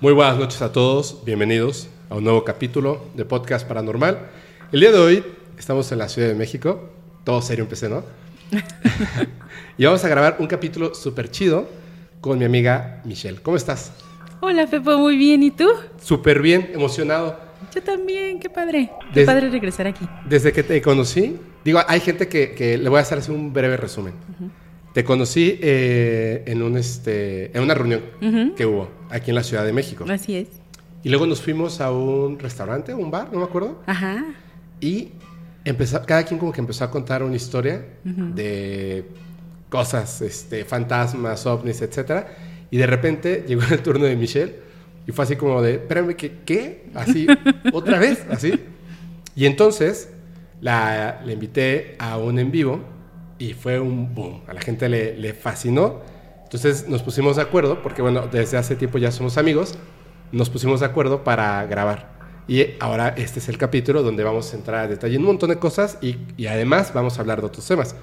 Muy buenas noches a todos, bienvenidos a un nuevo capítulo de Podcast Paranormal. El día de hoy estamos en la Ciudad de México, todo serio empecé, ¿no? y vamos a grabar un capítulo súper chido con mi amiga Michelle. ¿Cómo estás? Hola Pepo, muy bien, ¿y tú? Súper bien, emocionado. Yo también, qué padre. Qué padre regresar aquí. Desde que te conocí, digo, hay gente que, le voy a hacer así un breve resumen. Te conocí eh, en, un, este, en una reunión que hubo aquí en la Ciudad de México. Así es. Y luego nos fuimos a un restaurante, un bar, no me acuerdo. Ajá. Y empezó, cada quien como que empezó a contar una historia de cosas, este, fantasmas, ovnis, etcétera. Y de repente llegó el turno de Michelle y fue así como de, espérame, ¿qué? ¿Qué? Así, otra vez, así. Y entonces la, le invité a un en vivo y fue un boom. A la gente le, le fascinó. Entonces nos pusimos de acuerdo, porque bueno, desde hace tiempo ya somos amigos, nos pusimos de acuerdo para grabar. Y ahora este es el capítulo donde vamos a entrar a detalle en un montón de cosas y, y además vamos a hablar de otros temas.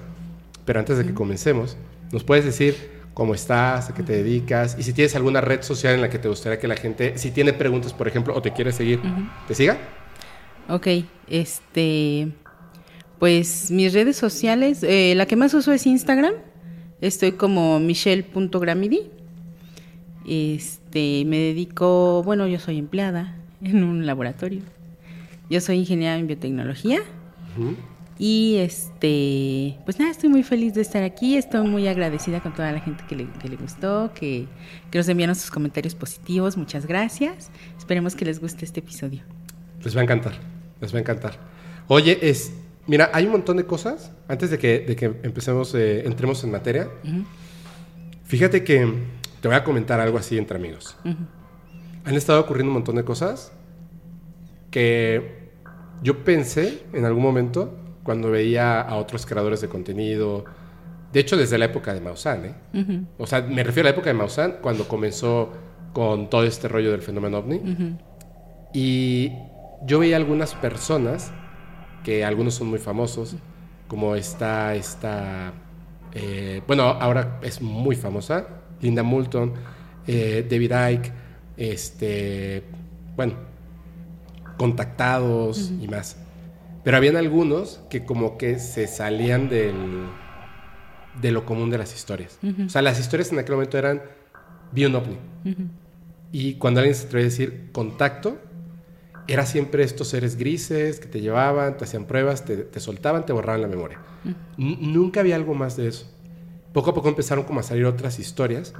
Pero antes de que comencemos, ¿nos puedes decir cómo estás, a qué te dedicas y si tienes alguna red social en la que te gustaría que la gente, si tiene preguntas, por ejemplo, o te quiere seguir, te siga? Ok, este, pues mis redes sociales, eh, la que más uso es Instagram. Estoy como michelle.gramidi. Este, me dedico, bueno, yo soy empleada en un laboratorio. Yo soy ingeniera en biotecnología. Y este, pues nada, estoy muy feliz de estar aquí. Estoy muy agradecida con toda la gente que le, que le gustó, que, que nos enviaron sus comentarios positivos. Muchas gracias. Esperemos que les guste este episodio. Les va a encantar, les va a encantar. Oye, es, Mira, hay un montón de cosas. Antes de que, de que empecemos, eh, entremos en materia. Fíjate que te voy a comentar algo así entre amigos. Han estado ocurriendo un montón de cosas que yo pensé en algún momento cuando veía a otros creadores de contenido. De hecho, desde la época de Maussan, ¿eh? O sea, me refiero a la época de Maussan, cuando comenzó con todo este rollo del fenómeno ovni. Y yo veía algunas personas que algunos son muy famosos, como está esta, eh, bueno, ahora es muy famosa, Linda Moulton, eh, David Icke, este, bueno, contactados y más. Pero habían algunos que como que se salían del, de lo común de las historias. O sea, las historias en aquel momento eran, vi un ovni. Y cuando alguien se atreve a decir contacto, era siempre estos seres grises que te llevaban, te hacían pruebas, te, soltaban, te borraban la memoria. Nunca había algo más de eso. Poco a poco empezaron como a salir otras historias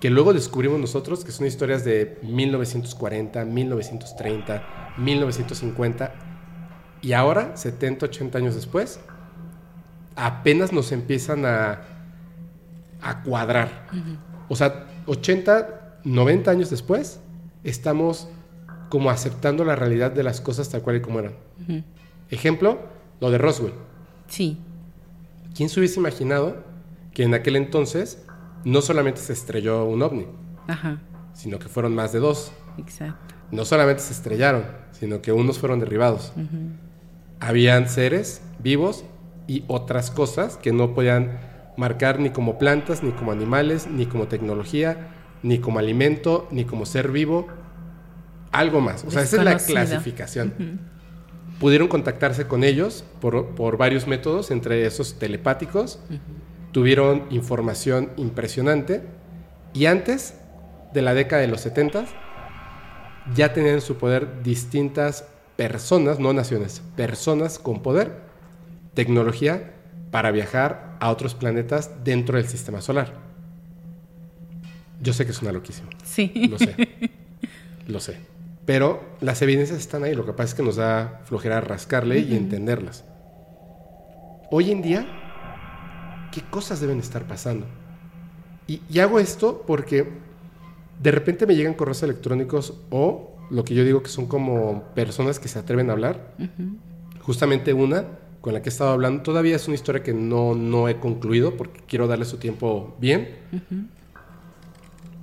que luego descubrimos nosotros que son historias de 1940, 1930, 1950 y ahora, 70, 80 años después, apenas nos empiezan a, a cuadrar. O sea, 80, 90 años después, estamos como aceptando la realidad de las cosas tal cual y como eran. Ejemplo, lo de Roswell. Sí. ¿Quién se hubiese imaginado que en aquel entonces no solamente se estrelló un ovni, Ajá. sino que fueron más de dos? Exacto. No solamente se estrellaron, sino que unos fueron derribados. Habían seres vivos y otras cosas que no podían marcar ni como plantas, ni como animales, ni como tecnología, ni como alimento, ni como ser vivo, algo más. O sea, esa es la clasificación. Pudieron contactarse con ellos por, varios métodos, entre esos telepáticos. Tuvieron información impresionante. Y antes de la década de los 70 ya tenían en su poder distintas personas, no naciones, personas con poder, tecnología para viajar a otros planetas dentro del sistema solar. Yo sé que suena loquísimo. Sí. Lo sé. Lo sé. Pero las evidencias están ahí, lo que pasa es que nos da flojera rascarle y entenderlas. Hoy en día, ¿qué cosas deben estar pasando? Y, hago esto porque de repente me llegan correos electrónicos o lo que yo digo que son como personas que se atreven a hablar. Justamente una con la que he estado hablando, todavía es una historia que no, no he concluido porque quiero darle su tiempo bien.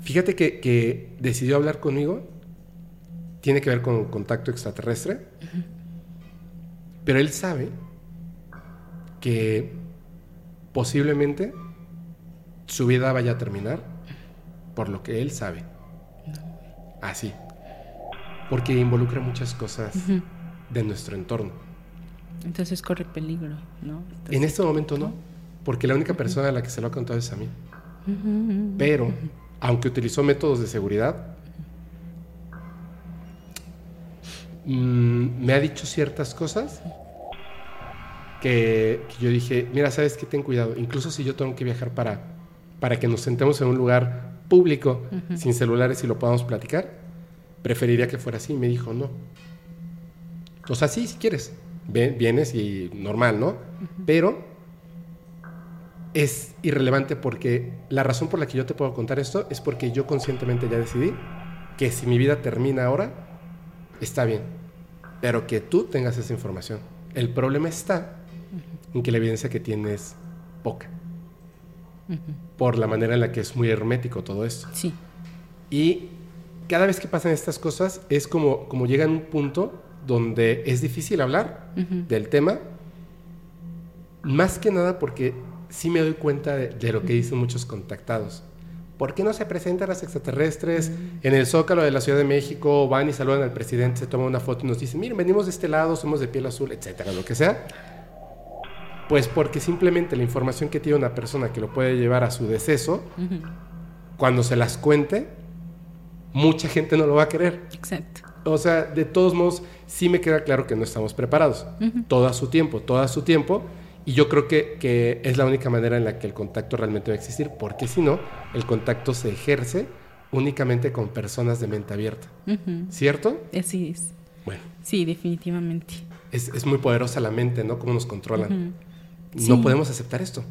Fíjate que, que decidió hablar conmigo tiene que ver con contacto extraterrestre, pero él sabe que posiblemente su vida vaya a terminar por lo que él sabe. así. Porque involucra muchas cosas de nuestro entorno. Entonces corre peligro, ¿no? en este momento no, porque la única persona a la que se lo ha contado es a mí. Pero, aunque utilizó métodos de seguridad, mm, me ha dicho ciertas cosas que, yo dije, mira, sabes que ten cuidado, incluso si yo tengo que viajar para, para que nos sentemos en un lugar público, sin celulares y lo podamos platicar, preferiría que fuera así. Me dijo, no. O sea, sí, si quieres, vienes y normal, ¿no? Pero es irrelevante porque la razón por la que yo te puedo contar esto es porque yo conscientemente ya decidí que si mi vida termina ahora, está bien, pero que tú tengas esa información. El problema está en que la evidencia que tienes poca. Por la manera en la que es muy hermético todo esto. Sí. Y cada vez que pasan estas cosas es como, como llega un punto donde es difícil hablar del tema. Más que nada porque sí me doy cuenta de, lo que dicen muchos contactados. ¿Por qué no se presentan las extraterrestres en el Zócalo de la Ciudad de México? Van y saludan al presidente, se toman una foto y nos dicen, miren, venimos de este lado, somos de piel azul, etcétera, lo que sea. Pues porque simplemente la información que tiene una persona que lo puede llevar a su deceso, cuando se las cuente, mucha gente no lo va a querer. Exacto. O sea, de todos modos, sí me queda claro que no estamos preparados. Todo a su tiempo, todo a su tiempo. Y yo creo que, que, es la única manera en la que el contacto realmente va a existir, porque si no, el contacto se ejerce únicamente con personas de mente abierta. ¿Cierto? Así es. Bueno. Sí, definitivamente. Es, es muy poderosa la mente, ¿no? Cómo nos controlan. No podemos aceptar esto.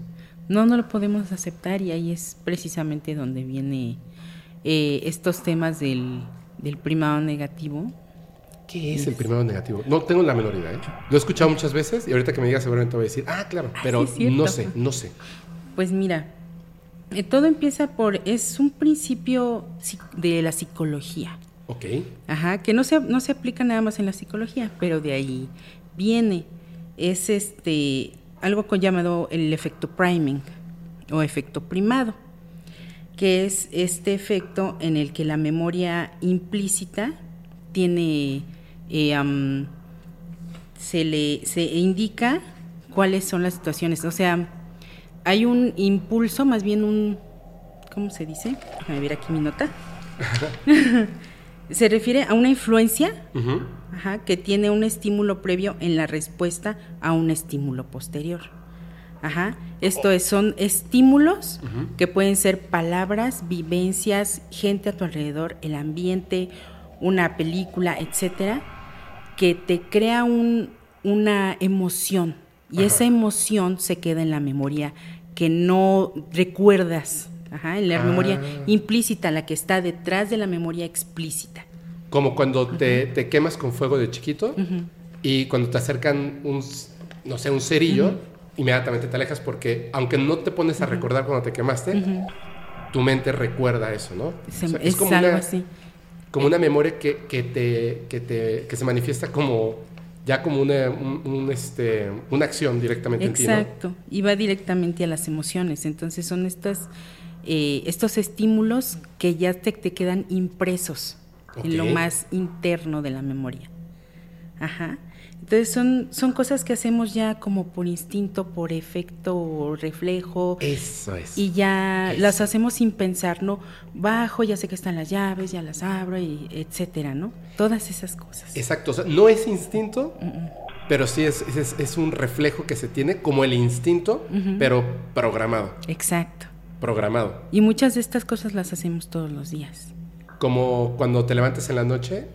No, no lo podemos aceptar y ahí es precisamente donde viene eh, estos temas del, del primado negativo. ¿Qué es el primado negativo? No tengo la menor idea. ¿eh? Lo he escuchado muchas veces y ahorita que me digas seguramente voy a decir, ah, claro, ah, pero no sé, no sé. Pues mira, eh, todo empieza por, es un principio de la psicología. Ok. Ajá, que no se, no se aplica nada más en la psicología, pero de ahí viene. Es este, algo llamado el efecto priming o efecto primado, que es este efecto en el que la memoria implícita tiene, eh, se le se indica cuáles son las situaciones, o sea, hay un impulso, más bien un, ¿cómo se dice? Déjame ver aquí mi nota. se refiere a una influencia que tiene un estímulo previo en la respuesta a un estímulo posterior. Ajá. Esto es, son estímulos que pueden ser palabras, vivencias, gente a tu alrededor, el ambiente, una película, etcétera, que te crea un, una emoción y esa emoción se queda en la memoria que no recuerdas, Ajá, en la memoria ah. implícita, la que está detrás de la memoria explícita. Como cuando te, te, quemas con fuego de chiquito y cuando te acercan un, no sé, un cerillo, inmediatamente te alejas porque aunque no te pones a recordar cuando te quemaste, tu mente recuerda eso, ¿no? es, como algo una, así. Como una memoria que, que, te, que, te, que se manifiesta como ya como una, un, este, una acción directamente en ti. Exacto, y va directamente a las emociones. Entonces son estas eh, estos estímulos que ya te, te quedan impresos en lo más interno de la memoria. Ajá. Entonces son, son cosas que hacemos ya como por instinto, por efecto o reflejo. Eso es. Y ya las hacemos sin pensar, ¿no? Bajo, ya sé que están las llaves, ya las abro, y etcétera, ¿no? Todas esas cosas. Exacto. O sea, no es instinto, pero sí es, es, un reflejo que se tiene como el instinto, pero programado. Exacto programado. Y muchas de estas cosas las hacemos todos los días. Como cuando te levantas en la noche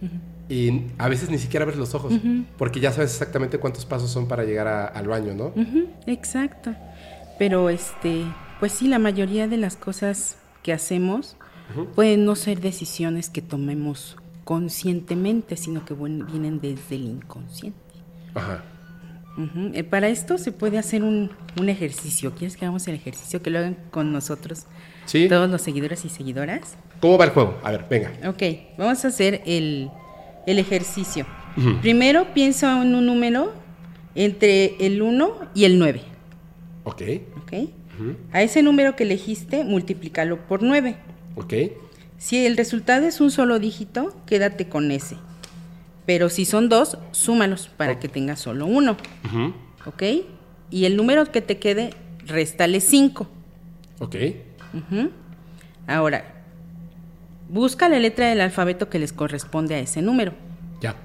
y a veces ni siquiera abres los ojos, porque ya sabes exactamente cuántos pasos son para llegar al baño, ¿no? Exacto. Pero este, pues sí, la mayoría de las cosas que hacemos pueden no ser decisiones que tomemos conscientemente, sino que vienen desde el inconsciente. Ajá. Eh, para esto se puede hacer un, ejercicio. ¿Quieres que hagamos el ejercicio? Que lo hagan con nosotros. Sí. Todos los seguidores y seguidoras. ¿Cómo va el juego? A ver, venga. Ok, vamos a hacer el, ejercicio. Primero pienso en un número entre el 1 y el 9. Ok. A ese número que elegiste, multiplícalo por 9. Ok. Si el resultado es un solo dígito, quédate con ese. Pero si son dos, súmalos para que tengas solo uno. ¿Ok? Y el número que te quede, réstale cinco. Ok. Ahora, busca la letra del alfabeto que les corresponde a ese número. Ya.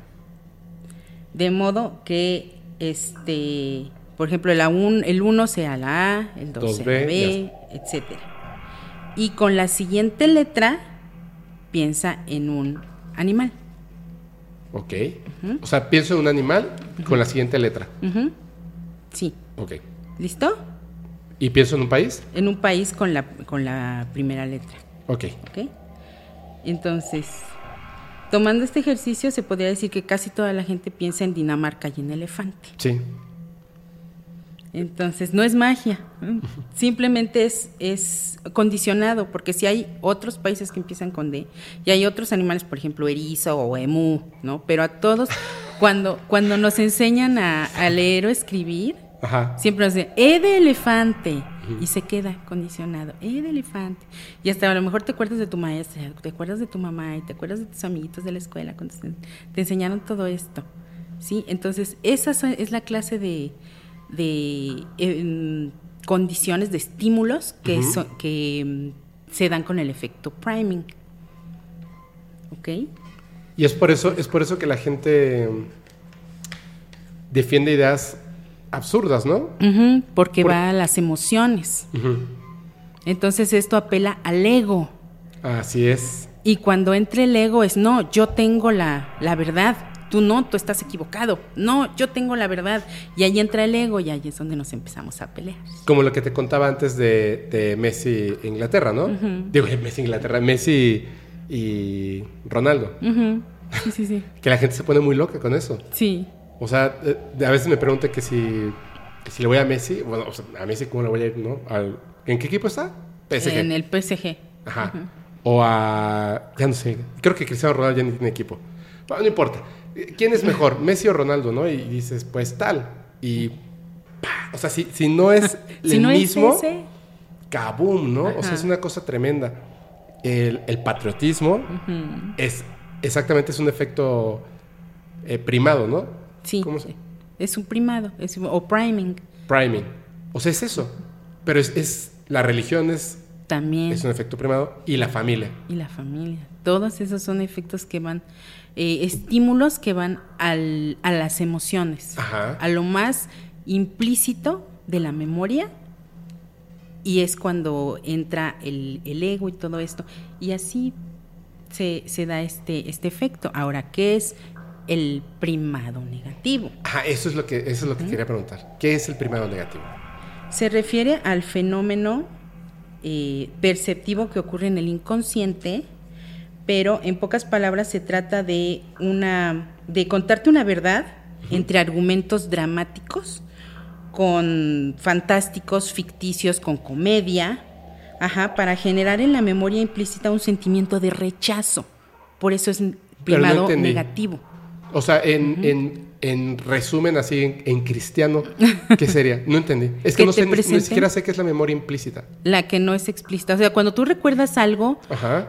De modo que, este, por ejemplo, el 1 sea la A, el 2 sea la B, etc. Y con la siguiente letra, piensa en un animal. Ok. O sea, pienso en un animal con la siguiente letra. Sí. Ok. ¿Listo? ¿Y pienso en un país? En un país con la, con la primera letra. Ok. Ok. Entonces, tomando este ejercicio, se podría decir que casi toda la gente piensa en Dinamarca y en elefante. Sí. Entonces, no es magia, simplemente es, es condicionado, porque si hay otros países que empiezan con D, y hay otros animales, por ejemplo, erizo o emu, ¿no? Pero a todos, cuando, cuando nos enseñan a, leer o escribir, siempre nos dicen, E de elefante, y se queda condicionado, E de elefante. Y hasta a lo mejor te acuerdas de tu maestra, te acuerdas de tu mamá, y te acuerdas de tus amiguitos de la escuela, cuando te, enseñaron todo esto, ¿sí? Entonces, esa es la clase de de em, condiciones, de estímulos que, que em, se dan con el efecto priming. ¿Ok? Y es por eso, es por eso que la gente em, defiende ideas absurdas, ¿no? porque va a las emociones. Entonces esto apela al ego. Así es. Y cuando entre el ego es, no, yo tengo la, la verdad, tú no, tú estás equivocado, no, yo tengo la verdad. Y ahí entra el ego y ahí es donde nos empezamos a pelear. Como lo que te contaba antes de, Messi Inglaterra, ¿no? Digo, Messi Inglaterra, Messi y Ronaldo. Sí, sí, sí. que la gente se pone muy loca con eso. Sí. O sea, eh, a veces me pregunta que si, si le voy a Messi, bueno, o sea, a Messi cómo le voy a ir, ¿no? ¿En qué equipo está? PSG. En el PSG. Ajá. O a, ya no sé, creo que Cristiano Ronaldo ya ni tiene equipo. Bueno, no importa. ¿quién es mejor, Messi o Ronaldo, no? Y dices, pues tal. Y, o sea, si, si no es el mismo, ¡cabum! ¿no? O sea, es una cosa tremenda. El, patriotismo es exactamente, es un efecto eh, primado, ¿no? Sí. ¿Cómo se? Es un primado, es, o priming. Priming. O sea, es eso. Pero es, es la religión es también es un efecto primado y la familia. Y la familia. Todos esos son efectos que van eh, estímulos que van al, a las emociones, a lo más implícito de la memoria y es cuando entra el, ego y todo esto. Y así se, da este, este efecto. Ahora, ¿qué es el primado negativo? Ajá, eso es lo que, eso es lo que quería preguntar. ¿Qué es el primado negativo? Se refiere al fenómeno eh, perceptivo que ocurre en el inconsciente pero en pocas palabras se trata de una de contarte una verdad entre argumentos dramáticos con fantásticos, ficticios, con comedia, ajá, para generar en la memoria implícita un sentimiento de rechazo. Por eso es primado negativo. O sea, en en resumen, así en, cristiano, ¿qué sería? No entendí. Es que, no sé, ni, siquiera sé qué es la memoria implícita. La que no es explícita. O sea, cuando tú recuerdas algo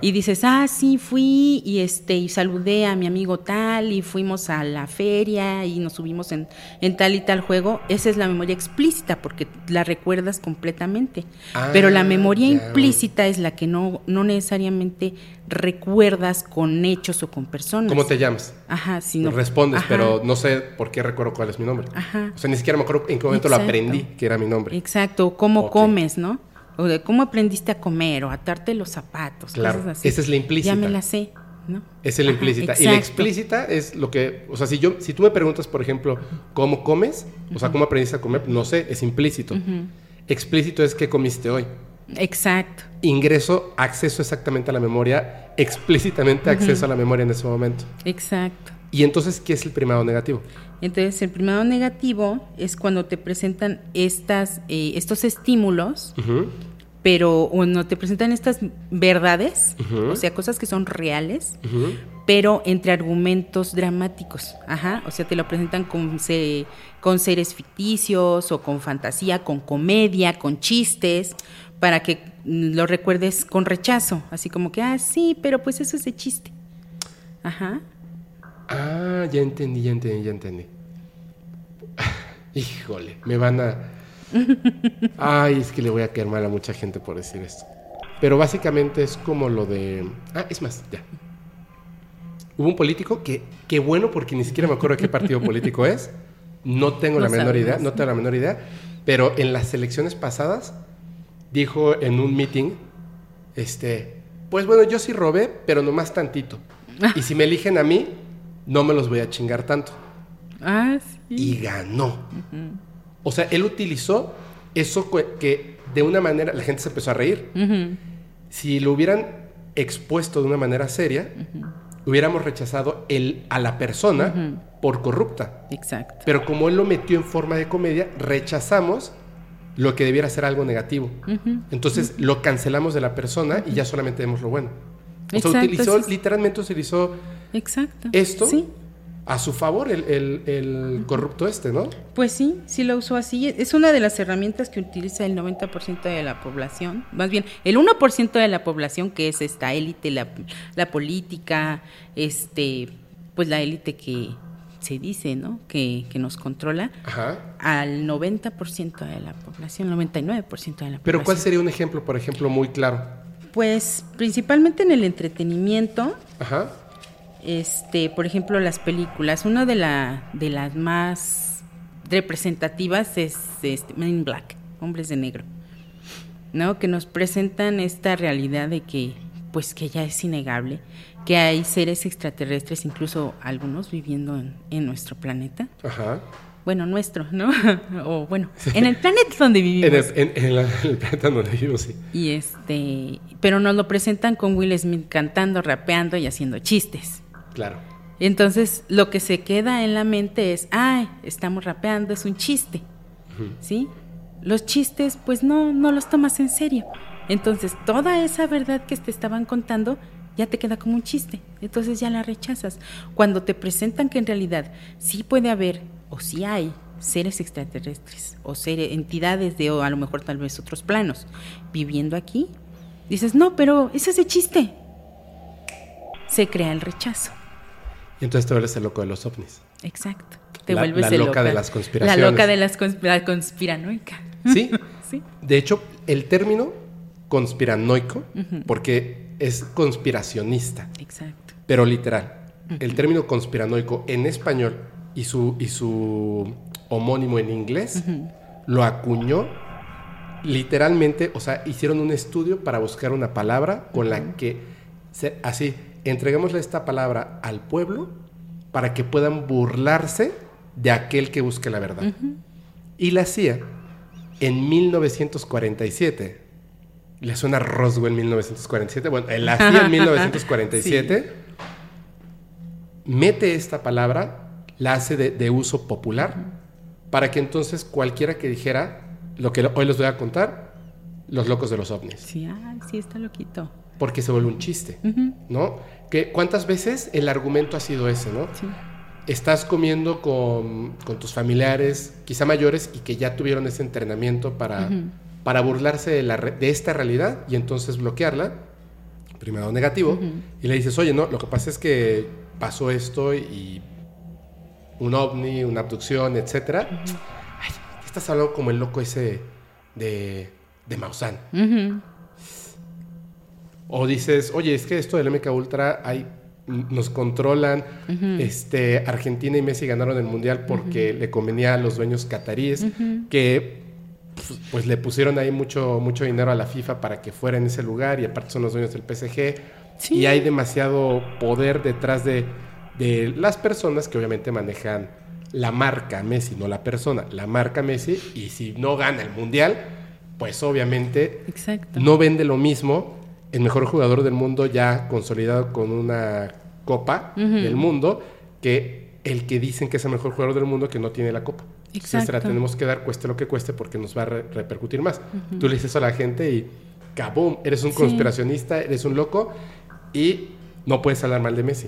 y dices, ah, sí, fui y este y saludé a mi amigo tal y fuimos a la feria y nos subimos en, en tal y tal juego, esa es la memoria explícita porque la recuerdas completamente. Pero la ah, memoria implícita es la que no, no necesariamente recuerdas con hechos o con personas. ¿Cómo te llamas? Ajá, sí. No. Respondes, pero no sé por qué recuerdo cuál es mi nombre. Ajá. O sea, ni siquiera me acuerdo en qué momento lo aprendí que era mi nombre. Exacto, cómo comes, ¿no? O de cómo aprendiste a comer o atarte los zapatos, claro, cosas así. Esa es la implícita. Ya me la sé. ¿No? Esa es la implícita. Y la explícita es lo que, o sea, si yo, si tú me preguntas, por ejemplo, cómo comes, o sea, cómo aprendiste a comer, no sé, es implícito. Explícito es qué comiste hoy. Exacto. Ingreso, acceso exactamente a la memoria, explícitamente acceso a la memoria en ese momento. Exacto. ¿Y entonces qué es el primado negativo? Entonces, el primado negativo es cuando te presentan estas, eh, estos estímulos, pero no te presentan estas verdades, o sea, cosas que son reales, pero entre argumentos dramáticos. Ajá, o sea, te lo presentan con, con seres ficticios o con fantasía, con comedia, con chistes, para que lo recuerdes con rechazo, así como que, ah, sí, pero pues eso es de chiste. Ajá. Ah, ya entendí, ya entendí, ya entendí. Híjole, me van a... Ay, es que le voy a caer mal a mucha gente por decir esto. Pero básicamente es como lo de... Ah, es más, ya. Hubo un político que, qué bueno, porque ni siquiera me acuerdo qué partido político es. No tengo la menor idea, no tengo la menor idea. Pero en las elecciones pasadas dijo en un meeting, este, pues bueno, yo sí robé, pero nomás tantito. Y si me eligen a mí, no me los voy a chingar tanto. Ah, sí. Y ganó. O sea, él utilizó eso que de una manera, la gente se empezó a reír. Si lo hubieran expuesto de una manera seria, hubiéramos rechazado el, a la persona por corrupta. Exacto. Pero como él lo metió en forma de comedia, rechazamos lo que debiera ser algo negativo. Entonces lo cancelamos de la persona y ya solamente vemos lo bueno. O sea, utilizó, literalmente utilizó Exacto. esto a su favor, el, corrupto este, ¿no? Pues sí, sí lo usó así. Es una de las herramientas que utiliza el 90% de la población. Más bien, el 1% de la población, que es esta élite, la, la política, este, pues la élite que se dice, ¿no? Que, que nos controla, Ajá. al 90% de la población, 99% de la población. Pero ¿cuál sería un ejemplo, por ejemplo, muy claro? Pues principalmente en el entretenimiento. Ajá. Este, por ejemplo, las películas. Una de, la, de las más representativas es este, Men in Black, Hombres de Negro. ¿No? Que nos presentan esta realidad de que, pues que ya es innegable, que hay seres extraterrestres, incluso algunos viviendo en, en nuestro planeta. Ajá. Bueno, nuestro, ¿no? o bueno, en el planeta donde vivimos. en, el, en, la, en, el, planeta donde vivimos, sí. Y este, pero nos lo presentan con Will Smith cantando, rapeando y haciendo chistes. Claro. Entonces, lo que se queda en la mente es, ay, estamos rapeando, es un chiste. Uh -huh. ¿Sí? Los chistes, pues no, no los tomas en serio. Entonces, toda esa verdad que te estaban contando ya te queda como un chiste. Entonces ya la rechazas. Cuando te presentan que en realidad sí puede haber o sí hay seres extraterrestres o seres, entidades de o a lo mejor tal vez otros planos viviendo aquí, dices, no, pero ese es de chiste. Se crea el rechazo. Y entonces te vuelves el loco de los ovnis. Exacto. Te la, vuelves la el loca loca de las conspiraciones. La loca de las consp la conspiranoica. ¿Sí? sí. De hecho, el término conspiranoico, uh -huh. porque es conspiracionista. Exacto. Pero literal. Uh -huh. El término conspiranoico en español y su, y su homónimo en inglés uh -huh. lo acuñó literalmente, o sea, hicieron un estudio para buscar una palabra con la que, se, así, entreguémosle esta palabra al pueblo para que puedan burlarse de aquel que busque la verdad. Y la hacía en 1947 ¿Le suena Roswell 1947? Bueno, él hacía en 1947. sí. Mete esta palabra, la hace de, de uso popular, uh -huh. para que entonces cualquiera que dijera lo que hoy les voy a contar, los locos de los ovnis. Sí, ay, sí, está loquito. Porque se vuelve un chiste, uh -huh. ¿no? Que ¿Cuántas veces el argumento ha sido ese, no? Sí. Estás comiendo con, con, tus familiares, quizá mayores, y que ya tuvieron ese entrenamiento para... Uh -huh para burlarse de, la, de, esta realidad y entonces bloquearla, primero negativo, uh -huh. y le dices, oye, no, lo que pasa es que pasó esto y un ovni, una abducción, etcétera. Uh -huh. Ay, estás hablando como el loco ese de, de Maussan. Uh -huh. O dices, oye, es que esto del MK Ultra hay, nos controlan. Este, Argentina y Messi ganaron el mundial porque le convenía a los dueños cataríes que pues le pusieron ahí mucho, mucho dinero a la FIFA para que fuera en ese lugar y aparte son los dueños del PSG. Sí. Y hay demasiado poder detrás de, de, las personas que obviamente manejan la marca Messi, no la persona, la marca Messi. Y si no gana el mundial, pues obviamente Exacto. no vende lo mismo el mejor jugador del mundo ya consolidado con una copa uh -huh. del mundo que el que dicen que es el mejor jugador del mundo que no tiene la copa. Exacto. Entonces la tenemos que dar cueste lo que cueste porque nos va a re repercutir más. Uh -huh. Tú le dices a la gente y ¡cabum! Eres un sí. conspiracionista, eres un loco y no puedes hablar mal de Messi.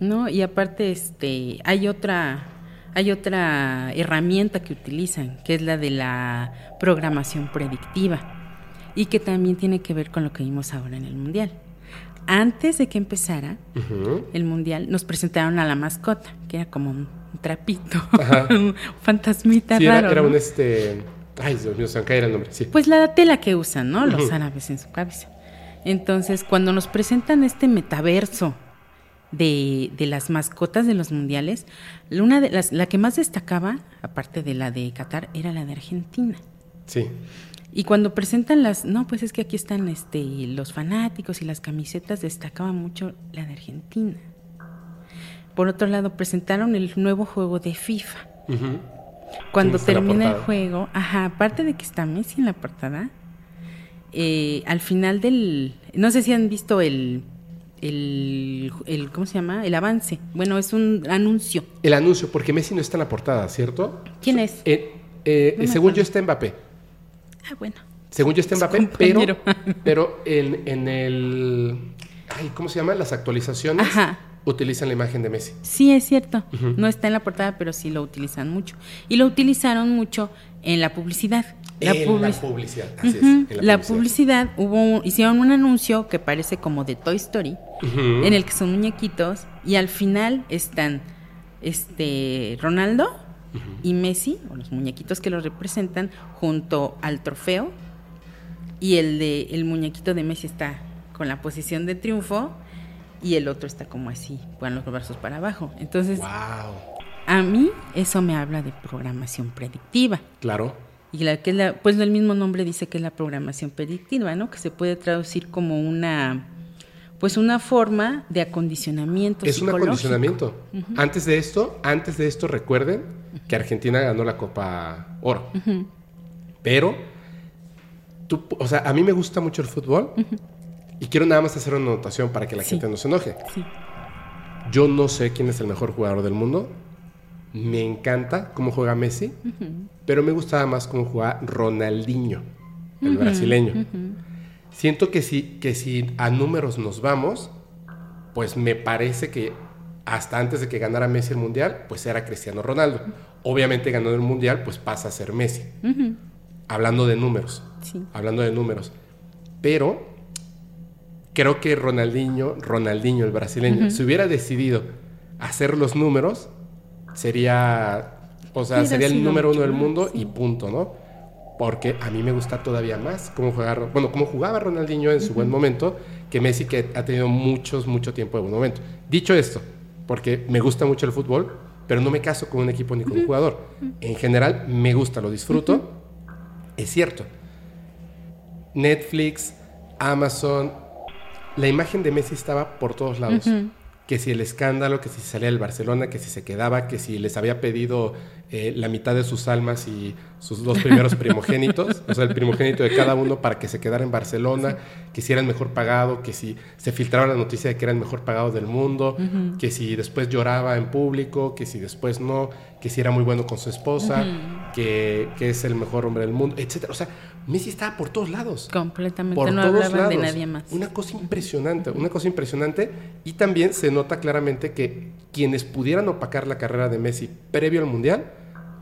No, y aparte este hay otra hay otra herramienta que utilizan, que es la de la programación predictiva. Y que también tiene que ver con lo que vimos ahora en el Mundial. Antes de que empezara el Mundial, nos presentaron a la mascota, que era como un trapito, un fantasmita sí, raro. Era, un este. Ay, Dios mío, se me caer el nombre. Sí. Pues la tela que usan, ¿no? Los árabes en su cabeza. Entonces, cuando nos presentan este metaverso de, de, las mascotas de los mundiales, una de las, la que más destacaba, aparte de la de Qatar, era la de Argentina. Sí. Y cuando presentan las, no, pues es que aquí están este, los fanáticos y las camisetas, destacaba mucho la de Argentina. Por otro lado, presentaron el nuevo juego de FIFA. Cuando termina el juego, ajá, aparte de que está Messi en la portada, eh, al final del, no sé si han visto el, el, el, ¿cómo se llama? El avance. Bueno, es un anuncio. El anuncio, porque Messi no está en la portada, ¿cierto? ¿Quién es? Eh, eh, no según yo está Mbappé. Ah, bueno. Según yo está Mbappé, pero, pero en, en, el, ay, ¿cómo se llama? Las actualizaciones. Ajá utilizan la imagen de Messi. Sí, es cierto. Uh -huh. No está en la portada, pero sí lo utilizan mucho. Y lo utilizaron mucho en la publicidad. La, en public... la publicidad, así uh -huh. es. En la, la publicidad. publicidad, hubo hicieron un anuncio que parece como de Toy Story, uh -huh. en el que son muñequitos y al final están este Ronaldo y Messi, o los muñequitos que los representan, junto al trofeo y el de el muñequito de Messi está con la posición de triunfo y el otro está como así, con los brazos para abajo. Entonces, wow. a mí eso me habla de programación predictiva. Claro. Y la que es la, pues el mismo nombre dice que es la programación predictiva, ¿no? Que se puede traducir como una, pues una forma de acondicionamiento. Es un acondicionamiento. Uh -huh. Antes de esto, antes de esto, recuerden. Que Argentina ganó la Copa Oro. Uh -huh. Pero, tú, o sea, a mí me gusta mucho el fútbol. Y quiero nada más hacer una anotación para que la sí. gente no se enoje. Sí. Yo no sé quién es el mejor jugador del mundo. Me encanta cómo juega Messi, uh -huh. pero me gustaba más cómo juega Ronaldinho, el brasileño. Siento que si, que si a números nos vamos, pues me parece que hasta antes de que ganara Messi el Mundial, pues era Cristiano Ronaldo. Obviamente ganando el Mundial, pues pasa a ser Messi. Hablando de números. Sí. Hablando de números. Pero creo que Ronaldinho, Ronaldinho el brasileño, uh -huh. si hubiera decidido hacer los números, sería, o sea, sería el número uno del mundo sí. y punto, ¿no? Porque a mí me gusta todavía más cómo jugar, bueno, cómo jugaba Ronaldinho en su uh -huh. buen momento que Messi que ha tenido muchos, mucho tiempo de buen momento. Dicho esto, porque me gusta mucho el fútbol, pero no me caso con un equipo ni con un jugador. En general, me gusta, lo disfruto. Es cierto. Netflix, Amazon, la imagen de Messi estaba por todos lados. Uh -huh. Que si el escándalo, que si salía del Barcelona, que si se quedaba, que si les había pedido eh, la mitad de sus almas y sus dos primeros primogénitos, o sea, el primogénito de cada uno para que se quedara en Barcelona, que si era el mejor pagado, que si se filtraba la noticia de que era el mejor pagado del mundo, uh -huh. que si después lloraba en público, que si después no, que si era muy bueno con su esposa, uh -huh. que, que, es el mejor hombre del mundo, etc. O sea, Messi estaba por todos lados. Completamente, por no todos lados. de nadie más. Una cosa impresionante, una cosa impresionante. Y también se nota claramente que quienes pudieran opacar la carrera de Messi previo al Mundial,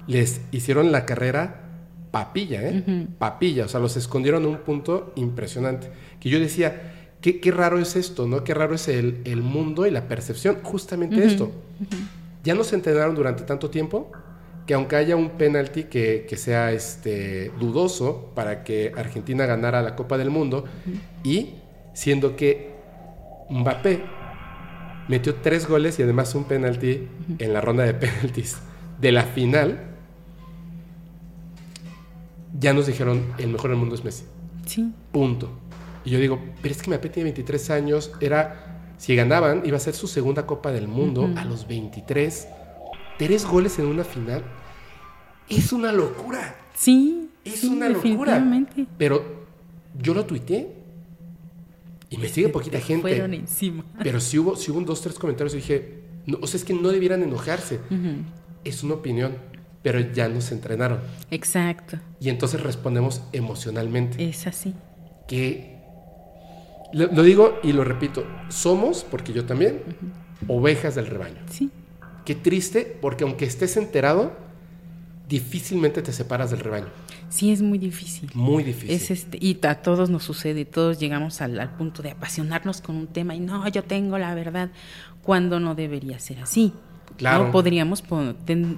les hicieron la carrera papilla, ¿eh? Uh -huh. Papilla, o sea, los escondieron a un punto impresionante. Que yo decía, qué, qué raro es esto, ¿no? Qué raro es el, el mundo y la percepción, justamente uh -huh. esto. Uh -huh. Ya nos entrenaron durante tanto tiempo que aunque haya un penalti que, que, sea este, dudoso para que Argentina ganara la Copa del Mundo, uh -huh. y siendo que Mbappé metió tres goles y además un penalti uh -huh. en la ronda de penaltis de la final, ya nos dijeron el mejor del mundo es Messi. Sí. Punto. Y yo digo, pero es que Mbappé tiene 23 años, era, si ganaban, iba a ser su segunda Copa del Mundo uh -huh. a los 23. Tres goles en una final. Es una locura. Sí. Es sí, una locura. Pero yo lo tuiteé. Y me sigue poquita gente. Fueron encima. Pero si hubo, si hubo un dos, tres comentarios y dije, no, o sea, es que no debieran enojarse. Uh -huh. Es una opinión pero ya nos entrenaron. Exacto. Y entonces respondemos emocionalmente. Es así. Que lo, lo digo y lo repito, somos, porque yo también, uh -huh. ovejas del rebaño. Sí. Qué triste, porque aunque estés enterado, difícilmente te separas del rebaño. Sí, es muy difícil. Muy difícil. Es este, y a todos nos sucede, todos llegamos al, punto de apasionarnos con un tema y no, yo tengo la verdad, cuando no debería ser así. Claro. No podríamos,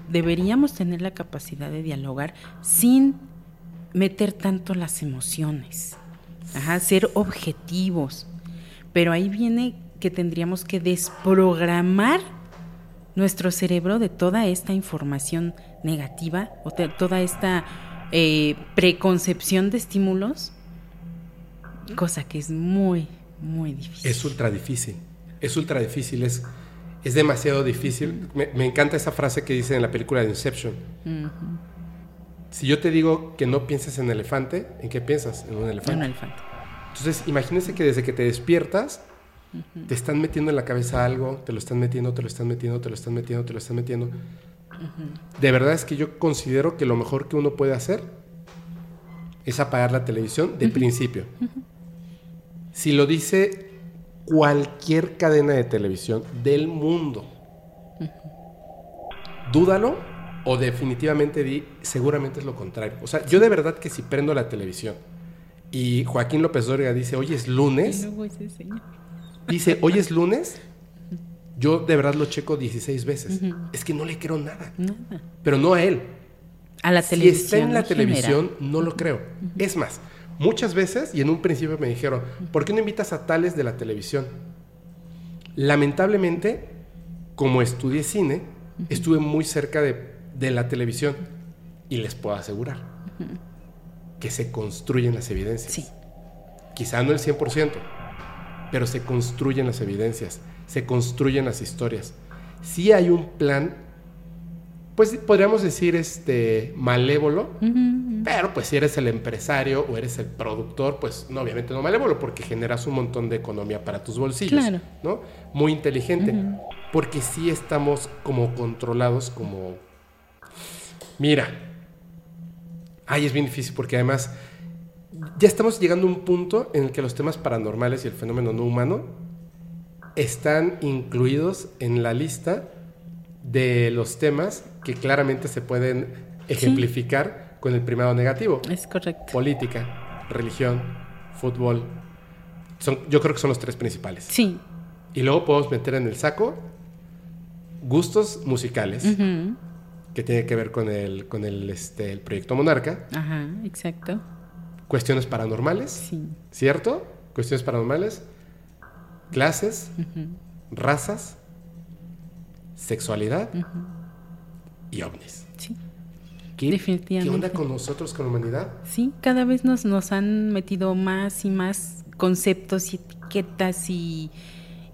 deberíamos tener la capacidad de dialogar sin meter tanto las emociones, Ajá, ser objetivos. Pero ahí viene que tendríamos que desprogramar nuestro cerebro de toda esta información negativa o de toda esta eh, preconcepción de estímulos, cosa que es muy, muy difícil. Es ultra difícil, es ultra difícil, es, es demasiado difícil. Me, encanta esa frase que dice en la película de Inception. Si yo te digo que no pienses en elefante, ¿en qué piensas? En un elefante. En un elefante. Entonces, imagínense que desde que te despiertas, te están metiendo en la cabeza algo, te lo están metiendo, te lo están metiendo, te lo están metiendo, te lo están metiendo. De verdad es que yo considero que lo mejor que uno puede hacer es apagar la televisión de principio. Si lo dice cualquier cadena de televisión del mundo, dúdalo o definitivamente di, seguramente es lo contrario. O sea, yo de verdad que si prendo la televisión y Joaquín López Dóriga dice, hoy es lunes, dice, hoy es lunes, yo de verdad lo checo 16 veces. Es que no le creo nada. Pero no a él. A la televisión. Si está en la televisión, no lo creo. Es más, muchas veces, y en un principio me dijeron, ¿por qué no invitas a tales de la televisión? Lamentablemente, como estudié cine, estuve muy cerca de, de, la televisión y les puedo asegurar que se construyen las evidencias. Sí. Quizá no el 100%, pero se construyen las evidencias se construyen las historias. Si hay un plan, pues podríamos decir este malévolo, pero pues si eres el empresario o eres el productor, pues no, obviamente no malévolo, porque generas un montón de economía para tus bolsillos, ¿no? Muy inteligente, porque sí estamos como controlados, como... Mira, ay, es bien difícil porque además ya estamos llegando a un punto en el que los temas paranormales y el fenómeno no humano están incluidos en la lista de los temas que claramente se pueden ejemplificar con el primado negativo. Es correcto. Política, religión, fútbol. Son, yo creo que son los tres principales. Sí. Y luego podemos meter en el saco gustos musicales, que tiene que ver con el, con el, este, el proyecto Monarca. Ajá, exacto. Cuestiones paranormales. Sí. ¿Cierto? Cuestiones paranormales clases, razas, sexualidad y ovnis. Sí. ¿Qué, Definitivamente. ¿Qué onda con nosotros, con la humanidad? Sí, cada vez nos, nos han metido más y más conceptos y etiquetas y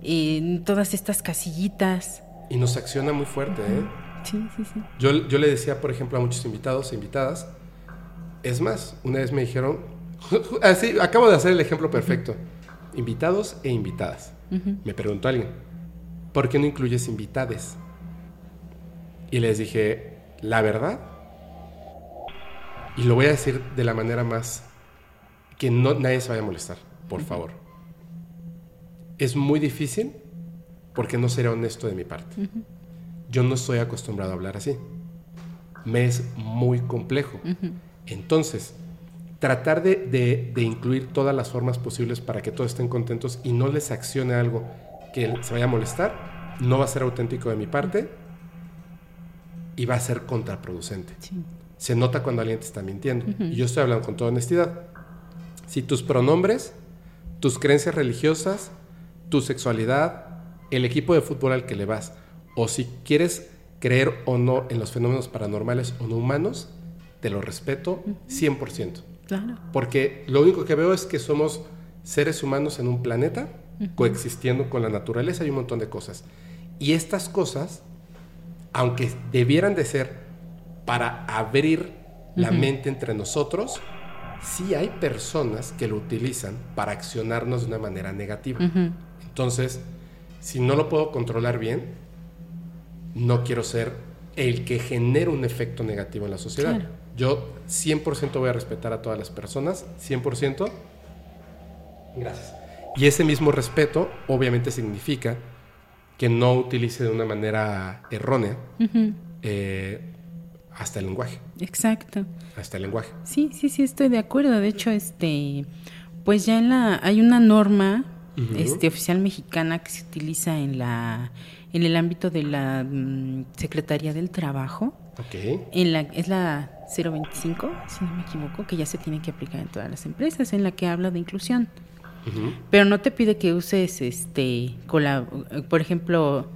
eh, todas estas casillitas. Y nos acciona muy fuerte, ¿eh? Sí, sí, sí. Yo, yo le decía, por ejemplo, a muchos invitados e invitadas, es más, una vez me dijeron, así, acabo de hacer el ejemplo perfecto invitados e invitadas. Me preguntó alguien, ¿por qué no incluyes invitades? Y les dije, la verdad, y lo voy a decir de la manera más que no, nadie se vaya a molestar, por favor. Es muy difícil porque no será honesto de mi parte. Yo no estoy acostumbrado a hablar así. Me es muy complejo. Entonces, tratar de, incluir todas las formas posibles para que todos estén contentos y no les accione algo que se vaya a molestar, no va a ser auténtico de mi parte y va a ser contraproducente. Se nota cuando alguien te está mintiendo. Y yo estoy hablando con toda honestidad. Si tus pronombres, tus creencias religiosas, tu sexualidad, el equipo de fútbol al que le vas, o si quieres creer o no en los fenómenos paranormales o no humanos, te lo respeto 100%. Porque lo único que veo es que somos seres humanos en un planeta coexistiendo con la naturaleza y un montón de cosas. Y estas cosas, aunque debieran de ser para abrir la mente entre nosotros, sí hay personas que lo utilizan para accionarnos de una manera negativa. Entonces, si no lo puedo controlar bien, no quiero ser el que genere un efecto negativo en la sociedad. Yo 100% voy a respetar a todas las personas, 100%. Gracias. Y ese mismo respeto obviamente significa que no utilice de una manera errónea eh, hasta el lenguaje. Exacto. Hasta el lenguaje. Sí, sí, sí, estoy de acuerdo. De hecho, este, pues ya en la, hay una norma este, oficial mexicana que se utiliza en la, en el ámbito de la mm, Secretaría del Trabajo. En la, es la 025, si no me equivoco, que ya se tiene que aplicar en todas las empresas, en la que habla de inclusión. Pero no te pide que uses, este, por ejemplo,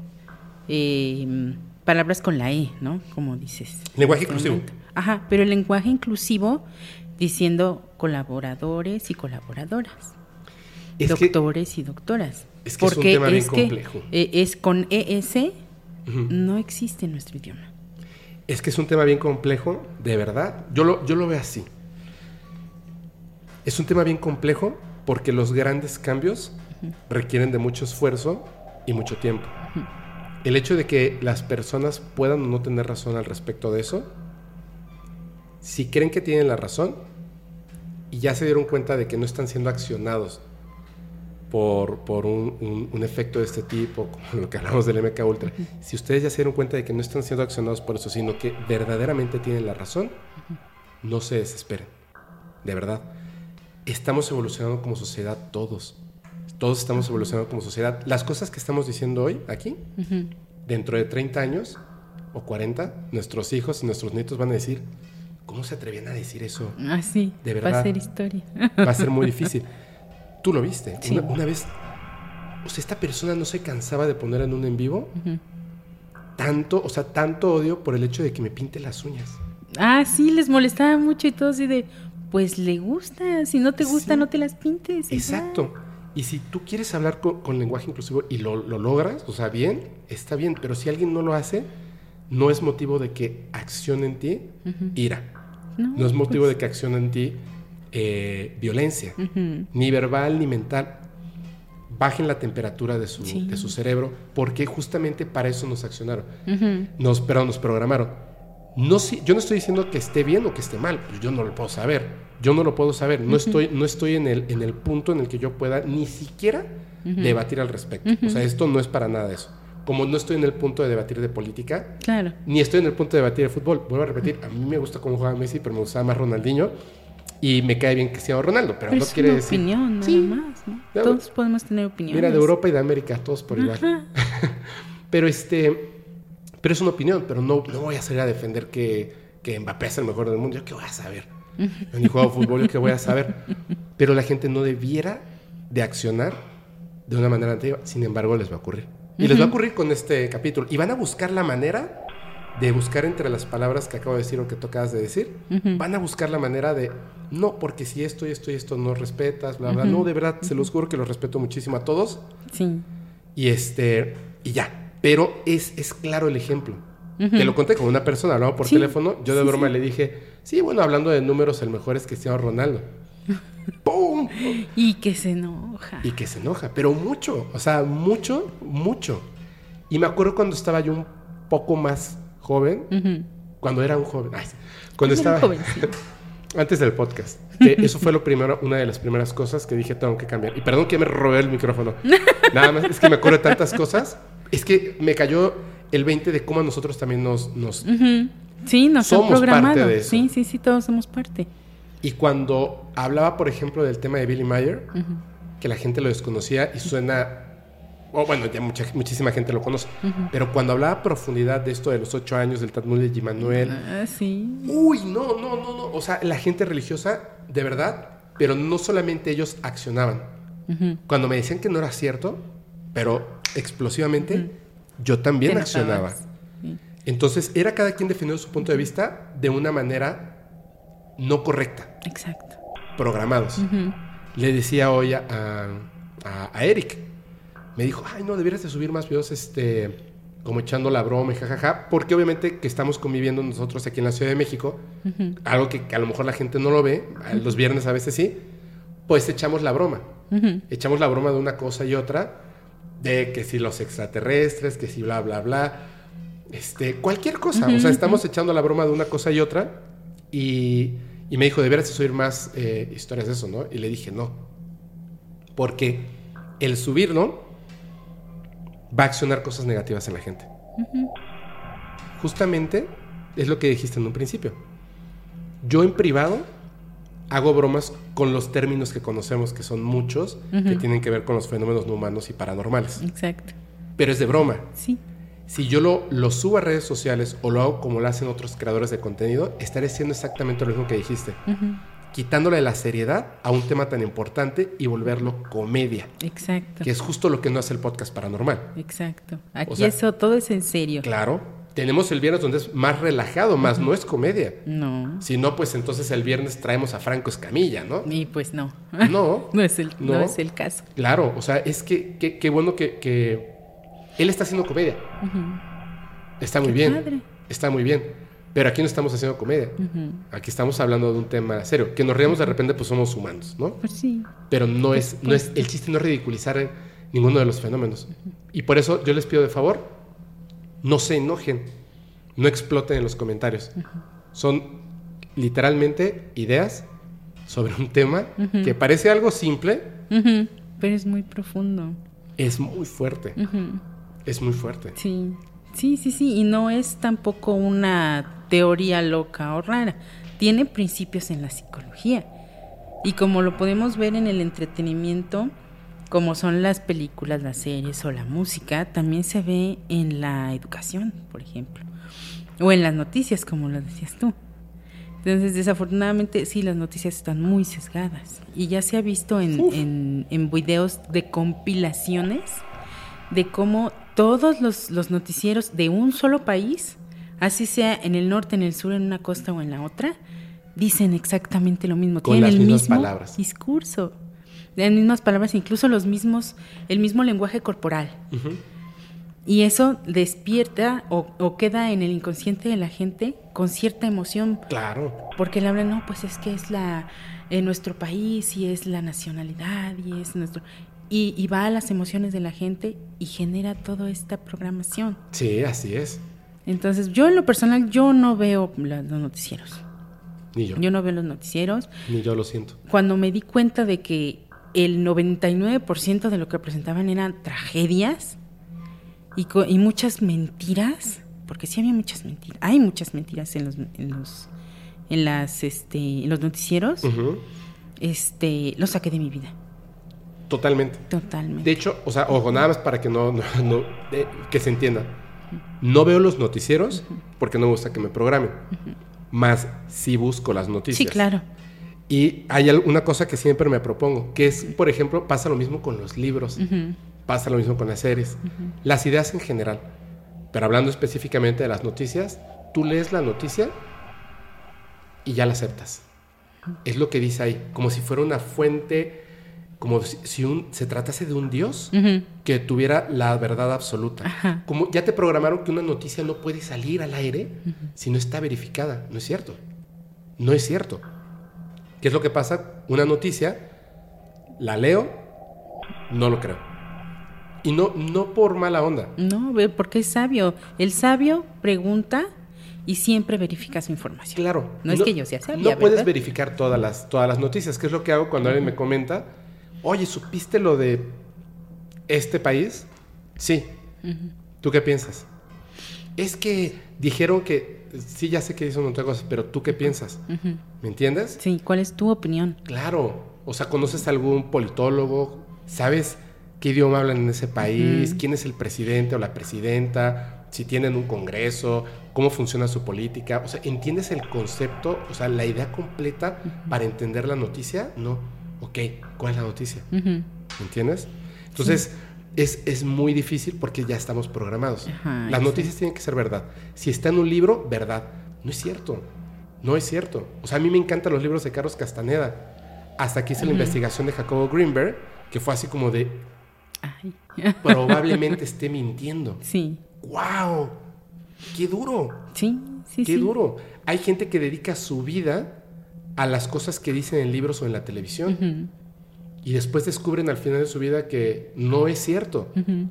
eh, palabras con la E, ¿no? Como dices. Lenguaje en este inclusivo. Ajá, pero el lenguaje inclusivo diciendo colaboradores y colaboradoras, Es que, doctores y doctoras. es que es un Porque tema bien que, complejo. eh, es con ES, Ujú. no existe en nuestro idioma. Es que es un tema bien complejo, de verdad. Yo lo, yo lo veo así. Es un tema bien complejo porque los grandes cambios requieren de mucho esfuerzo y mucho tiempo. El hecho de que las personas puedan o no tener razón al respecto de eso, si creen que tienen la razón y ya se dieron cuenta de que no están siendo accionados por, por un, un- un efecto de este tipo, como lo que hablamos del MK Ultra, si ustedes ya se dieron cuenta de que no están siendo accionados por eso, sino que verdaderamente tienen la razón, no se desesperen. De verdad. Estamos evolucionando como sociedad todos. Todos estamos evolucionando como sociedad. Las cosas que estamos diciendo hoy, aquí, dentro de 30 años o 40, nuestros hijos y nuestros nietos van a decir, ¿cómo se atrevían a decir eso? Así, De va a verdad. ser historia. va a ser muy difícil. Tú lo viste. Sí. Una, una vez, o sea, esta persona no se cansaba de poner en un en vivo tanto, o sea, tanto odio por el hecho de que me pinte las uñas. Ah, sí, les molestaba mucho y todo así de, pues le gusta, si no te gusta Sí. no te las pintes. ya. Exacto. Y si tú quieres hablar con, con lenguaje inclusivo y lo, lo logras, o sea, bien, está bien, pero si alguien no lo hace, no es motivo de que accione en ti ira. No, No es motivo de que accione en ti eh, violencia, ni verbal ni mental. Bajen la temperatura de su, Sí. de su cerebro, porque justamente para eso nos accionaron. Ujú. Nos, perdón, nos programaron. No, si- yo no estoy diciendo que esté bien o que esté mal, pues yo no lo puedo saber. Yo no lo puedo saber. No estoy, no estoy en, el, en el punto en el que yo pueda ni siquiera debatir al respecto. O sea, esto no es para nada eso. Como no estoy en el punto de debatir de política, Claro. ni estoy en el punto de debatir de fútbol. Vuelvo a repetir, a mí me gusta cómo juega Messi, pero me gustaba más Ronaldinho. Y me cae bien Cristiano Ronaldo, pero, Pero no es quiere una decir... opinión, nada Sí. más, ¿no? Todos podemos tener opiniones. Mira, de Europa y de América, todos por igual. Ajá. pero este, pero es una opinión, pero no, no voy a salir a defender que, que Mbappé es el mejor del mundo. Yo qué voy a saber. Yo ni juego fútbol, yo qué voy a saber. Pero la gente no debiera de accionar de una manera antigua. Sin embargo, les va a ocurrir. Y les va a ocurrir con este capítulo. Y van a buscar la manera de buscar entre las palabras que acabo de decir o que tú acabas de decir. Van a buscar la manera de, no, porque si esto y esto y esto no respetas, bla, bla. No, de verdad, se los juro que los respeto muchísimo a todos. Sí. Y este, y ya. Pero es, es claro el ejemplo. Te lo conté con una persona, hablaba por Sí, teléfono. Yo de sí, broma sí. le dije, sí, bueno, hablando de números, el mejor es Cristiano Ronaldo. ¡Pum! Y que se enoja. Y que se enoja, pero mucho, o sea, mucho, mucho. Y me acuerdo cuando estaba yo un poco más joven, cuando era un joven, ay, cuando estaba antes del podcast. que eso fue lo primero, una de las primeras cosas que dije tengo que cambiar. Y perdón que me robé el micrófono. Nada más, es que me acuerdo de tantas cosas. Es que me cayó el 20 de cómo a nosotros también nos, nos. Sí, nos Somos han programado. parte de eso. Sí, sí, sí, todos somos parte. Y cuando hablaba, por ejemplo, del tema de Billy Mayer, que la gente lo desconocía y suena, o bueno, ya mucha, muchísima gente lo conoce, pero cuando hablaba a profundidad de esto de los ocho años del Talmud de Manuel, Ah, sí. uy, no, no, no, no, o sea, la gente religiosa, de verdad, pero no solamente ellos accionaban. Cuando me decían que no era cierto, pero explosivamente, yo también accionaba. Sí. Entonces, era cada quien defendiendo su punto de vista de una manera no correcta Exacto. programados. Le decía hoy a, a- a Eric, me dijo, ay, no, deberías de subir más videos, este, como echando la broma y jajaja, porque obviamente que estamos conviviendo nosotros aquí en la Ciudad de México, algo que, que a lo mejor la gente no lo ve, los viernes a veces sí, pues echamos la broma. Echamos la broma de una cosa y otra, de que si los extraterrestres, que si bla, bla, bla, este, cualquier cosa. O sea, estamos echando la broma de una cosa y otra. Y, y me dijo, deberías de subir más eh, historias de eso, ¿no? Y le dije, no. Porque el subirlo va a accionar cosas negativas en la gente. Justamente es lo que dijiste en un principio. Yo en privado hago bromas con los términos que conocemos, que son muchos, que tienen que ver con los fenómenos no humanos y paranormales. Exacto. Pero es de broma. Sí. Si yo lo, lo subo a redes sociales o lo hago como lo hacen otros creadores de contenido, estaré haciendo exactamente lo mismo que dijiste. Quitándole la seriedad a un tema tan importante y volverlo comedia. Exacto. Que es justo lo que no hace el podcast paranormal. Exacto. Aquí eso todo es en serio. Claro. Tenemos el viernes donde es más relajado, más no es comedia. No. Si no, pues entonces el viernes traemos a Franco Escamilla, ¿no? Y pues no. No. no, es el, no. es el caso. Claro, o sea, es que qué bueno que, que, él está haciendo comedia. Está muy bien. Está muy bien. Pero aquí no estamos haciendo comedia. Aquí estamos hablando de un tema serio. Que nos riamos de repente, pues somos humanos, ¿no? Pues sí. Pero no es, no es, el chiste no es ridiculizar ninguno de los fenómenos. Y por eso yo les pido de favor, no se enojen, no exploten en los comentarios. Son literalmente ideas sobre un tema que parece algo simple, pero es muy profundo. Es muy fuerte. Es muy fuerte. Sí, sí, sí, sí. Y no es tampoco una teoría loca o rara. Tiene principios en la psicología. Y como lo podemos ver en el entretenimiento, como son las películas, las series o la música, también se ve en la educación, por ejemplo, o en las noticias, como lo decías tú. Entonces, desafortunadamente, sí, las noticias están muy sesgadas. Y ya se ha visto en, en, videos de compilaciones de cómo todos los, los, noticieros de un solo país, así sea en el norte, en el sur, en una costa o en la otra, dicen exactamente lo mismo. Con Tienen las el mismas mismo palabras. discurso en mismas palabras, incluso los mismos, el mismo lenguaje corporal. Y eso despierta o, queda en el inconsciente de la gente con cierta emoción. Claro. Porque le hablan, no, pues es que es la en nuestro país y es la nacionalidad y es nuestro y, y, va a las emociones de la gente y genera toda esta programación. Sí, así es. Entonces, yo en lo personal, yo no veo los noticieros. Ni yo. Yo no veo los noticieros. Ni yo lo siento. Cuando me di cuenta de que el 99% de lo que presentaban eran tragedias y, y, muchas mentiras, porque sí había muchas mentiras, hay muchas mentiras en los, en los, en las, este, en los noticieros, este, lo saqué de mi vida. Totalmente. Totalmente. De hecho, o sea, ojo, nada más para que no, no, que se entienda. No veo los noticieros porque no me gusta que me programen. Más sí busco las noticias. Sí, claro. Y hay una cosa que siempre me propongo, que es, por ejemplo, pasa lo mismo con los libros, pasa lo mismo con las series, las ideas en general. Pero hablando específicamente de las noticias, tú lees la noticia y ya la aceptas. Es lo que dice ahí, como si fuera una fuente, como si, un, se tratase de un dios que tuviera la verdad absoluta. Como ya te programaron que una noticia no puede salir al aire si no está verificada. No es cierto. No es cierto. ¿Qué es lo que pasa? Una noticia, la leo, no lo creo. Y no, no por mala onda. No, porque es sabio. El sabio pregunta y siempre verifica su información. Claro. No, es que yo sea sabia. No puedes verificar todas las, todas las noticias, que es lo que hago cuando alguien me comenta, oye, ¿supiste lo de este país? Sí. ¿Tú qué piensas? Es que dijeron que sí, ya sé que dicen otra cosa, pero tú qué piensas? ¿Me entiendes? Sí, ¿cuál es tu opinión? Claro, o sea, ¿conoces a algún politólogo? ¿Sabes qué idioma hablan en ese país? ¿Quién es el presidente o la presidenta? Si tienen un congreso, cómo funciona su política. O sea, ¿entiendes el concepto, o sea, la idea completa para entender la noticia? No. Ok, ¿cuál es la noticia? ¿Me entiendes? Entonces es, es, muy difícil porque ya estamos programados. Las noticias tienen que ser verdad. Si está en un libro, verdad. No es cierto. No es cierto. O sea, a mí me encantan los libros de Carlos Castaneda. Hasta que hice la investigación de Jacobo Greenberg, que fue así como de... probablemente esté mintiendo. Sí. ¡Wow! ¡Qué duro! Sí, sí, ¡Qué duro! Hay gente que dedica su vida a las cosas que dicen en libros o en la televisión y después descubren al final de su vida que no es cierto,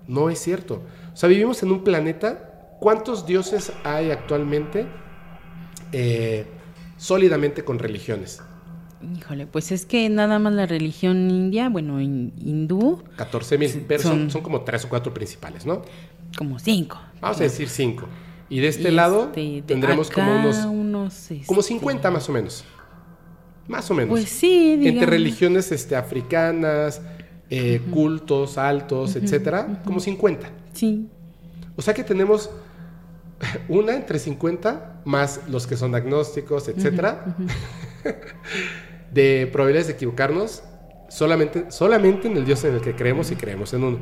no es cierto. O sea, vivimos en un planeta, ¿cuántos dioses hay actualmente eh, sólidamente con religiones? Híjole, pues es que nada más la religión india, bueno, hindú. 14 mil, pero son, son, como tres o cuatro principales, ¿no? Como cinco. Vamos a decir cinco. Y de este lado Este, de tendremos como unos, unos, como este, 50 más o menos. Más o menos. Pues sí, Entre digamos. religiones este, africanas, eh, cultos, altos, etcétera, como 50. Sí, O sea que tenemos una entre 50 más los que son agnósticos, etcétera, de probabilidades de equivocarnos solamente, solamente en el Dios en el que creemos y creemos en uno.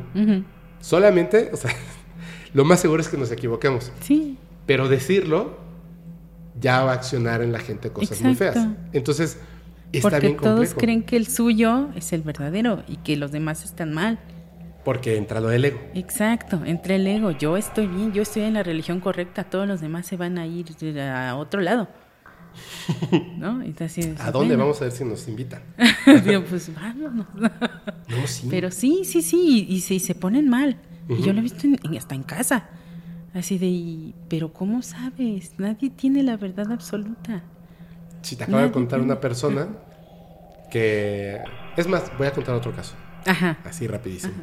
Solamente, o sea, lo más seguro es que nos equivoquemos. sí, Pero decirlo ya va a accionar en la gente cosas muy feas. Entonces, está porque bien todos creen que el suyo es el verdadero y que los demás están mal. Porque entra lo del ego. Exacto, entre el ego, yo estoy bien, yo estoy en la religión correcta, todos los demás se van a ir a otro lado. ¿No? Entonces, ¿A dónde bueno, vamos a ver si nos invitan? digo, pues vámonos. No, sí. Pero sí, sí, sí, y, se, y se ponen mal. Y yo lo he visto en- en- hasta en casa. Así de, pero ¿cómo sabes? Nadie tiene la verdad absoluta. Si te acabo de contar una persona que... Es más, voy a contar otro caso. Ajá. Así rapidísimo.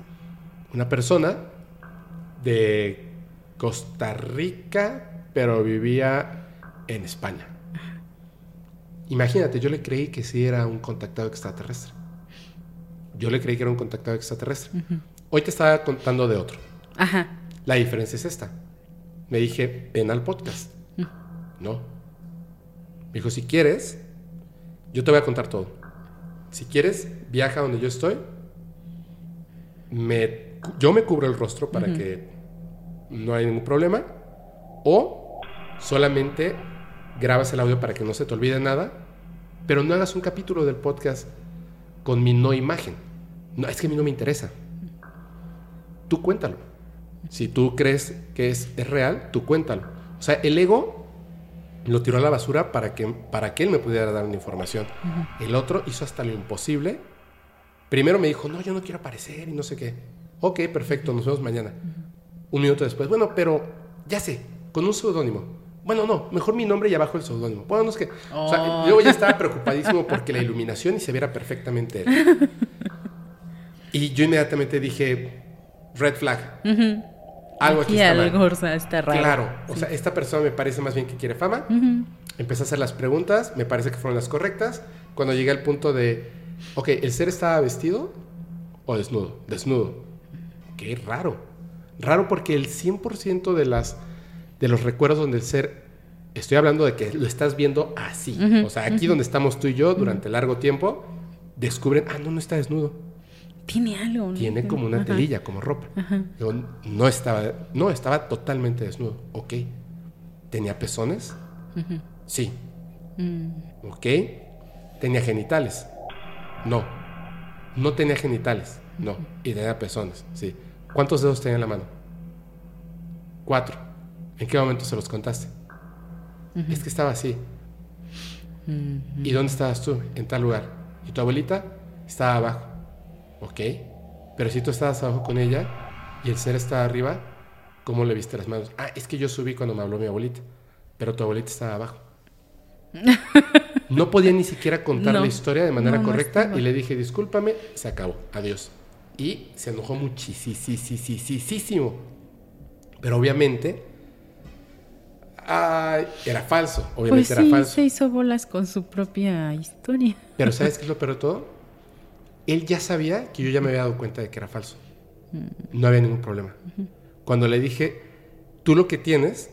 Una persona de Costa Rica, pero vivía en España. Imagínate, yo le creí que sí era un contactado extraterrestre. Yo le creí que era un contactado extraterrestre. Hoy te estaba contando de otro. Ajá. La diferencia es esta. Me dije, ven al podcast. No. Me dijo, si quieres, yo te voy a contar todo. Si quieres, viaja donde yo estoy. Me, yo me cubro el rostro para que no haya ningún problema. O solamente grabas el audio para que no se te olvide nada. Pero no hagas un capítulo del podcast con mi no imagen. No, es que a mí no me interesa. Tú cuéntalo. Si tú crees que es, es real, tú cuéntalo. O sea, el ego lo tiró a la basura para que, para que él me pudiera dar una información. El otro hizo hasta lo imposible. Primero me dijo, no, yo no quiero aparecer y no sé qué. Ok, perfecto, nos vemos mañana. Un minuto después, bueno, pero ya sé, con un seudónimo. Bueno, no, mejor mi nombre y abajo el seudónimo. Bueno, no es que. O sea, Oh. yo ya estaba preocupadísimo porque la iluminación y se viera perfectamente él. Y yo inmediatamente dije, red flag. Algo aquí está mal. algo o sea, está raro. Claro, o sea, esta persona me parece más bien que quiere fama. Empecé a hacer las preguntas, me parece que fueron las correctas. Cuando llegué al punto de, ok, ¿el ser estaba vestido o desnudo? Desnudo. Qué raro. Raro porque el 100% de, las, de los recuerdos donde el ser, estoy hablando de que lo estás viendo así. o sea, aquí donde estamos tú y yo durante largo tiempo, descubren, ah, no, no está desnudo. Tiene algo. ¿no? Tiene como una Ajá. telilla, como ropa. Yo no estaba, no, estaba totalmente desnudo. Ok. ¿Tenía pezones? Sí. Mm. Ok. ¿Tenía genitales? No. No tenía genitales. No. Y tenía pezones. Sí. ¿Cuántos dedos tenía en la mano? Cuatro. ¿En qué momento se los contaste? Es que estaba así. ¿Y dónde estabas tú? En tal lugar. ¿Y tu abuelita? Estaba abajo. Ok. Pero si tú estabas abajo con ella y el ser estaba arriba, ¿cómo le viste las manos? Ah, es que yo subí cuando me habló mi abuelita. Pero tu abuelita estaba abajo. No podía ni siquiera contar No. la historia de manera No, no correcta estaba. y le dije, discúlpame, se acabó, adiós. Y se enojó muchísimo. Pero obviamente, ay, era falso, obviamente Pues era sí, falso. se hizo bolas con su propia historia. Pero ¿sabes qué es lo peor de todo? Él ya sabía que yo ya me había dado cuenta de que era falso. No había ningún problema. Cuando le dije, tú lo que tienes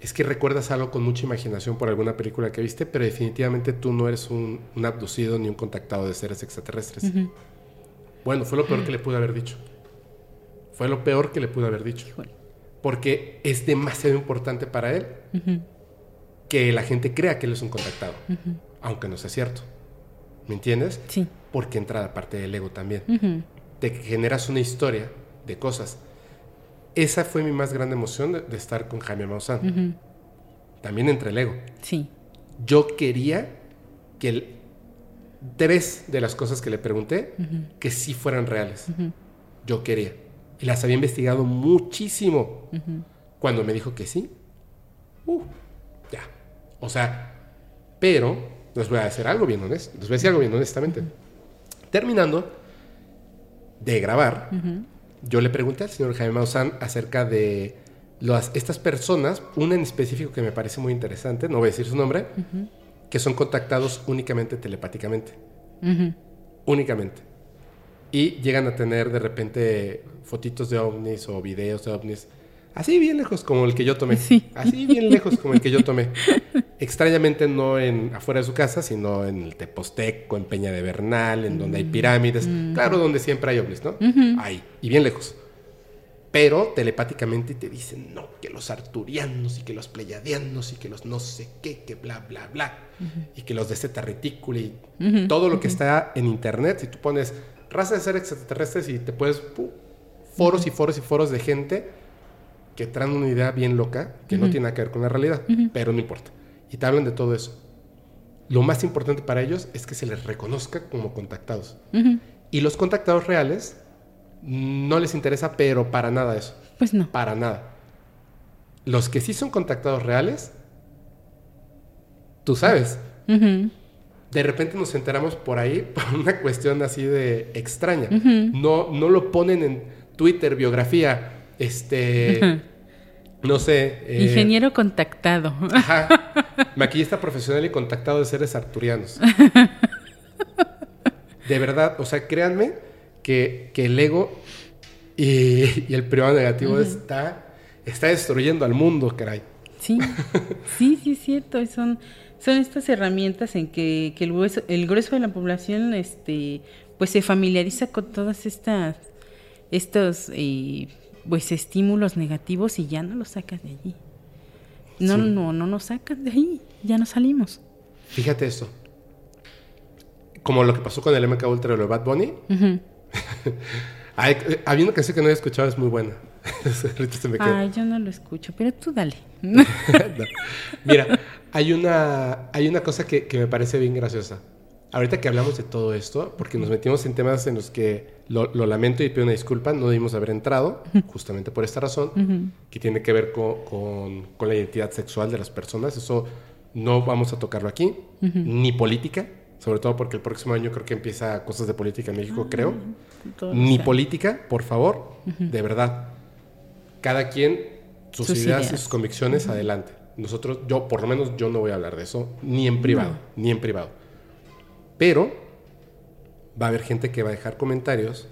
es que recuerdas algo con mucha imaginación por alguna película que viste, pero definitivamente tú no eres un, un abducido ni un contactado de seres extraterrestres. Bueno, fue lo peor que le pude haber dicho. Fue lo peor que le pude haber dicho. Híjole. Porque es demasiado importante para él que la gente crea que él es un contactado, aunque no sea cierto. ¿Me entiendes? Sí. Porque entra la parte del ego también. Ujú. Te generas una historia de cosas. Esa fue mi más grande emoción de, de estar con Jaime Maussan. Ujú. También entre el ego. Sí. Yo quería que el- tres de las cosas que le pregunté, que sí fueran reales. Yo quería. Y las había investigado muchísimo. Cuando me dijo que sí, uh, ya. O sea, pero les voy a decir algo bien honesto. Les voy a decir algo bien honestamente. Terminando de grabar, yo le pregunté al señor Jaime Maussan acerca de estas personas, una en específico que me parece muy interesante, no voy a decir su nombre, que son contactados únicamente telepáticamente. Únicamente. Y llegan a tener de repente fotitos de ovnis o videos de ovnis. Así bien lejos como el que yo tomé. Así bien lejos como el que yo tomé. Extrañamente no en afuera de su casa, sino en el Teposteco, en Peña de Bernal, en donde hay pirámides. Mm. Claro, donde siempre hay ovnis, ¿no? Ahí. Y bien lejos pero telepáticamente te dicen, no, que los arturianos y que los pleiadianos y que los no sé qué, que bla, bla, bla, y que los de Zeta Reticuli y todo lo que está en internet, si tú pones raza de seres extraterrestres y te puedes, foros y foros y foros de gente que traen una idea bien loca, que no tiene nada que ver con la realidad, pero no importa. Y te hablan de todo eso. Lo más importante para ellos es que se les reconozca como contactados. Y los contactados reales no les interesa, pero para nada eso. Pues no. Para nada. Los que sí son contactados reales, tú sabes. De repente nos enteramos por ahí por una cuestión así de extraña. no, no lo ponen en Twitter, biografía, este, no sé. Eh, Ingeniero contactado. Ajá. Maquillista profesional y contactado de seres arturianos. de verdad, o sea, créanme que, el ego y, el privado negativo está, está destruyendo al mundo, caray. Sí, sí, sí, es cierto. Son, son estas herramientas en que, el, grueso, el grueso de la población este, pues se familiariza con todas estas estos eh, pues estímulos negativos y ya no los sacas de allí. No, no, no nos sacas de ahí, ya no salimos. Fíjate eso. Como lo que pasó con el MK Ultra de Bad Bunny. Hay, había una canción que no había escuchado, es muy buena. Ay, yo no lo escucho, pero tú dale. Mira, hay una, hay una cosa que, me parece bien graciosa. Ahorita que hablamos de todo esto, porque nos metimos en temas en los que lo, lamento y pido una disculpa, no debimos haber entrado, justamente por esta razón, que tiene que ver con, con, la identidad sexual de las personas. Eso no vamos a tocarlo aquí, ni política sobre todo porque el próximo año creo que empieza cosas de política en México, ah, creo. Ni política, por favor, de verdad. Cada quien, sus, ideas, y sus convicciones, adelante. Nosotros, yo, por lo menos yo no voy a hablar de eso, ni en privado, ni en privado. Pero va a haber gente que va a dejar comentarios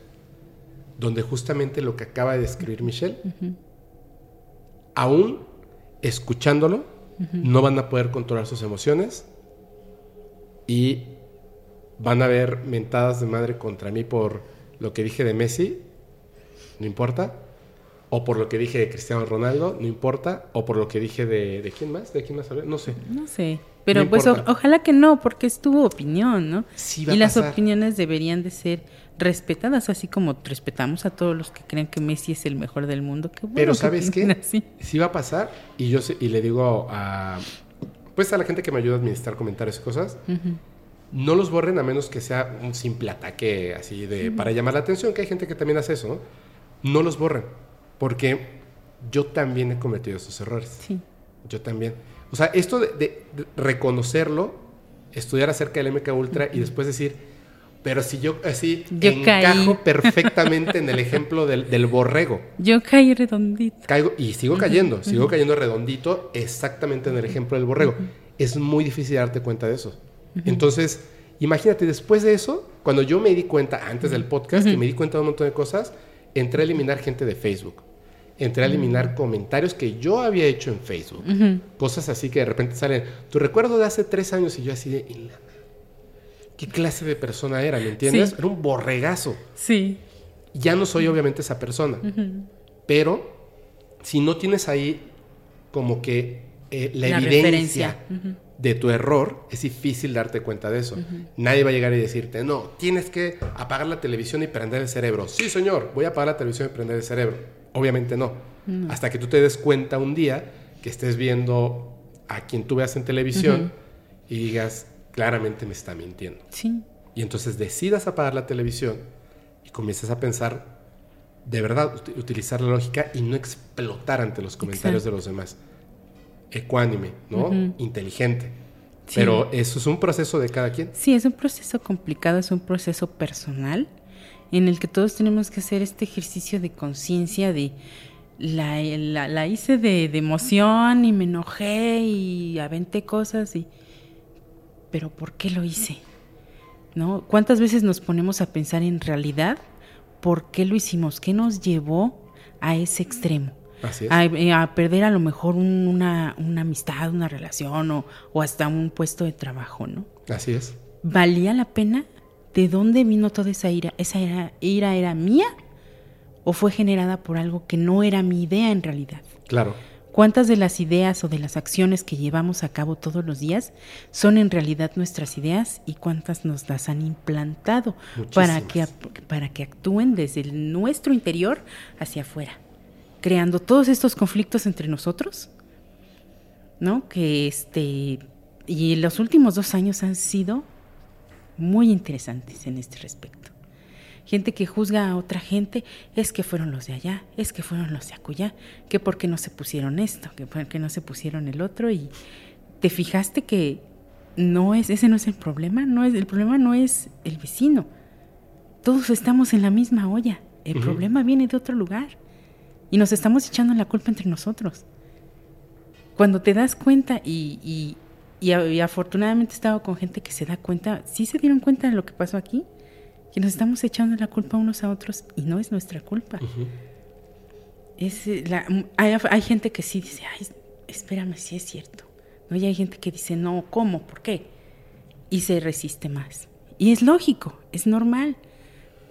donde justamente lo que acaba de describir Michelle, aún escuchándolo, no van a poder controlar sus emociones y van a haber mentadas de madre contra mí por lo que dije de Messi, no importa, o por lo que dije de Cristiano Ronaldo, no importa, o por lo que dije de, de quién más, de quién más no sé. No sé, pero pues ojalá que no, porque es tu opinión, ¿no? y las opiniones deberían de ser respetadas, así como respetamos a todos los que creen que Messi es el mejor del mundo. Qué pero ¿sabes qué? Sí va a pasar, y yo sé, y le digo a, pues a la gente que me ayuda a administrar comentarios y cosas, no los borren a menos que sea un simple ataque así de para llamar la atención, que hay gente que también hace eso, ¿no? No los borren, porque yo también he cometido esos errores. Sí. Yo también. O sea, esto de, reconocerlo, estudiar acerca del MK Ultra y después decir, pero si yo así encajo perfectamente en el ejemplo del, borrego. Yo caí redondito. Caigo y sigo cayendo, sigo cayendo redondito exactamente en el ejemplo del borrego. Es muy difícil darte cuenta de eso. Entonces, imagínate, después de eso, cuando yo me di cuenta, antes del podcast, que me di cuenta de un montón de cosas, entré a eliminar gente de Facebook. Entré a eliminar comentarios que yo había hecho en Facebook. Cosas así que de repente salen. Tu recuerdo de hace tres años y yo así de. ¿Qué clase de persona era? ¿Me entiendes? Era un borregazo. Sí. Ya no soy obviamente esa persona. Pero si no tienes ahí como que eh, la, evidencia de tu error, es difícil darte cuenta de eso. Nadie va a llegar y decirte, no, tienes que apagar la televisión y prender el cerebro. Sí, señor, voy a apagar la televisión y prender el cerebro. Obviamente no. Hasta que tú te des cuenta un día que estés viendo a quien tú veas en televisión y digas, claramente me está mintiendo. Sí. Y entonces decidas apagar la televisión y comienzas a pensar, de verdad, utilizar la lógica y no explotar ante los comentarios de los demás ecuánime, ¿no? Inteligente. Pero eso es un proceso de cada quien. Sí, es un proceso complicado, es un proceso personal en el que todos tenemos que hacer este ejercicio de conciencia de la, la, hice de, de, emoción y me enojé y aventé cosas y... Pero ¿por qué lo hice? ¿No? ¿Cuántas veces nos ponemos a pensar en realidad por qué lo hicimos? ¿Qué nos llevó a ese extremo? Así es. A, a, perder a lo mejor una, una, amistad, una relación o, o, hasta un puesto de trabajo, ¿no? Así es. ¿Valía la pena? ¿De dónde vino toda esa ira? ¿Esa ira, ira era mía o fue generada por algo que no era mi idea en realidad. Claro. ¿Cuántas de las ideas o de las acciones que llevamos a cabo todos los días son en realidad nuestras ideas y cuántas nos las han implantado para que, para que actúen desde nuestro interior hacia afuera, creando todos estos conflictos entre nosotros? ¿No? Que este. Y los últimos dos años han sido muy interesantes en este respecto gente que juzga a otra gente, es que fueron los de allá, es que fueron los de acullá, que por qué no se pusieron esto, que por qué no se pusieron el otro y te fijaste que no es ese no es el problema, no es el problema no es el vecino. Todos estamos en la misma olla. El problema viene de otro lugar y nos estamos echando la culpa entre nosotros. Cuando te das cuenta y, y, y, afortunadamente he estado con gente que se da cuenta, sí se dieron cuenta de lo que pasó aquí, que nos estamos echando la culpa unos a otros y no es nuestra culpa. es eh, la, hay, hay, gente que sí dice, ay, espérame, sí es cierto. ¿No? Y hay gente que dice, no, ¿cómo? ¿Por qué? Y se resiste más. Y es lógico, es normal,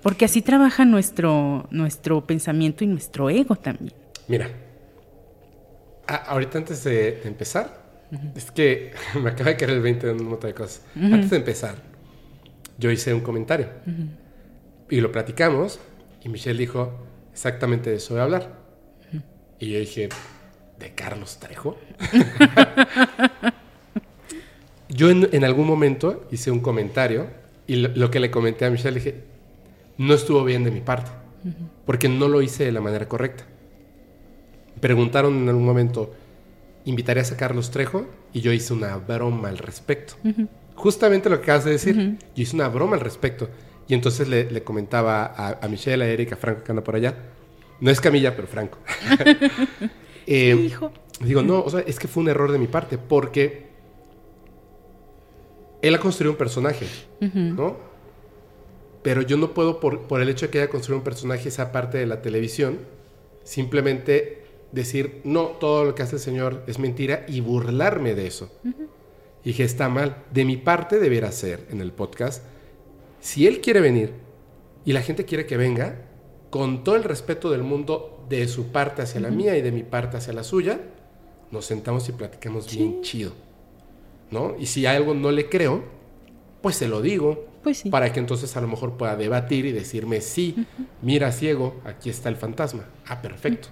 porque así trabaja nuestro, nuestro pensamiento y nuestro ego también. Mira, ahorita antes de, empezar, es que me acaba de caer el 20 de un montón de cosas. Antes de empezar, yo hice un comentario y lo platicamos y Michelle dijo, exactamente de eso voy a hablar. Y yo dije, ¿de Carlos Trejo? yo en, algún momento hice un comentario y lo, que le comenté a Michelle dije, no estuvo bien de mi parte, porque no lo hice de la manera correcta. Preguntaron en algún momento, ¿invitarías a Carlos Trejo? Y yo hice una broma al respecto justamente lo que acabas de decir. Yo hice una broma al respecto. Y entonces le, comentaba a, Michelle, a Erika, a Franco que anda por allá. No es Camilla, pero Franco. eh, Hijo. Digo, no, o sea, es que fue un error de mi parte porque él ha construido un personaje, ¿no? Pero yo no puedo, por, por, el hecho de que haya construido un personaje, esa parte de la televisión, simplemente decir, no, todo lo que hace el señor es mentira y burlarme de eso. Y dije, está mal. De mi parte deberá ser en el podcast, si él quiere venir y la gente quiere que venga, con todo el respeto del mundo de su parte hacia la mía y de mi parte hacia la suya, nos sentamos y platicamos bien chido. ¿No? Y si a algo no le creo, pues se lo digo. Pues para que entonces a lo mejor pueda debatir y decirme, sí, mira ciego, aquí está el fantasma. Ah, perfecto.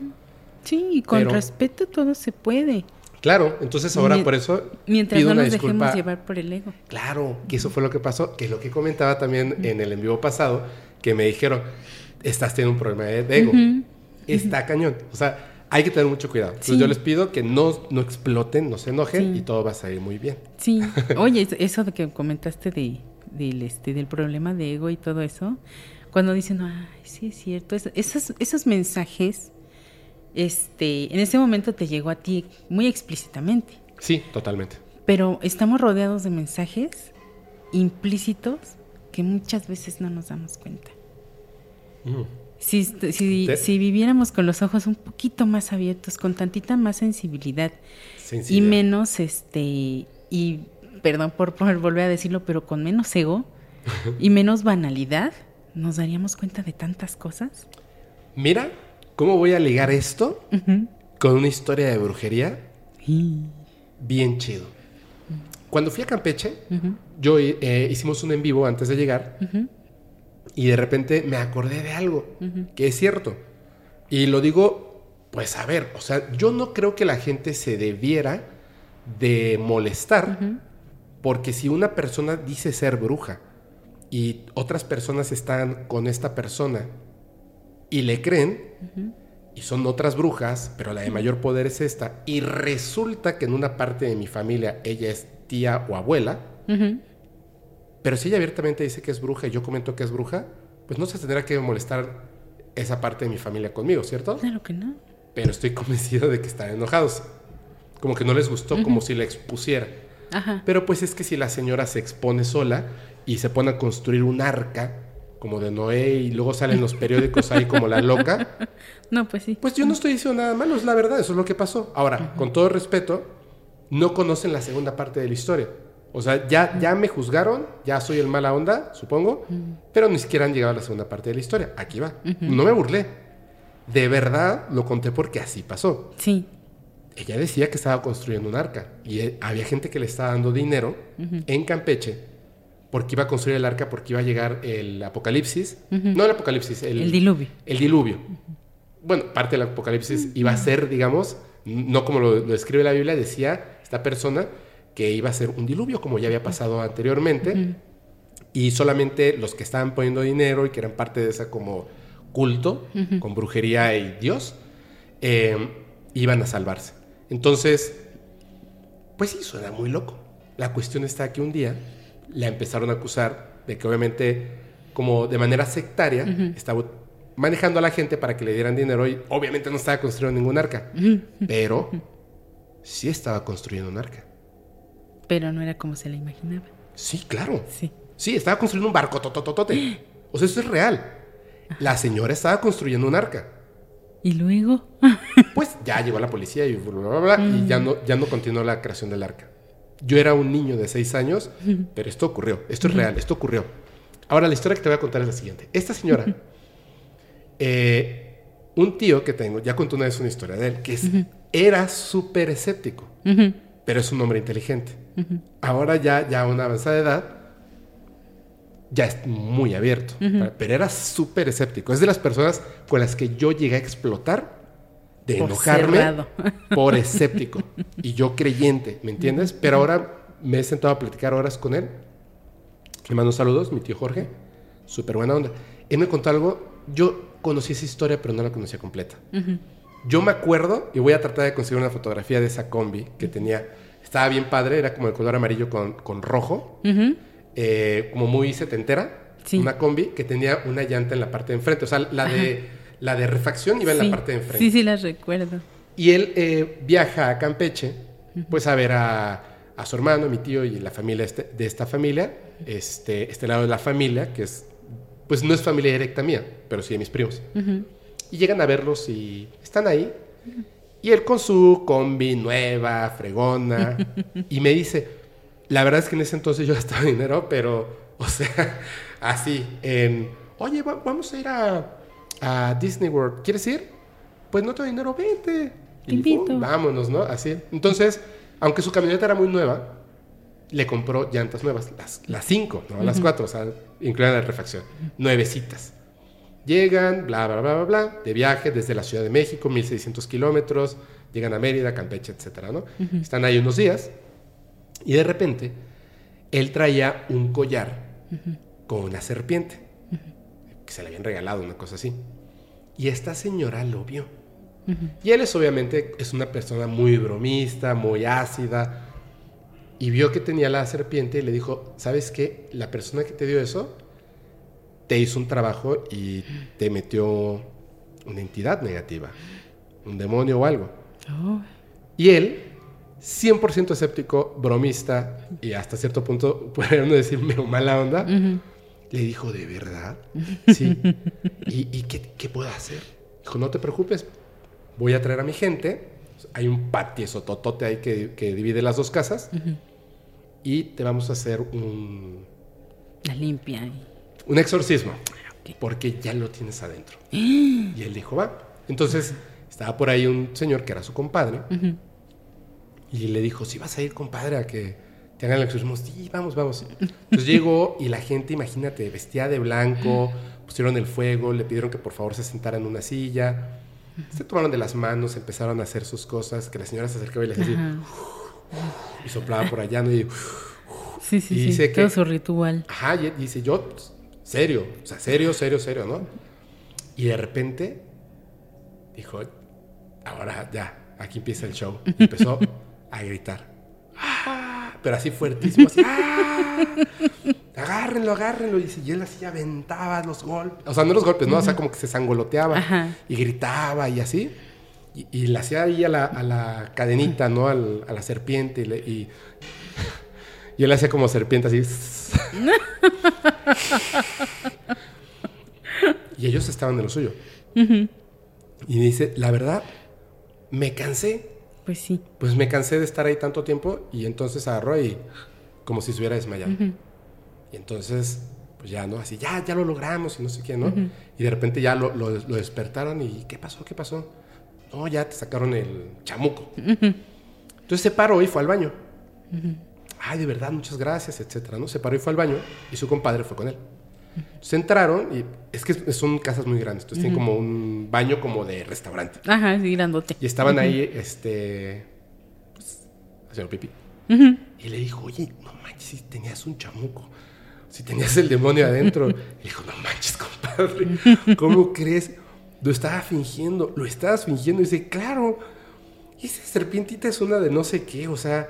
Sí, y con respeto todo se puede. Claro, entonces ahora por eso mientras no nos dejemos llevar por el ego. Claro, que eso fue lo que pasó, que es lo que comentaba también en el en vivo pasado, que me dijeron, estás teniendo un problema de ego. Está cañón. O sea, hay que tener mucho cuidado. Entonces yo les pido que no, no exploten, no se enojen y todo va a salir muy bien. Sí. Oye, eso de que comentaste de, del, este, del problema de ego y todo eso, cuando dicen, ay, sí es cierto, esos, esos mensajes este, en ese momento te llegó a ti muy explícitamente. Sí, totalmente. Pero estamos rodeados de mensajes implícitos que muchas veces no nos damos cuenta. Mm. Si, si, viviéramos con los ojos un poquito más abiertos, con tantita más sensibilidad, y menos, este, y perdón por, por volver a decirlo, pero con menos ego y menos banalidad, nos daríamos cuenta de tantas cosas. Mira, ¿Cómo voy a ligar esto con una historia de brujería? Bien chido. Cuando fui a Campeche, yo eh, hicimos un en vivo antes de llegar y de repente me acordé de algo que es cierto. Y lo digo, pues a ver, o sea, yo no creo que la gente se debiera de molestar porque si una persona dice ser bruja y otras personas están con esta persona y le creen, y son otras brujas, pero la de mayor poder es esta, y resulta que en una parte de mi familia ella es tía o abuela, pero si ella abiertamente dice que es bruja y yo comento que es bruja, pues no se tendrá que molestar esa parte de mi familia conmigo, ¿cierto? Claro que no. pero estoy convencido de que están enojados. Como que no les gustó, como si la expusiera. Ajá. Pero pues es que si la señora se expone sola y se pone a construir un arca, como de Noé, y luego salen los periódicos ahí como la loca, No, pues sí. pues yo no estoy diciendo nada malo, es la verdad, eso es lo que pasó. Ahora, con todo respeto, no conocen la segunda parte de la historia. O sea, ya, ya me juzgaron, ya soy el mala onda, supongo, pero ni siquiera han llegado a la segunda parte de la historia. Aquí va. No me burlé. De verdad lo conté porque así pasó. Sí. Ella decía que estaba construyendo un arca y eh, había gente que le estaba dando dinero en Campeche porque iba a construir el arca porque iba a llegar el apocalipsis. No el apocalipsis, el, El diluvio. el diluvio. Bueno, parte del apocalipsis iba a ser, digamos, no como lo, lo describe la Biblia, decía esta persona que iba a ser un diluvio como ya había pasado anteriormente y solamente los que estaban poniendo dinero y que eran parte de esa como culto con brujería y Dios eh, iban a salvarse. Entonces, pues sí, suena muy loco. La cuestión está que un día la empezaron a acusar de que obviamente como de manera sectaria estaba manejando a la gente para que le dieran dinero y obviamente no estaba construyendo ningún arca, pero sí estaba construyendo un arca. Pero no era como se la imaginaba. Sí, claro. Sí. Sí, estaba construyendo un barco totototote. O sea, eso es real. La señora estaba construyendo un arca. Y luego. Pues ya llegó la policía y bla, bla, bla, y ya no, ya no continuó la creación del arca. Yo era un niño de seis años, pero esto ocurrió. Esto es real, esto ocurrió. Ahora, la historia que te voy a contar es la siguiente. Esta señora, eh, un tío que tengo, ya contó una vez una historia de él, que es- era súper escéptico, pero es un hombre inteligente. Ahora ya, ya a una avanzada edad, ya es muy abierto, pero era súper escéptico. Es de las personas con las que yo llegué a explotar de Por enojarme cerrado. por escéptico y yo creyente, ¿me entiendes? Pero ahora me he sentado a platicar horas con él. Le mando saludos, mi tío Jorge, súper buena onda. Él me contó algo, yo conocí esa historia, pero no la conocía completa. Yo me acuerdo, y voy a tratar de conseguir una fotografía de esa combi que tenía, estaba bien padre, era como el color amarillo con, con rojo, eh, como muy setentera, Sí. una combi que tenía una llanta en la parte de enfrente, o sea, la de, la de refacción iba en Sí. la parte de enfrente. Sí, sí, las recuerdo. Y él eh, viaja a Campeche, pues a ver a, a su hermano, mi tío y la familia este- de esta familia, este, este lado de la familia, que es, pues no es familia directa mía, pero sí de mis primos. Y llegan a verlos y están ahí. Y él con su combi nueva, fregona, y me dice, la verdad es que en ese entonces yo gastaba dinero, pero, o sea, así, en, oye, va- vamos a ir a, a Disney World, ¿quieres ir? Pues no tengo dinero, vente. Te Y. "Oh, vámonos, ¿no? Así. Entonces, aunque su camioneta era muy nueva, le compró llantas nuevas, las, las cinco, no las cuatro, o sea, incluida la refacción, nuevecitas. Llegan, bla, bla, bla, bla, bla, de viaje desde la Ciudad de México, 1600 kilómetros, llegan a Mérida, Campeche, etcétera, ¿no? Están ahí unos días y de repente él traía un collar con una serpiente que se le habían regalado, una cosa así. Y esta señora lo vio. Y él es obviamente es una persona muy bromista, muy ácida. Y vio que tenía la serpiente y le dijo, ¿sabes qué? La persona que te dio eso te hizo un trabajo y te metió una entidad negativa, un demonio o algo. Oh, Y él, 100% escéptico, bromista y hasta cierto punto, podrían decirme mala onda, le dijo, ¿de verdad? Sí. ¿Y, y qué, qué puedo hacer? Dijo, no te preocupes, voy a traer a mi gente. Hay un patio sototote ahí que, que divide las dos casas. Y te vamos a hacer un, la limpia. un exorcismo. Porque ya lo tienes adentro. Y él dijo, va. Entonces, estaba por ahí un señor que era su compadre. Y le dijo, si vas a ir, compadre, a que te hagan el exorcismo. Sí, vamos, vamos. Entonces llegó y la gente, imagínate, vestía de blanco, pusieron el fuego, le pidieron que por favor se sentara en una silla. Se tomaron de las manos, empezaron a hacer sus cosas, que la señora se acercaba y le hacía y soplaba por allá, ¿no? Y, Sí, sí, Y sí. Todo su ritual. Ajá, y dice yo, serio, o sea, serio, serio, serio, ¿no? Y de repente dijo, ahora ya, aquí empieza el show. Y empezó a gritar. ¡Ah! Pero así fuertísimo, así, ¡ah! Agárrenlo, agárrenlo. Y, y él así aventaba los golpes. O sea, no los golpes, ¿no? O sea, como que se sangoloteaba Ajá. y gritaba y así. Y, y le hacía ahí a la, a la cadenita, ¿no? Al- a la serpiente. Y, le- y, y él hacía como serpiente así. y ellos estaban en lo suyo. Y dice, la verdad, me cansé. Pues sí. Pues me cansé de estar ahí tanto tiempo y entonces agarró y como si se hubiera desmayado. Y entonces, pues ya, ¿no? Así, ya, ya lo logramos y no sé qué, ¿no? Y de repente ya lo, lo- lo despertaron y ¿qué pasó? ¿Qué pasó? No, ya te sacaron el chamuco. Entonces se paró y fue al baño. Ay, de verdad, muchas gracias, etcétera, ¿no? Se paró y fue al baño y su compadre fue con él. Se entraron y es que son casas muy grandes, entonces tienen como un baño como de restaurante. Ajá, sí, grandote. Y estaban ahí, este, pues, haciendo pipí. Y le dijo, oye, no manches, si tenías un chamuco, si tenías el demonio adentro. Y dijo, no manches, compadre, ¿cómo crees? Lo estaba fingiendo, lo estabas fingiendo. Y dice, claro, esa serpientita es una de no sé qué, o sea,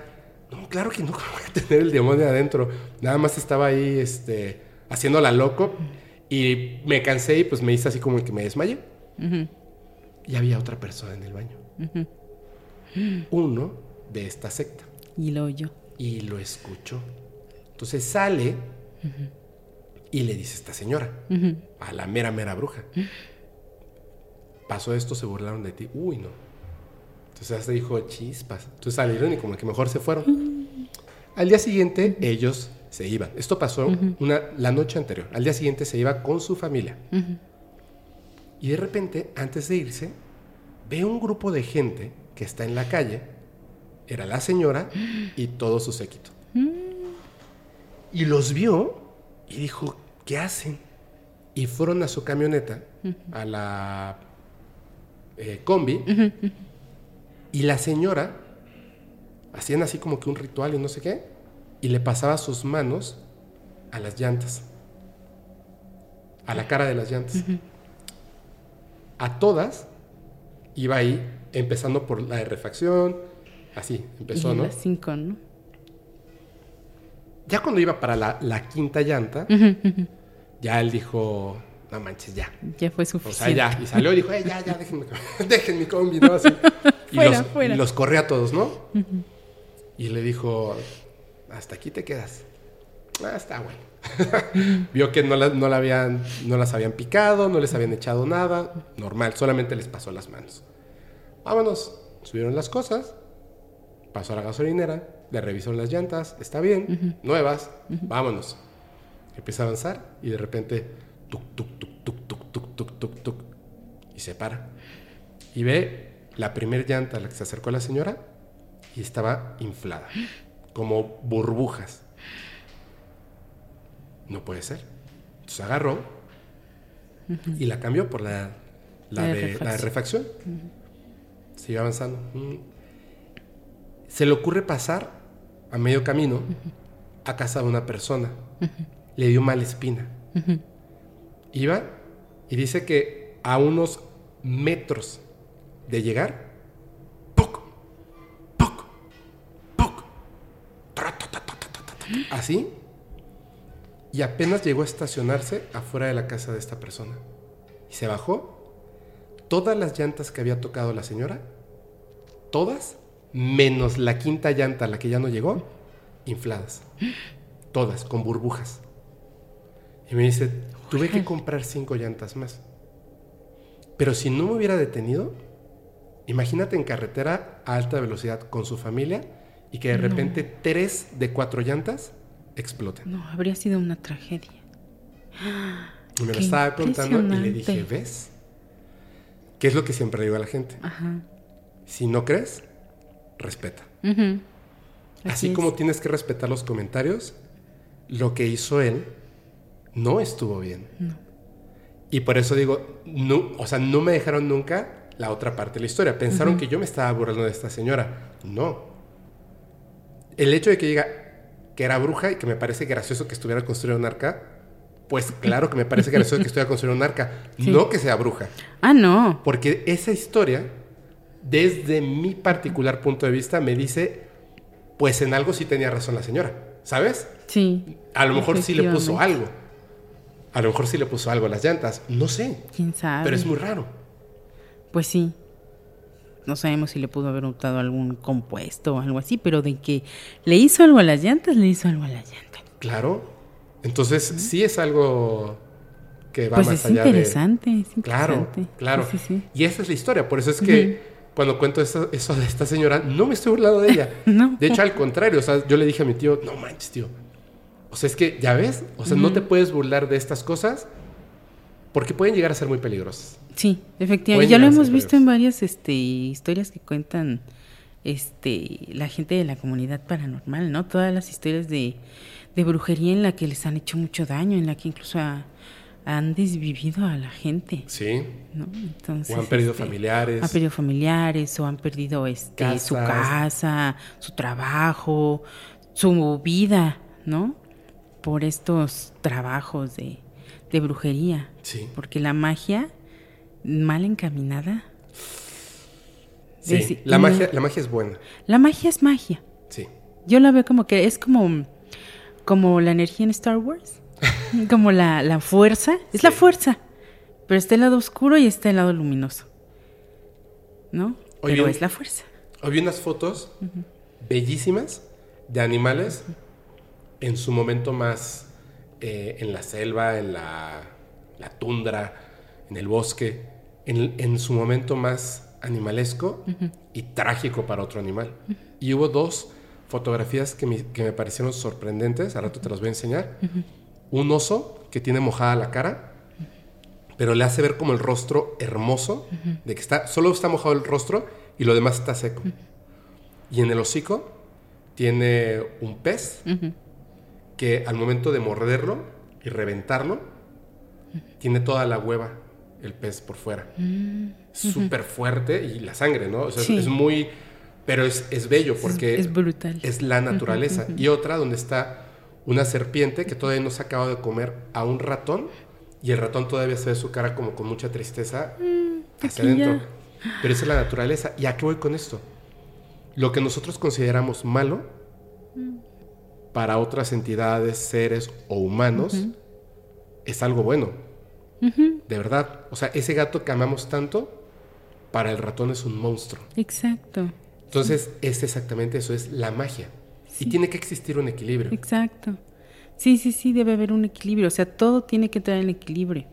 no, claro que no ¿cómo voy a tener el demonio adentro. Nada más estaba ahí, este, haciéndola loco. Y me cansé y pues me hice así como que me desmayé. Y había otra persona en el baño. Uno de esta secta. Y lo oyó. Y lo escuchó. Entonces sale y le dice a esta señora, a la mera, mera bruja. Pasó esto, se burlaron de ti. Uy, no. Entonces hasta dijo chispas. Entonces salieron y como que mejor se fueron. Al día siguiente ellos se iban. Esto pasó una, la noche anterior. Al día siguiente se iba con su familia. Y de repente, antes de irse, ve un grupo de gente que está en la calle. Era la señora y todo su séquito. Y los vio y dijo, ¿qué hacen? Y fueron a su camioneta, a la eh, combi, y la señora hacían así como que un ritual y no sé qué, y le pasaba sus manos a las llantas, a la cara de las llantas. A todas iba ahí, empezando por la de refacción, así, empezó, y ¿no? las cinco, ¿no? Ya cuando iba para la, la quinta llanta, ya él dijo, no manches, ya. Ya fue O sea, suficiente. ya. Y salió y dijo, "Eh, ya, ya, déjenme, dejen mi combi, ¿no? Así. Y, Fuera, los, fuera. los corrió a todos, ¿no? Y le dijo, hasta aquí te quedas. Ah, está bueno. Vio que no, la- no, la habían, no las habían picado, no les habían echado nada. Normal, solamente les pasó las manos. Vámonos. Subieron las cosas. Pasó a la gasolinera. Le revisó las llantas. Está bien. Nuevas. Vámonos. Empieza a avanzar y de repente tuc, tuc, tuc, tuc, tuc, tuc, tuc, tuc, tuc, y se para. Y ve la primer llanta a la que se acercó la señora y estaba inflada, como burbujas. No puede ser. Entonces agarró y la cambió por la, la, La de de, la de refacción. refacción. Sigue avanzando. Mm. Se le ocurre pasar a medio camino a casa de una persona. Le dio mala espina. Iba y dice que a unos metros de llegar. ¡puc! Así, y apenas llegó a estacionarse afuera de la casa de esta persona. Y se bajó, todas las llantas que había tocado la señora, todas, menos la quinta llanta, la que ya no llegó, infladas. Todas, con burbujas. Y me dice, tuve que comprar cinco llantas más. Pero si no me hubiera detenido, imagínate en carretera a alta velocidad con su familia y que de repente tres de cuatro llantas exploten. No, habría sido una tragedia. Y me lo estaba contando y le dije. ¿ves? ¿Qué es lo que siempre digo a la gente? Ajá. Si no crees, respeta. Así, como tienes que respetar los comentarios, lo que hizo él no estuvo bien. Y por eso digo, no, o sea, no me dejaron nunca la otra parte de la historia. Pensaron que yo me estaba burlando de esta señora. No. El hecho de que diga que era bruja y que me parece gracioso que estuviera construyendo un arca, pues claro que me parece gracioso que estuviera construyendo un arca. Sí. No que sea bruja. Ah, no. Porque esa historia, desde mi particular punto de vista, me dice, pues en algo sí tenía razón la señora, ¿sabes? Sí. A lo mejor sí le puso algo. A lo mejor sí le puso algo a las llantas, no sé, ¿Quién sabe? pero es muy raro. Pues sí. No sabemos si le pudo haber untado algún compuesto o algo así, pero de que le hizo algo a las llantas, le hizo algo a las llantas. Claro. Entonces, sí es algo que va Pues más es allá interesante, de... es Claro, interesante. claro. Sí, sí, sí. Y esa es la historia. Por eso es que cuando cuento eso, eso de esta señora, no me estoy burlando de ella. No. De hecho, al contrario. O sea, yo le dije a mi tío, no manches, tío. O sea, es que, ¿ya ves? O sea, no te puedes burlar de estas cosas porque pueden llegar a ser muy peligrosas. Sí, efectivamente. Ya lo hemos visto en varias este, historias que cuentan este, la gente de la comunidad paranormal, ¿no? Todas las historias de, de brujería en la que les han hecho mucho daño, en la que incluso ha- han desvivido a la gente, Sí. ¿no? Entonces, O han perdido este, familiares. Han perdido familiares o han perdido este, su casa, su trabajo, su vida, ¿no? Por estos trabajos de, de brujería. Sí. Porque la magia mal encaminada. Sí. La, no- magia, la magia es buena. La magia es magia. Sí. Yo la veo como que es como, como la energía en Star Wars. como la, la fuerza. Es la fuerza. Pero está el lado oscuro y está el lado luminoso. ¿No? Oye, Pero un- es la fuerza. Había unas fotos bellísimas de animales en su momento más eh, en la selva, en la, la tundra, en el bosque, en, en su momento más animalesco y trágico para otro animal. Y hubo dos fotografías que me, que me parecieron sorprendentes, al rato te las voy a enseñar. Un oso que tiene mojada la cara, pero le hace ver como el rostro hermoso, de que está, solo está mojado el rostro y lo demás está seco. Y en el hocico tiene un pez que al momento de morderlo y reventarlo, tiene toda la hueva, el pez por fuera. Súper fuerte y la sangre, ¿no? O sea, es- Sí. es muy... Pero es, es bello porque es brutal. es la naturaleza. Y otra donde está una serpiente que todavía no se ha acabado de comer a un ratón y el ratón todavía se ve su cara como con mucha tristeza hacia aquí ya. adentro. Pero esa es la naturaleza. ¿Y a qué voy con esto? Lo que nosotros consideramos malo para otras entidades, seres o humanos es algo bueno. De verdad. O sea, ese gato que amamos tanto, para el ratón es un monstruo. Exacto. Entonces, es exactamente eso, es la magia. Sí. Y tiene que existir un equilibrio. Exacto. Sí, sí, sí, debe haber un equilibrio. O sea, todo tiene que entrar en equilibrio.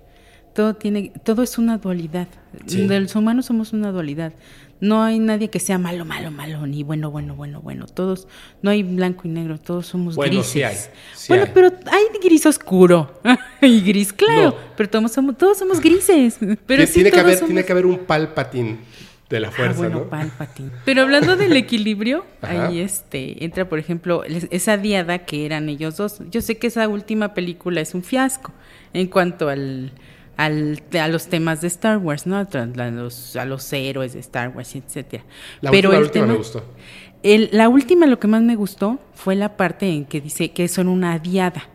Todo tiene, todo es una dualidad. Sí. Los humanos somos una dualidad. No hay nadie que sea malo, malo, malo, ni bueno, bueno, bueno, bueno. Todos, no hay blanco y negro, todos somos Bueno, grises. sí hay, sí bueno, hay. pero hay gris oscuro y gris claro, No. pero todos somos, todos somos grises. Pero sí, tiene, que haber, somos- tiene que haber un palpatín de la Ah, fuerza, bueno, ¿no? Palpatine. Pero hablando del equilibrio, ahí este entra, por ejemplo, esa diada que eran ellos dos. Yo sé que esa última película es un fiasco en cuanto al, al a los temas de Star Wars, ¿no? A los, a los héroes de Star Wars, etcétera. La Pero última, el la última tema, me gustó. el- la última, lo que más me gustó fue la parte en que dice que son una diada,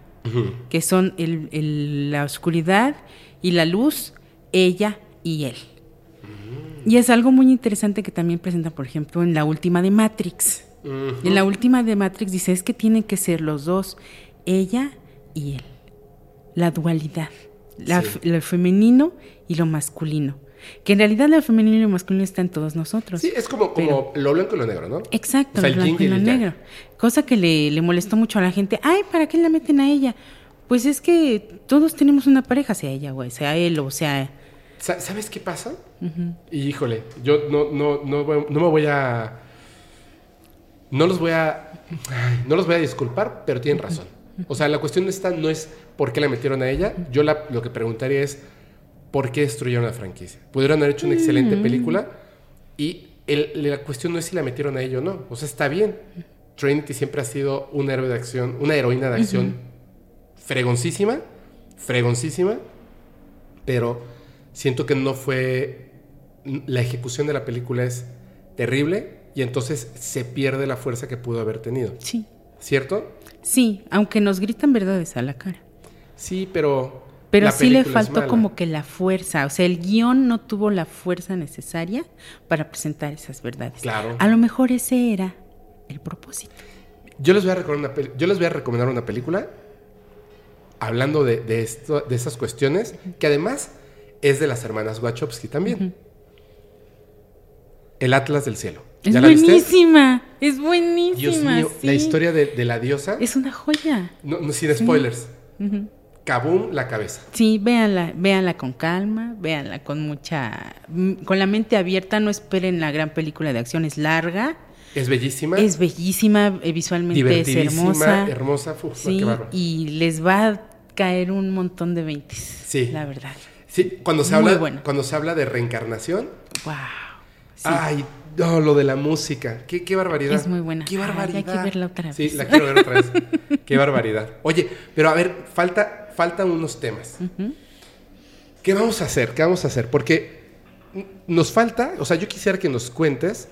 que son el- el- la oscuridad y la luz, ella y él. Y es algo muy interesante que también presenta, por ejemplo, en la última de Matrix. En la última de Matrix dice es que tienen que ser los dos, ella y él. La dualidad, la Sí. lo femenino y lo masculino. Que en realidad lo femenino y lo masculino está en todos nosotros. Sí, es como, como lo blanco y lo negro, ¿no? Exacto, O sea, yin blanco y lo negro. Cosa que le, le molestó mucho a la gente. Ay, ¿para qué la meten a ella? Pues es que todos tenemos una pareja, sea ella, güey, sea él o sea... Sa- ¿Sabes qué pasa? Y híjole, yo no, no, no, voy- no me voy a... No los voy a... ay, no los voy a disculpar, pero tienen razón. O sea, la cuestión esta no es por qué la metieron a ella. Yo la- lo que preguntaría es por qué destruyeron la franquicia. Pudieron haber hecho una excelente película y el- la cuestión no es si la metieron a ella o no. O sea, está bien. Trinity siempre ha sido un héroe de acción, una heroína de acción fregoncísima, fregoncísima, pero siento que no fue la ejecución de la película es terrible y entonces se pierde la fuerza que pudo haber tenido, Sí, ¿cierto? Sí, aunque nos gritan verdades a la cara. Sí, pero Pero la sí le faltó como que la fuerza, o sea, el guion no tuvo la fuerza necesaria para presentar esas verdades. Claro. A lo mejor ese era el propósito. Yo les voy a recomendar una, peli- yo les voy a recomendar una película hablando de, de esto, de esas cuestiones, que además es de las hermanas Wachowski también. El Atlas del Cielo. Es ¿Ya la viste? buenísima, es buenísima. Dios mío, sí. la historia de, de la diosa. Es una joya. No, no sin spoilers. Kaboom, la cabeza. Sí, véanla, véanla con calma, véanla con mucha, mm, con la mente abierta, no esperen la gran película de acción, es larga, Es bellísima. es bellísima, eh, visualmente es hermosa. hermosa. Uf, Sí, y les va a caer un montón de veintes. Sí. La verdad. Sí, cuando se, Muy habla, bueno. cuando se habla de reencarnación, Wow. Sí. ay, no, lo de la música, qué, qué barbaridad. Es muy buena. Qué Ay, barbaridad. hay que verla otra Sí, vez. la quiero ver otra vez. qué barbaridad. Oye, pero a ver, falta, faltan unos temas. ¿Qué vamos a hacer? ¿Qué vamos a hacer? Porque nos falta, o sea, yo quisiera que nos cuentes,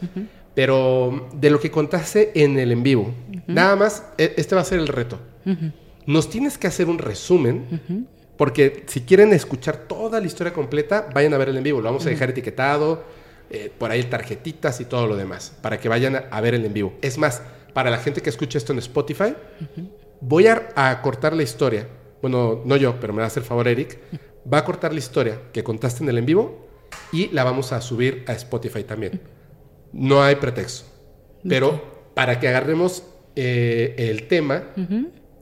pero de lo que contaste en el en vivo, nada más, e- este va a ser el reto. Nos tienes que hacer un resumen, porque si quieren escuchar toda la historia completa, vayan a ver el en vivo. Lo vamos a dejar etiquetado, eh, por ahí tarjetitas y todo lo demás, para que vayan a, ver el en vivo. Es más, para la gente que escucha esto en Spotify, voy a, a cortar la historia. Bueno, no yo, pero me va a hacer favor Eric. Va a cortar la historia que contaste en el en vivo y la vamos a subir a Spotify también. No hay pretexto. Pero para que agarremos eh, el tema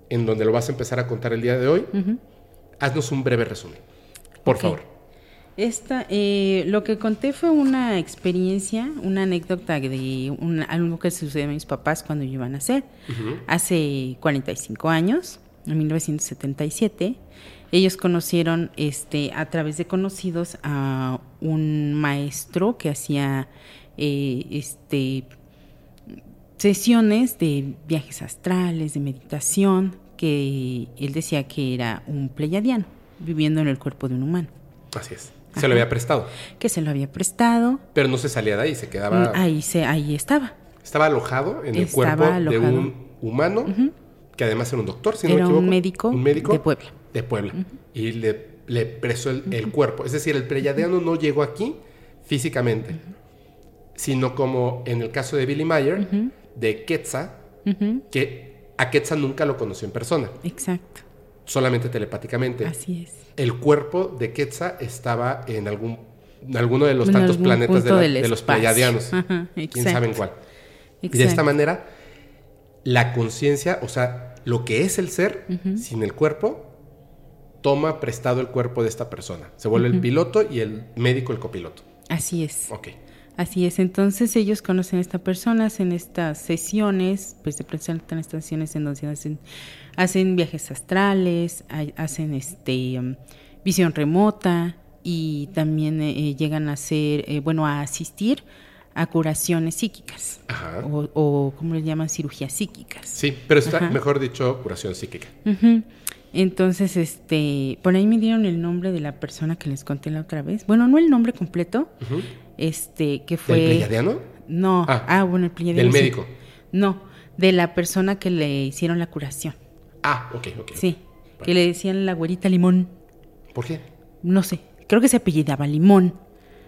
en donde lo vas a empezar a contar el día de hoy, haznos un breve resumen. Por favor. Esta, eh, lo que conté fue una experiencia, una anécdota de un- algo que sucedió a mis papás cuando yo iba a nacer. Hace 45 años, en 1977, ellos conocieron este, a través de conocidos a un maestro que hacía eh, este, sesiones de viajes astrales, de meditación, que él decía que era un pleyadiano, viviendo en el cuerpo de un humano Así es. Se lo había prestado. que se lo había prestado. Pero no se salía de ahí, se quedaba. Ahí se, ahí estaba. Estaba alojado en el cuerpo de un humano que además era un doctor, si no me Era un equivoco. médico Un médico de Puebla. De Puebla. Y le, le prestó el, el cuerpo. Es decir, el pleyadiano no llegó aquí físicamente, sino como en el caso de Billy Mayer, de Quetzal, que a Quetzal nunca lo conoció en persona, Exacto. Solamente telepáticamente. Así es. El cuerpo de Quetzal estaba en algún en alguno de los En tantos planetas de, la- los. Ajá, Quién sabe en cuál. Y de esta manera, la conciencia, o sea, lo que es el ser sin el cuerpo, toma prestado el cuerpo de esta persona. Se vuelve el piloto y el médico el copiloto. Así es. Ok. Así es. Entonces ellos conocen a esta persona, hacen estas sesiones, pues se presentan estas sesiones en donde hacen, hacen viajes astrales, hay- hacen este um, visión remota y también eh, llegan a hacer, eh, bueno, a asistir a curaciones psíquicas Ajá. o, o como le llaman cirugías psíquicas. Sí, pero está, Ajá. mejor dicho, curación psíquica. Entonces, este, por ahí me dieron el nombre de la persona que les conté la otra vez. Bueno, no el nombre completo. Este, que ¿Del fue. pleyadiano? No, Ah, ah, bueno, el pleyadiano Del sí. médico. No, de la persona que le hicieron la curación. Ah, ok, ok. Sí, que le decían la güerita limón. ¿Por qué? No sé, creo que se apellidaba Limón.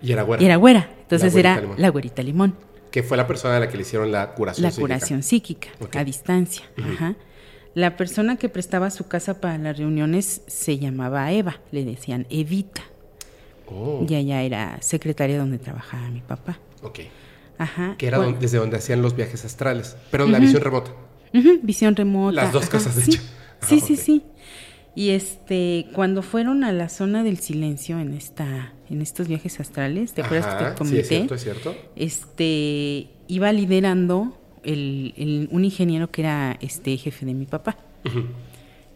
Y era güera. Y era güera. Entonces güerita era limón. la güerita Limón. Que fue la persona a la que le hicieron la curación La psíquica. curación psíquica, Ok. a distancia. Ajá. La persona que prestaba su casa para las reuniones se llamaba Eva, le decían Evita. Oh, Y ella era secretaria donde trabajaba mi papá. ok. Ajá. Que era Bueno, don- desde donde hacían los viajes astrales. Pero en la visión remota. ujú, visión remota. Las dos cosas, de sí. hecho. Ah, Sí, sí, sí. Y este, cuando fueron a la zona del silencio en esta, en estos viajes astrales, ¿te acuerdas que Ajá, te comenté? Sí, es cierto, es cierto. Este, iba liderando el, el- un ingeniero que era este jefe de mi papá.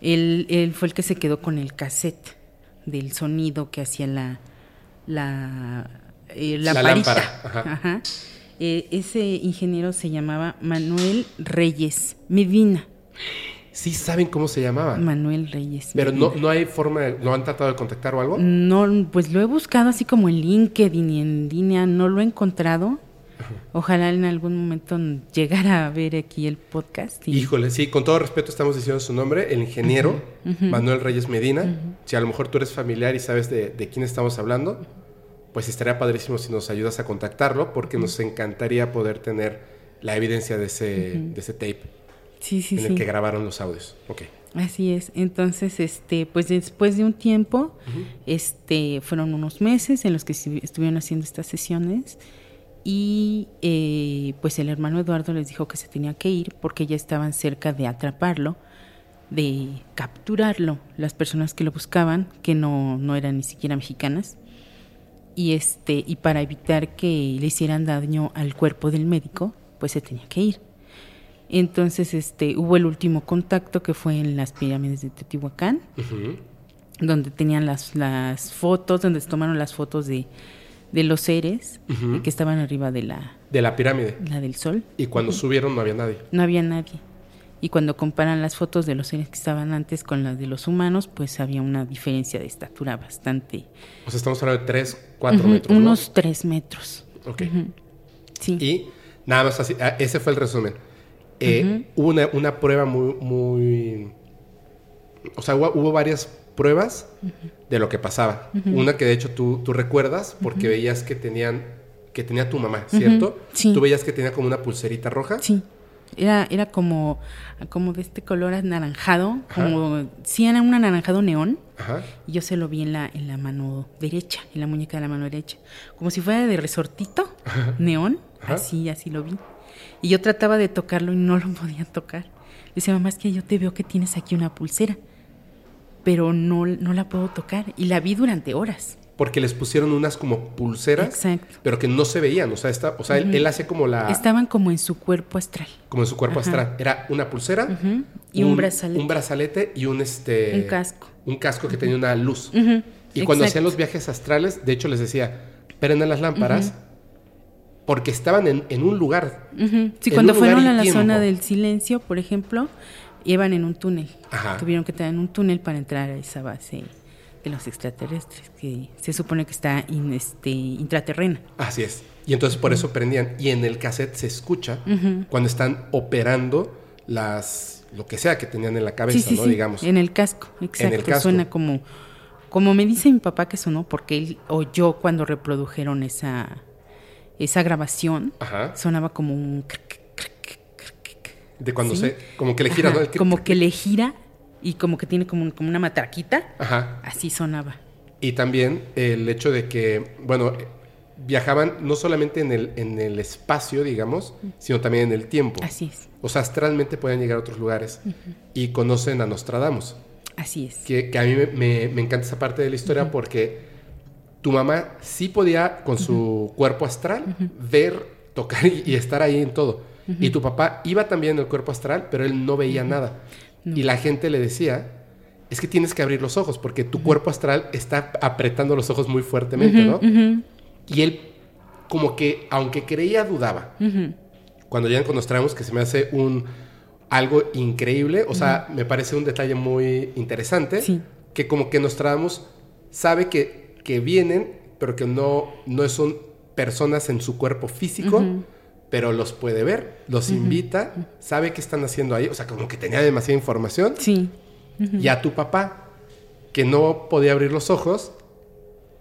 él, él fue el que se quedó con el cassette del sonido que hacía la la, eh, la, La lámpara, ajá. Ajá. Eh, ese ingeniero se llamaba Manuel Reyes Medina. Sí saben cómo se llamaba. Manuel Reyes. Pero no, no hay forma, de- ¿no han tratado de contactar o algo? No, pues lo he buscado así como en LinkedIn y en línea, no lo he encontrado. Ojalá en algún momento llegara a ver aquí el podcast. y- Híjole, sí, con todo respeto estamos diciendo su nombre, el ingeniero Manuel Reyes Medina. Si a lo mejor tú eres familiar y sabes de, de quién estamos hablando, pues estaría padrísimo si nos ayudas a contactarlo, porque nos encantaría poder tener la evidencia de ese, de ese tape Sí, sí, en sí. el que grabaron los audios. Ok. Así es. Entonces, este, pues después de un tiempo, este, fueron unos meses en los que estu- estuvieron haciendo estas sesiones y eh, pues el hermano Eduardo les dijo que se tenía que ir porque ya estaban cerca de atraparlo, de capturarlo, las personas que lo buscaban, que no, no eran ni siquiera mexicanas, y este, y para evitar que le hicieran daño al cuerpo del médico, pues se tenía que ir. Entonces, este, hubo el último contacto que fue en las pirámides de Teotihuacán, donde tenían las, las fotos, donde se tomaron las fotos de, de los seres que estaban arriba de la... De la pirámide. La del sol. Y cuando subieron no había nadie. No había nadie. Y cuando comparan las fotos de los seres que estaban antes con las de los humanos, pues había una diferencia de estatura bastante... O sea, estamos hablando de 3, 4 metros. Unos 3 metros. Ok. Sí. Y nada más así, ah, ese fue el resumen. Eh, hubo una, una, prueba muy, muy... O sea, hubo varias pruebas de lo que pasaba. Una que de hecho tú, tú recuerdas porque veías que tenían que tenía tu mamá, ¿cierto? Sí. Tú veías que tenía como una pulserita roja. Sí. Era, era como, como de este color anaranjado, como sí era un anaranjado neón. Ajá. Y yo se lo vi en la, en la mano derecha, en la muñeca de la mano derecha. Como si fuera de resortito, neón. Así, así lo vi. Y yo trataba de tocarlo y no lo podía tocar. Dice, mamá, es que yo te veo que tienes aquí una pulsera pero no, no la puedo tocar. Y la vi durante horas. Porque les pusieron unas como pulseras, pero que no se veían. O sea, está, o sea él, hace como la... Estaban como en su cuerpo astral. Como en su cuerpo astral. Era una pulsera y un, brazalete. Un brazalete y un, este, un casco. Un casco que tenía una luz. Y cuando hacían los viajes astrales, de hecho les decía, prenden las lámparas porque estaban en, un lugar. Sí, cuando fueron a la zona del silencio, por ejemplo, iban en un túnel. Tuvieron que estar en un túnel para entrar a esa base de los extraterrestres, que se supone que está este, intraterrena. Así es. Y entonces por eso prendían. Y en el cassette se escucha cuando están operando las lo que sea que tenían en la cabeza, ¿no? Digamos. En el casco, exacto. En el Suena como, como me dice mi papá que sonó, porque él oyó cuando reprodujeron esa, esa grabación, sonaba como un de cuando se. Como que le gira, Como que le gira y como que tiene como, como una matraquita. Ajá. Así sonaba. Y también el hecho de que, bueno, viajaban no solamente en el, en el espacio, digamos, sino también en el tiempo. Así es. O sea, astralmente pueden llegar a otros lugares y conocen a Nostradamus. Así es. Que, a mí me, encanta esa parte de la historia porque tu mamá sí podía, con su cuerpo astral, ver, tocar y, estar ahí en todo. Y tu papá iba también en el cuerpo astral, pero él no veía nada. Y la gente le decía, es que tienes que abrir los ojos porque tu cuerpo astral está apretando los ojos muy fuertemente, ¿no? Y él como que, aunque creía, dudaba. Cuando ya encontramos que se me hace un algo increíble, o sea, me parece un detalle muy interesante, que como que Nostradamus sabe que, que vienen, pero que no, no son personas en su cuerpo físico, pero los puede ver, los invita, sabe qué están haciendo ahí, o sea, como que tenía demasiada información. Sí. Y a tu papá, que no podía abrir los ojos,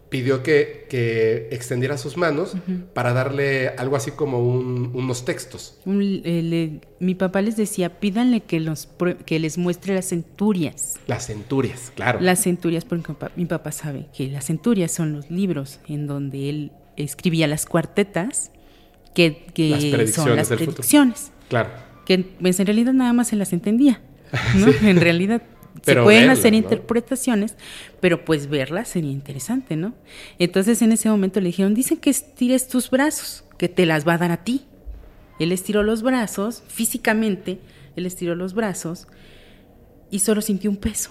pidió que, que extendiera sus manos para darle algo así como unos textos. Eh, mi papá les decía, pídanle que, los, que les muestre las centurias. Las centurias, claro. Las centurias, porque mi papá sabe que las centurias son los libros en donde él escribía las cuartetas que, son las predicciones. Claro. Que pues, en realidad nada más se las entendía, ¿no? En realidad se pueden hacer interpretaciones, pero pues verlas sería interesante, ¿no? Entonces en ese momento le dijeron, dicen que estires tus brazos, que te las va a dar a ti. Él estiró los brazos, físicamente, él estiró los brazos y solo sintió un peso.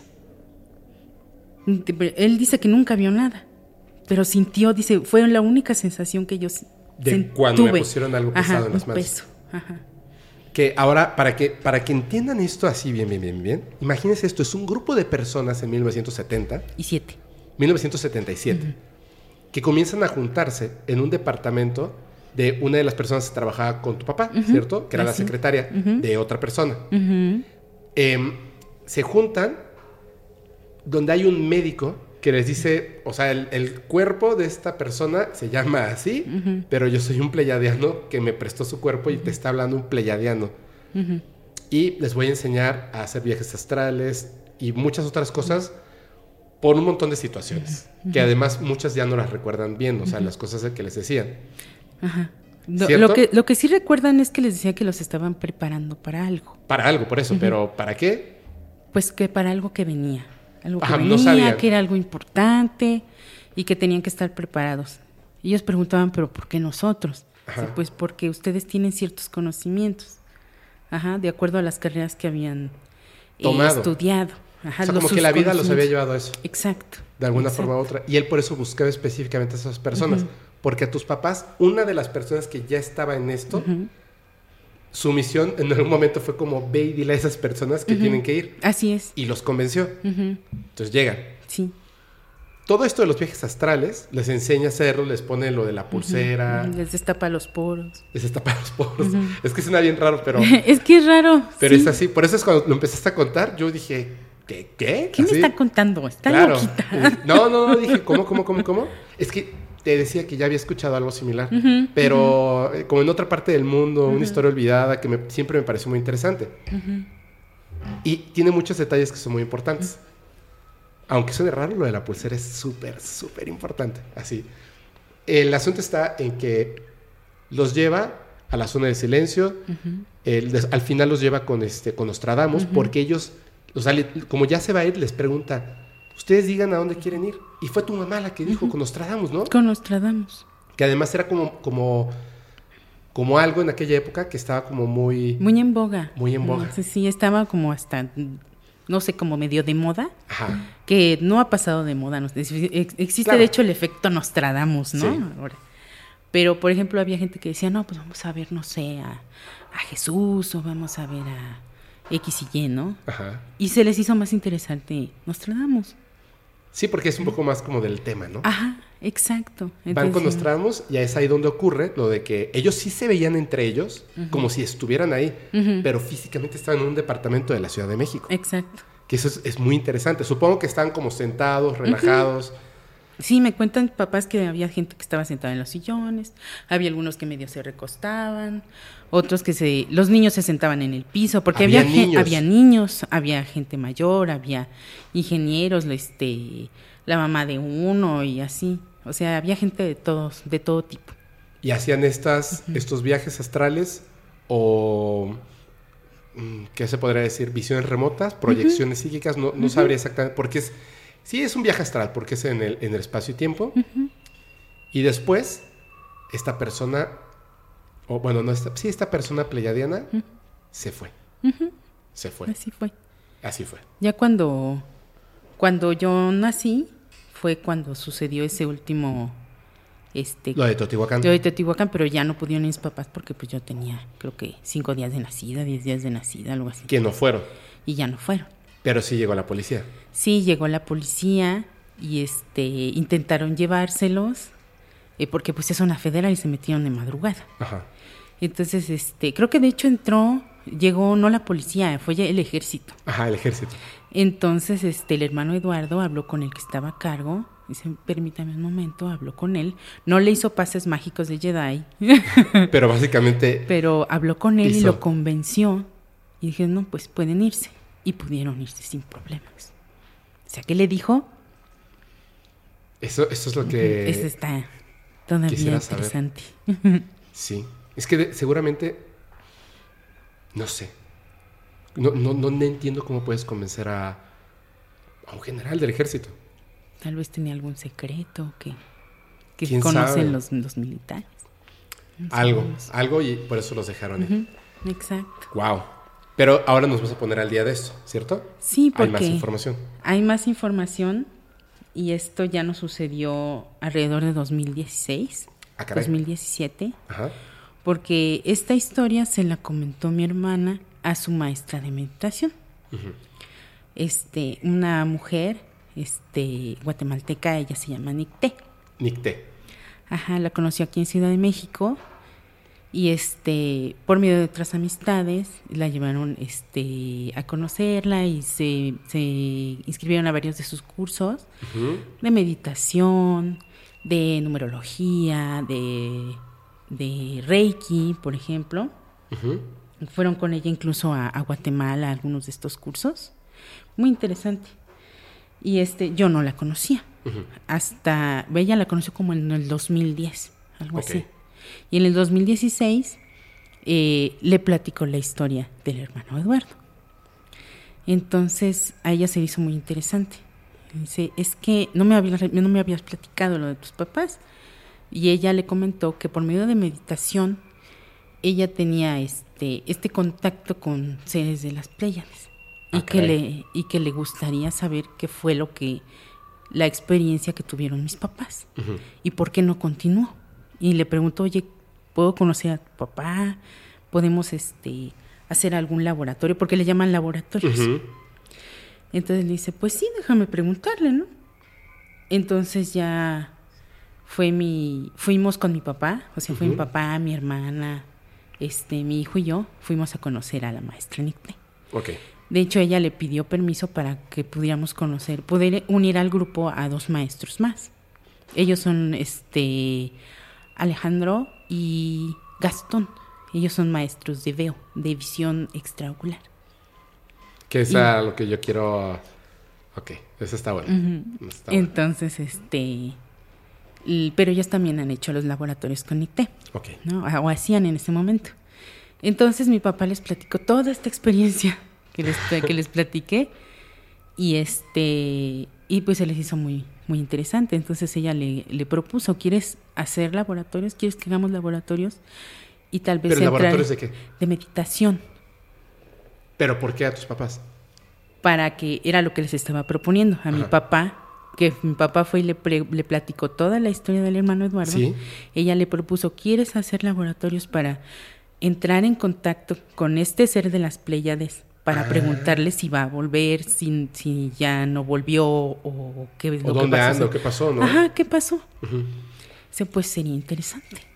Él dice que nunca vio nada, pero sintió, dice, fue la única sensación que yo de cuando me pusieron algo pesado en las manos. Peso. Ajá. Que ahora, para que, para que entiendan esto así bien, bien, bien, bien, imagínense esto, es un grupo de personas en 1970. Y siete. 1977. Que comienzan a juntarse en un departamento de una de las personas que trabajaba con tu papá, ¿cierto? Que era la secretaria de otra persona. Em, se juntan donde hay un médico que les dice, o sea, el, cuerpo de esta persona se llama así, pero yo soy un pleyadiano que me prestó su cuerpo y te está hablando un pleyadiano. Y les voy a enseñar a hacer viajes astrales y muchas otras cosas por un montón de situaciones, que además muchas ya no las recuerdan bien, o sea, las cosas que les decían. Lo, que, lo que sí recuerdan es que les decía que los estaban preparando para algo. Para algo, por eso, pero ¿para qué? Pues que para algo que venía. Algo que venía, que era algo importante y que tenían que estar preparados. Ellos preguntaban, ¿pero por qué nosotros? pues porque ustedes tienen ciertos conocimientos, Ajá, de acuerdo a las carreras que habían eh, estudiado. Ajá, o sea, como que la vida los había llevado a eso. Exacto. De alguna forma u otra. Y él por eso buscaba específicamente a esas personas. Porque a tus papás, una de las personas que ya estaba en esto, su misión en algún momento fue como ve y dile a esas personas que tienen que ir. Así es. Y los convenció. Entonces llegan. Sí. Todo esto de los viajes astrales les enseña a hacerlo, les pone lo de la pulsera. Les destapa los poros. Les destapa los poros. Es que suena bien raro, pero. es que es raro. Pero es así. Por eso es cuando lo empezaste a contar, yo dije, ¿qué? ¿Qué? ¿Qué me está contando? Está claro. loquita. No, no, no, dije, ¿cómo, cómo, cómo, cómo? Es que te decía que ya había escuchado algo similar, pero eh, como en otra parte del mundo, una historia olvidada que siempre me pareció muy interesante. Y tiene muchos detalles que son muy importantes. Aunque suene raro, lo de la pulsera es súper, súper importante. Así. El asunto está en que los lleva a la zona de silencio. al final los lleva con, este, con Nostradamus, porque ellos, como ya se va a ir, les pregunta, ustedes digan a dónde quieren ir. Y fue tu mamá la que dijo, con Nostradamus, ¿no? Con Nostradamus. Que además era como, como, como algo en aquella época que estaba como muy... Muy en boga. Muy en boga. Sí, sí, estaba como hasta no sé, como medio de moda, que no ha pasado de moda. Existe de hecho el efecto Nostradamus, ¿no? Pero, por ejemplo, había gente que decía, no, pues vamos a ver, no sé, a, Jesús o vamos a ver a X y Y, ¿no? Ajá. Y se les hizo más interesante Nostradamus. Sí, porque es un poco más como del tema, ¿no? Ajá, exacto. Van con Nostradamus y es ahí donde ocurre lo de que ellos sí se veían entre ellos como si estuvieran ahí, pero físicamente estaban en un departamento de la Ciudad de México. Exacto. Que eso es, muy interesante. Supongo que están como sentados, relajados. Sí, me cuentan papás que había gente que estaba sentada en los sillones, había algunos que medio se recostaban, otros que se, los niños se sentaban en el piso, porque había, niños. había niños, había gente mayor, había ingenieros, este, la mamá de uno y así, o sea, había gente de todos, de todo tipo. ¿Y hacían estas, estos viajes astrales o mm, qué se podría decir? Visiones remotas, proyecciones psíquicas, no, no sabría exactamente, porque es Sí, es un viaje astral porque es en el, en el espacio y tiempo. Y después, esta persona, o bueno, no, esta, sí, esta persona pleyadiana se fue. Se fue. Así fue. Así fue. Ya cuando, cuando yo nací, fue cuando sucedió ese último... Este, lo de Teotihuacán. Lo de Teotihuacán, pero ya no pudieron mis papás porque pues yo tenía, creo que cinco días de nacida, diez días de nacida, algo así. Que no fueron. Y ya no fueron. Pero sí llegó la policía. Sí, llegó la policía y este intentaron llevárselos eh, porque pues es una federal y se metieron de madrugada. Ajá. Entonces, este, creo que de hecho entró, llegó no la policía, fue el ejército. Ajá, el ejército. Entonces, este, el hermano Eduardo habló con el que estaba a cargo, dice, permítame un momento, habló con él, no le hizo pases mágicos de Jedi. Pero básicamente... Pero habló con él y lo convenció y dije, no, pues pueden irse y pudieron irse sin problemas. O sea, ¿qué le dijo? Eso, eso es lo que... Eso está todavía interesante. Sí, es que seguramente, no sé, no, no, no entiendo cómo puedes convencer a, a un general del ejército. Tal vez tenía algún secreto que, que conocen los, los, militares. algo, algo y por eso los dejaron. Exacto. Wow. Pero ahora nos vamos a poner al día de esto, ¿cierto? Sí, porque hay más información. Hay más información y esto ya nos sucedió alrededor de 2016, 2017. Ah, Ajá. Porque esta historia se la comentó mi hermana a su maestra de meditación. Este, una mujer, este, guatemalteca, ella se llama Nicté. Nicté. Ajá, la conoció aquí en Ciudad de México y este por medio de otras amistades la llevaron este a conocerla y se, se inscribieron a varios de sus cursos de meditación de numerología de, de reiki por ejemplo. Fueron con ella incluso a, Guatemala a algunos de estos cursos. Muy interesante. Y este yo no la conocía. Hasta ella la conoció como en el 2010 algo así Y en el 2016 eh, le platicó la historia del hermano Eduardo. Entonces a ella se le hizo muy interesante. Dice, es que no me, habías, no me habías platicado lo de tus papás. Y ella le comentó que por medio de meditación ella tenía este, este contacto con seres de las Pléyades. y, Ah, que le, y que le gustaría saber qué fue lo que, la experiencia que tuvieron mis papás. ¿Y por qué no continuó? Y le preguntó, oye, ¿puedo conocer a tu papá? ¿Podemos este, hacer algún laboratorio? Porque le llaman laboratorios. Entonces le dice, pues sí, déjame preguntarle, ¿no? Entonces ya fue mi, fuimos con mi papá, o sea, fue mi papá, mi hermana, este, mi hijo y yo, fuimos a conocer a la maestra Nicté. Ok. De hecho, ella le pidió permiso para que pudiéramos conocer, poder unir al grupo a dos maestros más. Ellos son este Alejandro y Gastón. Ellos son maestros de veo, de visión extraocular. Que es a lo que yo quiero. Ok, eso está bueno. Ujú. Está bueno. Entonces, este pero ellos también han hecho los laboratorios con ICTE, Ok. ¿no? O hacían en ese momento. Entonces mi papá les platicó toda esta experiencia que les, que les platiqué y este y pues se les hizo muy muy interesante. Entonces ella le, le propuso, ¿quieres hacer laboratorios? ¿Quieres que hagamos laboratorios? Y tal vez ¿Pero laboratorios de qué? de meditación ¿Pero por qué a tus papás? para que era lo que les estaba proponiendo a mi papá, que mi papá fue y le, pre- le platicó toda la historia del hermano Eduardo. Sí. Ella le propuso, ¿quieres hacer laboratorios para entrar en contacto con este ser de las Pléyades? Para Ah. preguntarle si va a volver, si, si ya no volvió o qué es ¿O lo que dónde pasó. ando? ¿Qué pasó? ¿no? Ajá, ¿qué pasó? Pues sería interesante.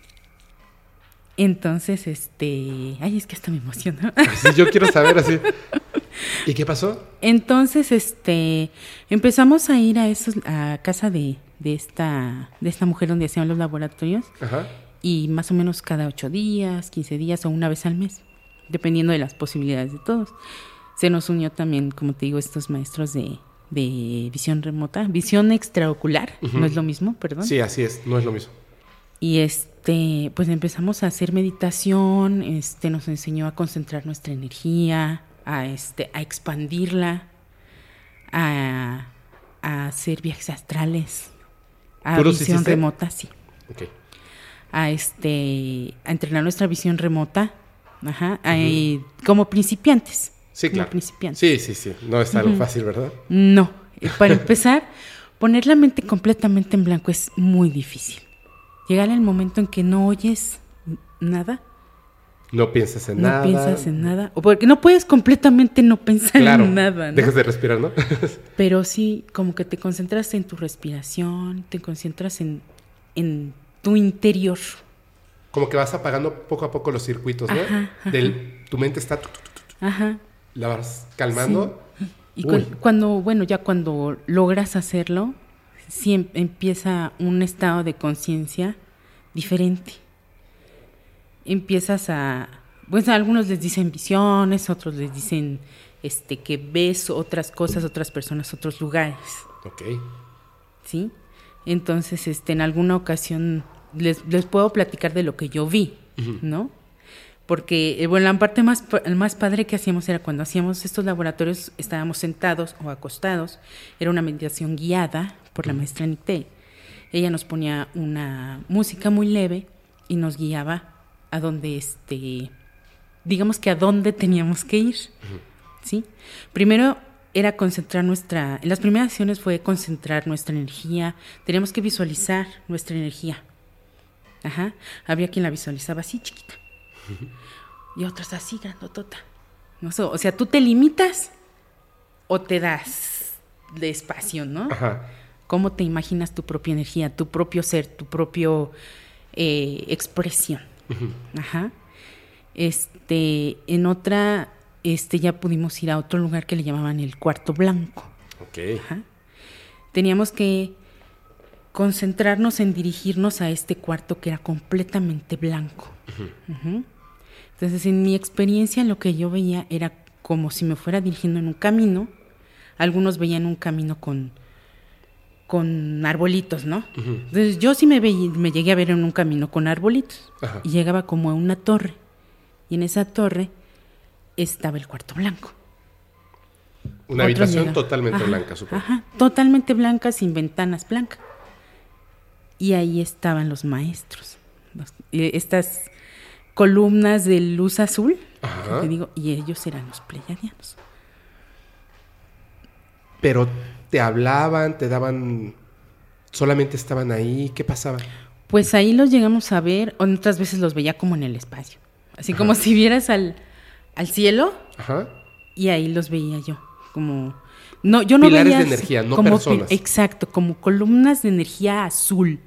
Entonces, este... Ay, es que hasta me emociona. Sí, yo quiero saber así. ¿Y qué pasó? Entonces, este, empezamos a ir a esos, a casa de, de esta, de esta mujer donde hacían los laboratorios Ajá. y más o menos cada ocho días, 15 días o una vez al mes, dependiendo de las posibilidades de todos. Se nos unió también, como te digo, estos maestros de, de visión remota, visión extraocular, no es lo mismo, perdón. Sí, así es. No es lo mismo. Y este, pues empezamos a hacer meditación, este nos enseñó a concentrar nuestra energía, a este, a expandirla, a, a hacer viajes astrales, a ¿Tú los visión remota, sí. Ok. A este, a entrenar nuestra visión remota, ajá, a- y como principiantes. Sí, claro. principiantes. Sí, sí, sí. No es algo fácil, ¿verdad? No, para empezar, poner la mente completamente en blanco es muy difícil. Llegar al momento en que no oyes nada, No piensas en no nada. piensas en nada, o porque no puedes completamente no pensar Claro. en nada, ¿no? Dejas de respirar, ¿no? Pero sí, como que te concentras en tu respiración, te concentras en, en tu interior. Como que vas apagando poco a poco los circuitos, ¿no? Ajá, ajá. Del, tu mente está... Ajá. La vas calmando. Y cu- cuando, bueno, ya cuando logras hacerlo, sí em- empieza un estado de conciencia diferente. Empiezas a, pues a algunos les dicen visiones, otros les dicen este que ves otras cosas, otras personas, otros lugares, Ok. ¿sí? Entonces, este, en alguna ocasión les, les puedo platicar de lo que yo vi, ¿no? Porque, eh, bueno, la parte más, más padre que hacíamos era cuando hacíamos estos laboratorios, estábamos sentados o acostados, era una meditación guiada por la maestra Nicté. Ella nos ponía una música muy leve y nos guiaba a donde, este, digamos que a dónde teníamos que ir, ¿sí? Primero era concentrar nuestra, en las primeras sesiones fue concentrar nuestra energía, teníamos que visualizar nuestra energía. Ajá. Había quien la visualizaba así chiquita y otras así grandotota. No sé, o sea, tú te limitas o te das de espacio, ¿no? Ajá. ¿Cómo te imaginas tu propia energía, tu propio ser, tu propio eh, expresión? Ajá. Este, en otra, este, ya pudimos ir a otro lugar que le llamaban el cuarto blanco. Ok. Ajá. Teníamos que concentrarnos en dirigirnos a este cuarto que era completamente blanco. Ujú. Entonces, en mi experiencia, lo que yo veía era como si me fuera dirigiendo en un camino. Algunos veían un camino con, con arbolitos, ¿no? Entonces yo sí me, me llegué a ver en un camino con arbolitos. Y llegaba como a una torre. Y en esa torre estaba el cuarto blanco. Una habitación totalmente blanca, supongo. Ajá, totalmente blanca, sin ventanas, blanca. Y ahí estaban los maestros. Eh, estas columnas de luz azul. Te digo, y ellos eran los pleyadianos. Pero te hablaban, te daban, solamente estaban ahí, ¿qué pasaba? Pues ahí los llegamos a ver, otras veces los veía como en el espacio, así como si vieras al, al cielo, Ajá. y ahí los veía yo, como no, yo no Pilares de energía, no como, personas. Exacto, como columnas de energía azul.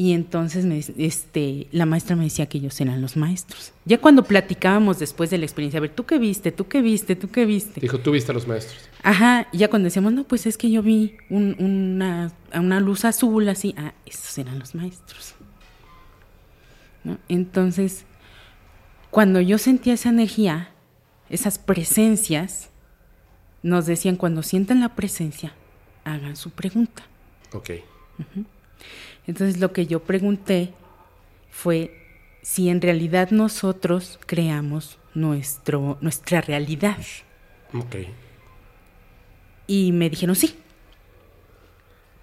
Y entonces me, este, la maestra me decía que ellos eran los maestros. Ya cuando platicábamos después de la experiencia, a ver, ¿tú qué viste? ¿Tú qué viste? ¿Tú qué viste? Dijo, tú viste a los maestros. Ajá, y ya cuando decíamos, no, pues es que yo vi una, una luz azul así, ah, esos eran los maestros. Entonces, cuando yo sentía esa energía, esas presencias, nos decían, cuando sientan la presencia, hagan su pregunta. Ok. Entonces lo que yo pregunté fue si en realidad nosotros creamos nuestro, nuestra realidad. Ok. Y me dijeron sí.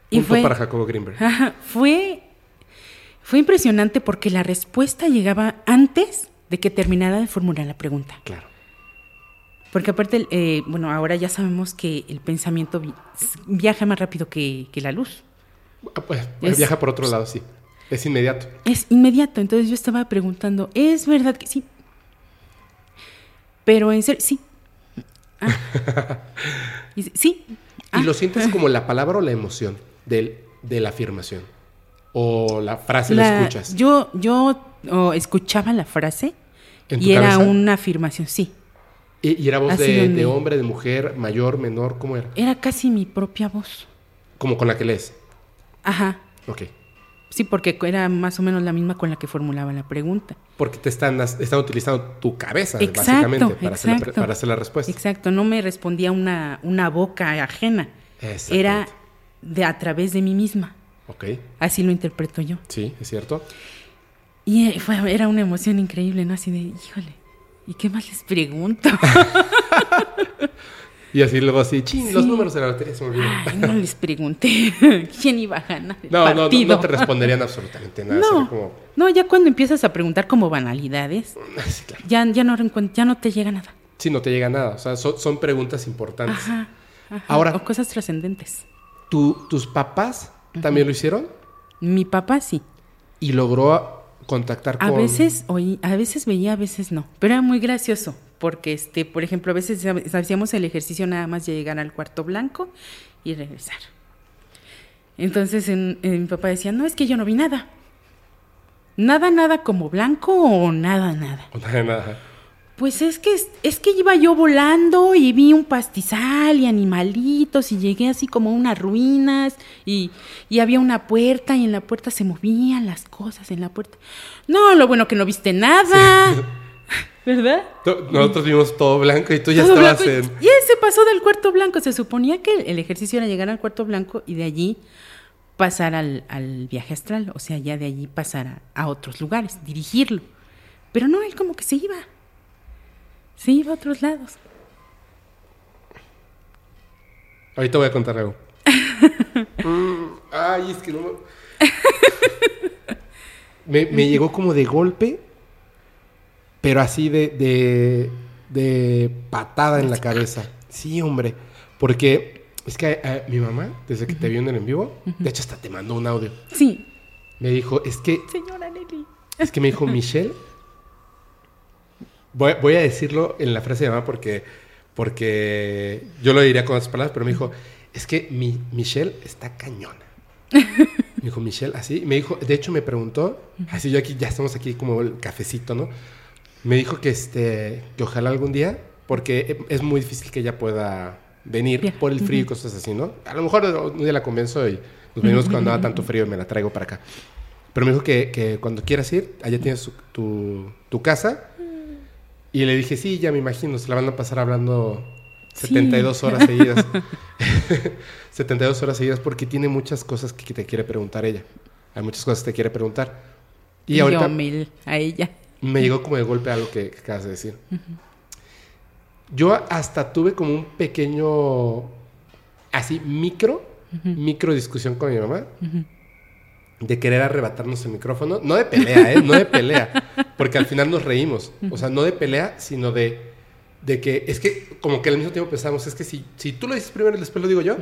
y fue, para Jacobo Greenberg. fue, fue impresionante porque la respuesta llegaba antes de que terminara de formular la pregunta. Claro. Porque aparte, eh, bueno, ahora ya sabemos que el pensamiento viaja más rápido que la luz. Ah, pues, viaja por otro lado, sí. Es inmediato. Es inmediato. Entonces yo estaba preguntando, ¿es verdad que sí? Pero en serio, sí. Ah. sí. ¿Y lo ah. sientes como la palabra o la emoción de, la afirmación? ¿O la frase la, escuchas? Yo, yo escuchaba la frase y era una afirmación, sí. ¿Y, era voz de, de, hombre, de mujer, mayor, menor? ¿Cómo era? Era casi mi propia voz. ¿Como con la que lees? Ajá. Ok. Sí, porque era más o menos la misma con la que formulaba la pregunta. Porque te están, están utilizando tu cabeza, básicamente, para hacer, la, para hacer, la, respuesta. Exacto, no me respondía una, una boca ajena. Era de a través de mí misma. Ok. Así lo interpreto yo. Sí, es cierto. Y eh, fue, era una emoción increíble, ¿no? Así de, híjole, ¿y qué más les pregunto? Y así luego así, ching, los números de la lotería se me Ay, no les pregunté quién iba a ganar. no, no, no, te responderían absolutamente nada. No, no, ya cuando empiezas a preguntar como banalidades, ya, ya, no, ya no te llega nada. Sí, no te llega nada. O sea, son, preguntas importantes. Ajá, Ahora, o cosas trascendentes. ¿Tus papás también lo hicieron? Mi papá sí. ¿Y logró contactar con...? A veces, oí, a veces veía, a veces no. Pero era muy gracioso porque este, por ejemplo, a veces hacíamos el ejercicio nada más de llegar al cuarto blanco y regresar. Entonces mi papá decía, no, es que yo no vi nada. Nada, nada como blanco o nada, nada. Nada, nada. Pues es que, es que iba yo volando y vi un pastizal y animalitos y llegué así como a unas ruinas y, y había una puerta y en la puerta se movían las cosas en la puerta. No, lo bueno que no viste nada. ¿Verdad? Nosotros vimos todo blanco y tú ya estabas en... Y él se pasó del cuarto blanco. Se suponía que el ejercicio era llegar al cuarto blanco y de allí pasar al, viaje astral. O sea, ya de allí pasar a, otros lugares, dirigirlo. Pero no, él como que se iba. Se iba a otros lados. Ahorita voy a contar algo. Mm, ay, es que no... me, me llegó como de golpe pero así de, de, patada en la cabeza. Sí, hombre. Porque es que eh, mi mamá, desde que te vio en el en vivo, de hecho hasta te mandó un audio. Sí. Me dijo, es que... Señora Nelly. Es que me dijo, Michelle, voy, voy, a decirlo en la frase de mamá porque, porque yo lo diría con otras palabras, pero me dijo, es que mi, Michelle está cañona. Me dijo, Michelle, así. Me dijo, de hecho me preguntó, así yo aquí, ya estamos aquí como el cafecito, ¿no? Me dijo que, este, que ojalá algún día, porque es muy difícil que ella pueda venir por el frío y cosas así, ¿no? A lo mejor un día la convenzo y nos venimos cuando haga tanto frío y me la traigo para acá. Pero me dijo que, que cuando quieras ir, allá tienes tu, tu, casa. Y le dije, sí, ya me imagino, se la van a pasar hablando 72 horas seguidas. 72 horas seguidas porque tiene muchas cosas que te quiere preguntar ella. Hay muchas cosas que te quiere preguntar. Y, ahorita a ella. Me llegó como de golpe algo que, que acabas de decir. Yo hasta tuve como un pequeño, así, micro, micro discusión con mi mamá. De querer arrebatarnos el micrófono. No de pelea, ¿eh? No de pelea. Porque al final nos reímos. O sea, no de pelea, sino de de que es que como que al mismo tiempo pensamos, es que si, si tú lo dices primero y después lo digo yo,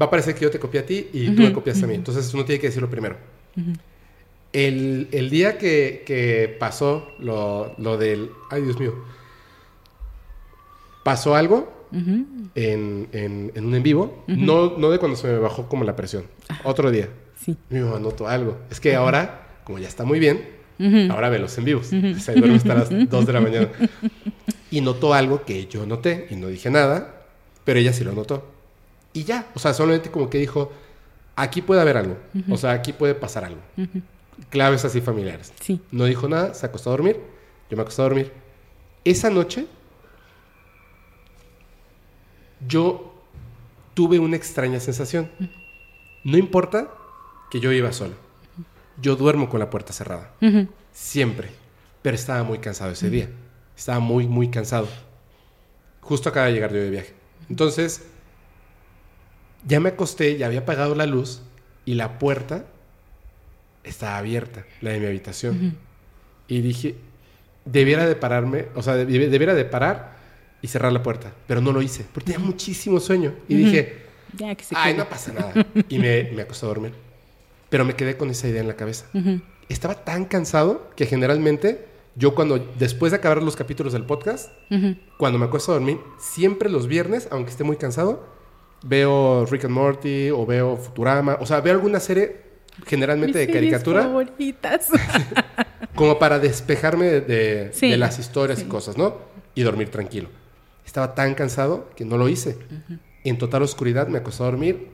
va a parecer que yo te copié a ti y tú me copiaste a mí. Entonces uno tiene que decirlo primero. El, el, día que, que pasó lo, lo, del... Ay, Dios mío. Pasó algo en, en, en, un en vivo. no, no de cuando se me bajó como la presión. Otro día. Sí. Mi mamá notó algo. Es que ahora, como ya está muy bien, ahora ve los en vivos. Duerme hasta las 2 de la mañana y notó algo que yo noté y no dije nada, pero ella sí lo notó. Y ya, o sea, solamente como que dijo, aquí puede haber algo, o sea, aquí puede pasar algo. Claves así familiares. Sí. No dijo nada, se acostó a dormir, yo me acosté a dormir. Esa noche yo tuve una extraña sensación. No importa que yo iba solo. Yo duermo con la puerta cerrada. Siempre. Pero estaba muy cansado ese día. Estaba muy, muy cansado. Justo acaba de llegar yo de viaje. Entonces, ya me acosté, ya había apagado la luz y la puerta estaba abierta, la de mi habitación. Y dije, debiera de pararme, o sea, debiera de parar y cerrar la puerta, pero no lo hice, porque tenía muchísimo sueño. Y dije, ya, que se ay, no pasa nada. Y me, me acosté a dormir. Pero me quedé con esa idea en la cabeza. Estaba tan cansado que generalmente yo cuando, después de acabar los capítulos del podcast, cuando me acuesto a dormir, siempre los viernes, aunque esté muy cansado, veo Rick and Morty o veo Futurama, o sea, veo alguna serie generalmente de caricatura. favoritas. como para despejarme de, las historias y cosas, ¿no? Y dormir tranquilo. Estaba tan cansado que no lo hice. En total oscuridad me acosté a dormir,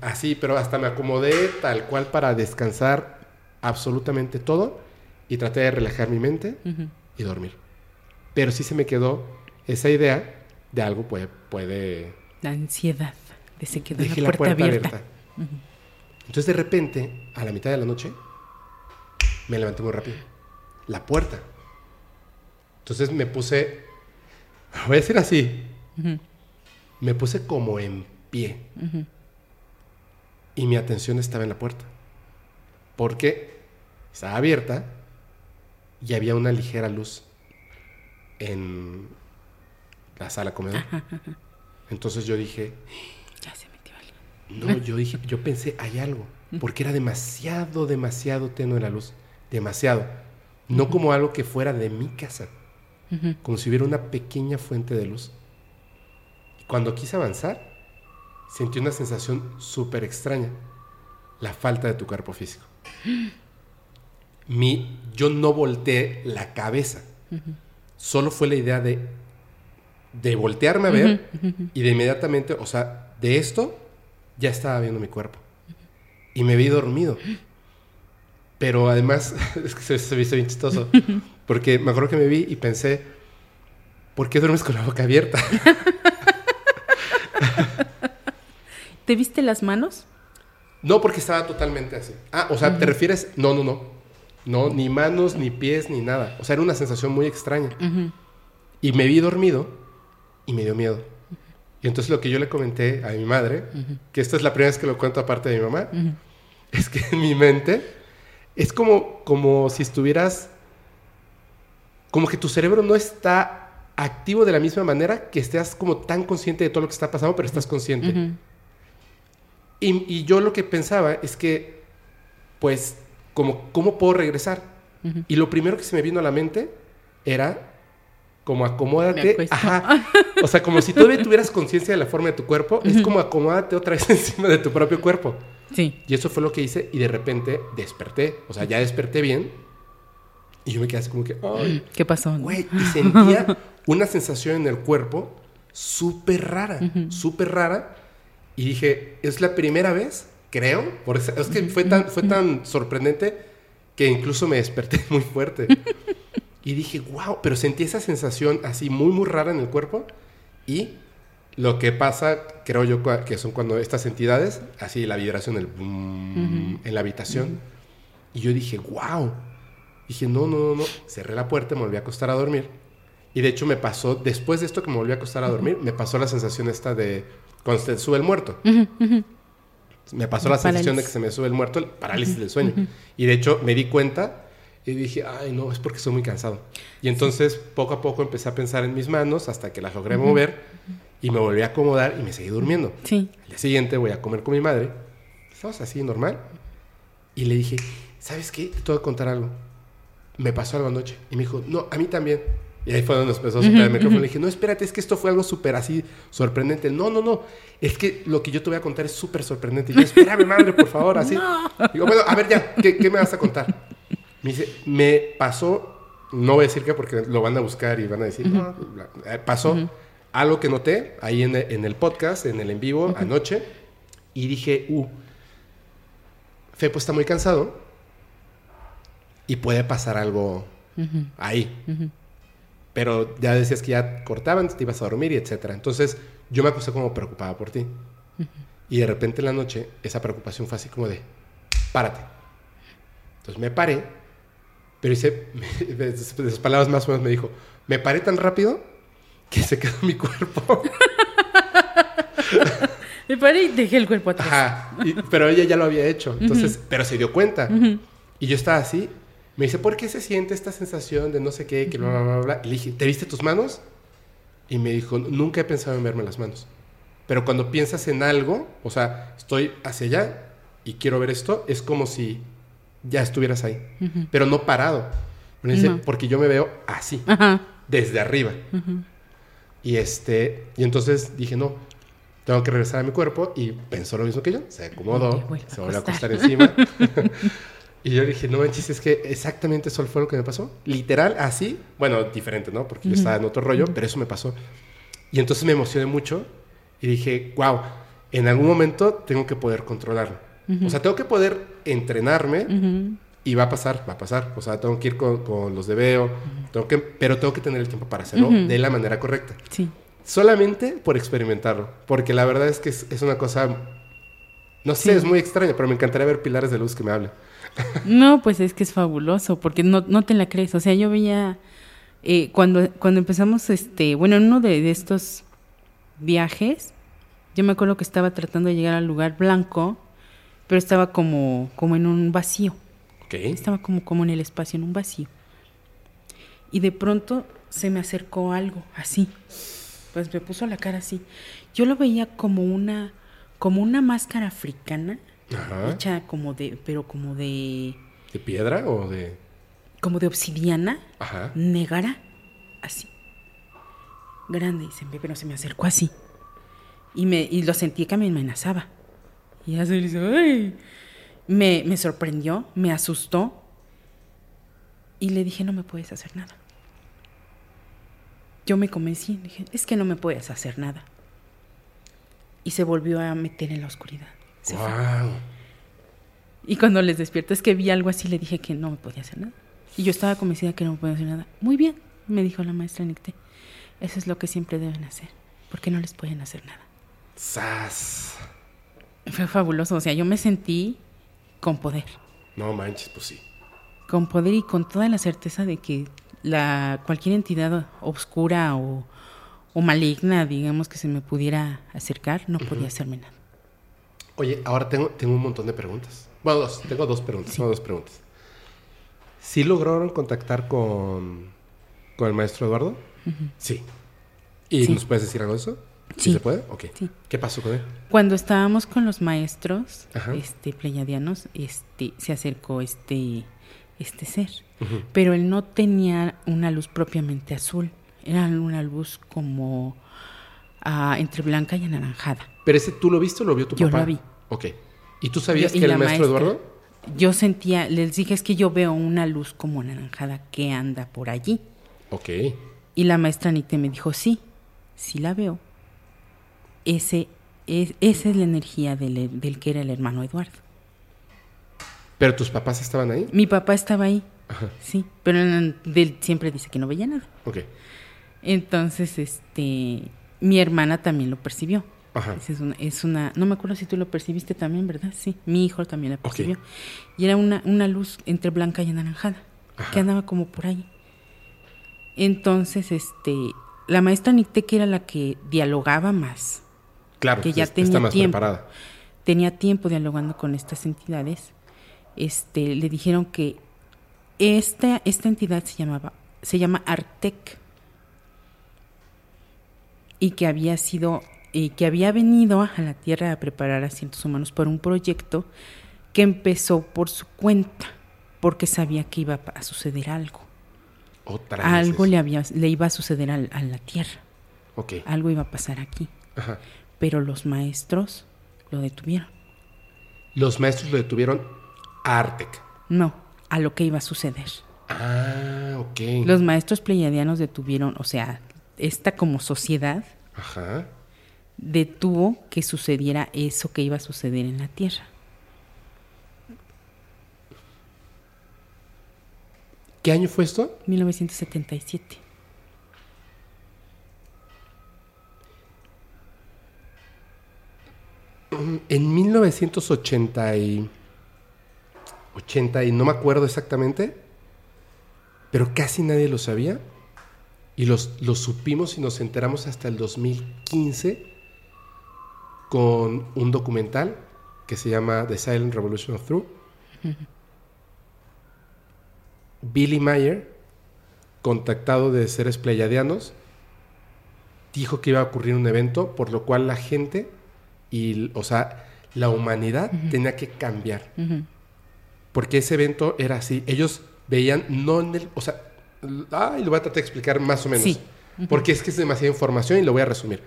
así, pero hasta me acomodé tal cual para descansar absolutamente todo y traté de relajar mi mente y dormir. Pero sí se me quedó esa idea de algo puede... puede la ansiedad de se quedó la puerta, abierta. Entonces de repente, a la mitad de la noche, me levanté muy rápido. La puerta. Entonces me puse, voy a decir así, me puse como en pie. Y mi atención estaba en la puerta. Porque estaba abierta y había una ligera luz en la sala comedor. Entonces yo dije, ya se metió alguien. No, yo dije, yo pensé, hay algo, porque era demasiado, demasiado tenue la luz, demasiado. No como algo que fuera de mi casa, como si hubiera una pequeña fuente de luz. Cuando quise avanzar, sentí una sensación súper extraña, la falta de tu cuerpo físico. mi, yo no volteé la cabeza. Solo fue la idea de, de voltearme a ver y de inmediatamente, o sea, de esto ya estaba viendo mi cuerpo. Y me vi dormido. Pero además, es que se, viste bien chistoso. Porque me acuerdo que me vi y pensé, ¿por qué duermes con la boca abierta? ¿Te viste las manos? No, porque estaba totalmente así. Ah, o sea, ¿te refieres? No, no, no. No, ni manos, ni pies, ni nada. O sea, era una sensación muy extraña. Y me vi dormido y me dio miedo. Y entonces lo que yo le comenté a mi madre, que esta es la primera vez que lo cuento aparte de mi mamá, es que en mi mente es como, como si estuvieras, como que tu cerebro no está activo de la misma manera que estés como tan consciente de todo lo que está pasando, pero estás consciente. y, y yo lo que pensaba es que, pues, como, ¿cómo puedo regresar? Y lo primero que se me vino a la mente era como acomódate. Ajá. O sea, como si todavía tuvieras conciencia de la forma de tu cuerpo, es como acomódate otra vez encima de tu propio cuerpo. Sí. Y eso fue lo que hice y de repente desperté. O sea, ya desperté bien. Y yo me quedé así como que, Ay, ¿qué pasó? Güey, y sentía una sensación en el cuerpo súper rara, súper rara. Y dije, es la primera vez creo. Por es que fue tan, fue tan sorprendente que incluso me desperté muy fuerte. Y dije, wow, pero sentí esa sensación así muy, muy rara en el cuerpo y Lo que pasa, creo yo, que son cuando estas entidades, así la vibración, el boom, en la habitación. Y yo dije, wow. Dije, no, no, no, no. Cerré la puerta, me volví a acostar a dormir. Y de hecho me pasó, después de esto que me volví a acostar a dormir, me pasó la sensación esta de cuando se sube el muerto. Me pasó la sensación de que se me sube el muerto, el parálisis del sueño. Y de hecho me di cuenta y dije, ay, no, es porque estoy muy cansado. Y entonces poco a poco empecé a pensar en mis manos hasta que las logré mover y me volví a acomodar y me seguí durmiendo. Sí. Al día siguiente voy a comer con mi madre. Estamos así, normal. Y le dije, ¿sabes qué? Te tengo que contar algo. Me pasó algo anoche. Y me dijo, no, a mí también. Y ahí fue donde nos empezó a soplar el micrófono. Le dije, no, espérate, es que esto fue algo súper así sorprendente. No, no, no. Es que lo que yo te voy a contar es súper sorprendente. Y yo, espérame, madre, por favor, así. Digo, bueno, a ver ya, ¿qué, ¿qué, me vas a contar? Me dice, me pasó, no voy a decir qué porque lo van a buscar y van a decir, no, eh, pasó algo que noté ahí en el, en el, podcast, en el en vivo, anoche. Y dije, uh, Fepo está muy cansado y puede pasar algo ahí. Pero ya decías que ya cortaban, te ibas a dormir y etcétera. Entonces yo me acosté como preocupada por ti. Y de repente en la noche esa preocupación fue así como de, párate. Entonces me paré, pero hice, de sus palabras más o menos me dijo, me paré tan rápido que se quedó mi cuerpo. me paré y dejé el cuerpo atrás. Ajá, pero ella ya lo había hecho, entonces, pero se dio cuenta. Y yo estaba así, me dice, ¿por qué se siente esta sensación de no sé qué, que bla, bla, bla, bla? Y le dije, ¿te viste tus manos? Y me dijo, nunca he pensado en verme las manos. Pero cuando piensas en algo, o sea, estoy hacia allá y quiero ver esto, es como si ya estuvieras ahí. Pero no parado. Dice, porque yo me veo así, desde arriba. Y este, y entonces dije, no, tengo que regresar a mi cuerpo y pensó lo mismo que yo, se acomodó, se volvió a acostar encima. y yo dije, no manches, es que exactamente eso fue lo que me pasó. Literal, así, bueno, diferente, ¿no? Porque yo estaba en otro rollo, pero eso me pasó. Y entonces me emocioné mucho y dije, wow, en algún momento tengo que poder controlarlo. O sea, tengo que poder entrenarme y va a pasar, va a pasar. O sea, tengo que ir con, los de veo, tengo que, pero tengo que tener el tiempo para hacerlo de la manera correcta. Sí. Solamente por experimentarlo. Porque la verdad es que es, una cosa, no sé, es muy extraña, pero me encantaría ver pilares de luz que me hablen. No, pues es que es fabuloso, porque no, no te la crees. O sea, yo veía, eh, cuando, cuando empezamos, este, bueno, en uno de, de estos viajes, yo me acuerdo que estaba tratando de llegar al lugar blanco pero estaba como, como en un vacío. Estaba como, como en el espacio, en un vacío. Y de pronto se me acercó algo así. Pues me puso la cara así. Yo lo veía como una, como una máscara africana, hecha como de, pero como de. ¿De piedra o de? Como de obsidiana, Ajá. negra, así. Grande, y se me, pero se me acercó así. Y, me, y lo sentí que me amenazaba. Y ya se le Me, me sorprendió, me asustó. Y le dije, no me puedes hacer nada. Yo me convencí, dije, es que no me puedes hacer nada. Y se volvió a meter en la oscuridad. wow. Y cuando les despierto, es que vi algo así, le dije que no me podía hacer nada. Y yo estaba convencida que no me podía hacer nada. Muy bien, me dijo la maestra Nicté. Eso es lo que siempre deben hacer, porque no les pueden hacer nada. ¡Sas! Fue fabuloso, o sea, yo me sentí con poder. No manches, pues sí. Con poder y con toda la certeza de que la cualquier entidad oscura o, maligna, digamos, que se me pudiera acercar, no podía hacerme nada. Oye, ahora tengo, tengo un montón de preguntas. Bueno, dos, tengo dos preguntas. Tengo dos preguntas. ¿Sí lograron contactar con, con el maestro Eduardo? Sí. ¿Y nos puedes decir algo de eso? Sí. ¿Se puede? Ok. ¿Qué pasó con él? Cuando estábamos con los maestros este pleyadianos, este, se acercó este, este ser. Pero él no tenía una luz propiamente azul. Era una luz como ah, entre blanca y anaranjada. ¿Pero ese tú lo viste o lo vio tu papá? Yo lo vi. Ok. ¿Y tú sabías que era el maestro Eduardo? Yo sentía, les dije, es que yo veo una luz como anaranjada que anda por allí. Ok. Y la maestra Anite me dijo, sí, sí la veo ese, es, esa es la energía del, del, que era el hermano Eduardo. ¿Pero tus papás estaban ahí? Mi papá estaba ahí, sí, pero él siempre dice que no veía nada. Ok. Entonces, este, mi hermana también lo percibió. Es, una, es, una, no me acuerdo si tú lo percibiste también, ¿verdad? Sí, mi hijo también lo percibió. Y era una, una luz entre blanca y anaranjada, que andaba como por ahí. Entonces, este, la maestra Nicteque era la que dialogaba más. Claro, que ya tenía más tiempo, preparada. Tenía tiempo dialogando con estas entidades. Este, le dijeron que esta, esta entidad se llamaba, se llama Artec y que había sido y que había venido a la Tierra a preparar asientos humanos para un proyecto que empezó por su cuenta, porque sabía que iba a suceder algo. Otra algo le, había, le iba a suceder a, la Tierra. Okay. Algo iba a pasar aquí. Ajá. Pero los maestros lo detuvieron. Los maestros lo detuvieron a Artec. No, a lo que iba a suceder. Ah, ok. Los maestros pleiadianos detuvieron, o sea, esta como sociedad Ajá detuvo que sucediera eso que iba a suceder en la Tierra. ¿Qué año fue esto? 1977. En 1980 y, 80 y no me acuerdo exactamente, pero casi nadie lo sabía. Y los, lo supimos y nos enteramos hasta el 2015 con un documental que se llama The Silent Revolution of Truth. Billy Mayer, contactado de seres pleiadianos, dijo que iba a ocurrir un evento, por lo cual la gente y, o sea, la humanidad tenía que cambiar. Porque ese evento era así. Ellos veían, no en el, o sea, ay, lo voy a tratar de explicar más o menos. Porque es que es demasiada información y lo voy a resumir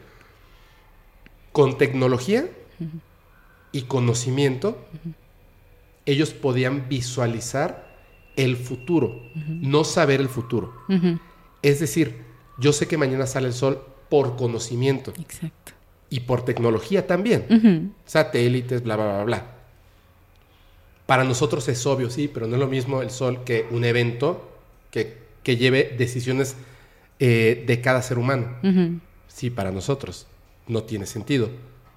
con tecnología y conocimiento, ellos podían visualizar el futuro, no saber el futuro. Es decir, yo sé que mañana sale el sol por conocimiento. Exacto. Y por tecnología también. Satélites, bla, bla, bla, bla. Para nosotros es obvio, sí, pero no es lo mismo el sol que un evento que, lleve decisiones eh, de cada ser humano. Sí, para nosotros no tiene sentido.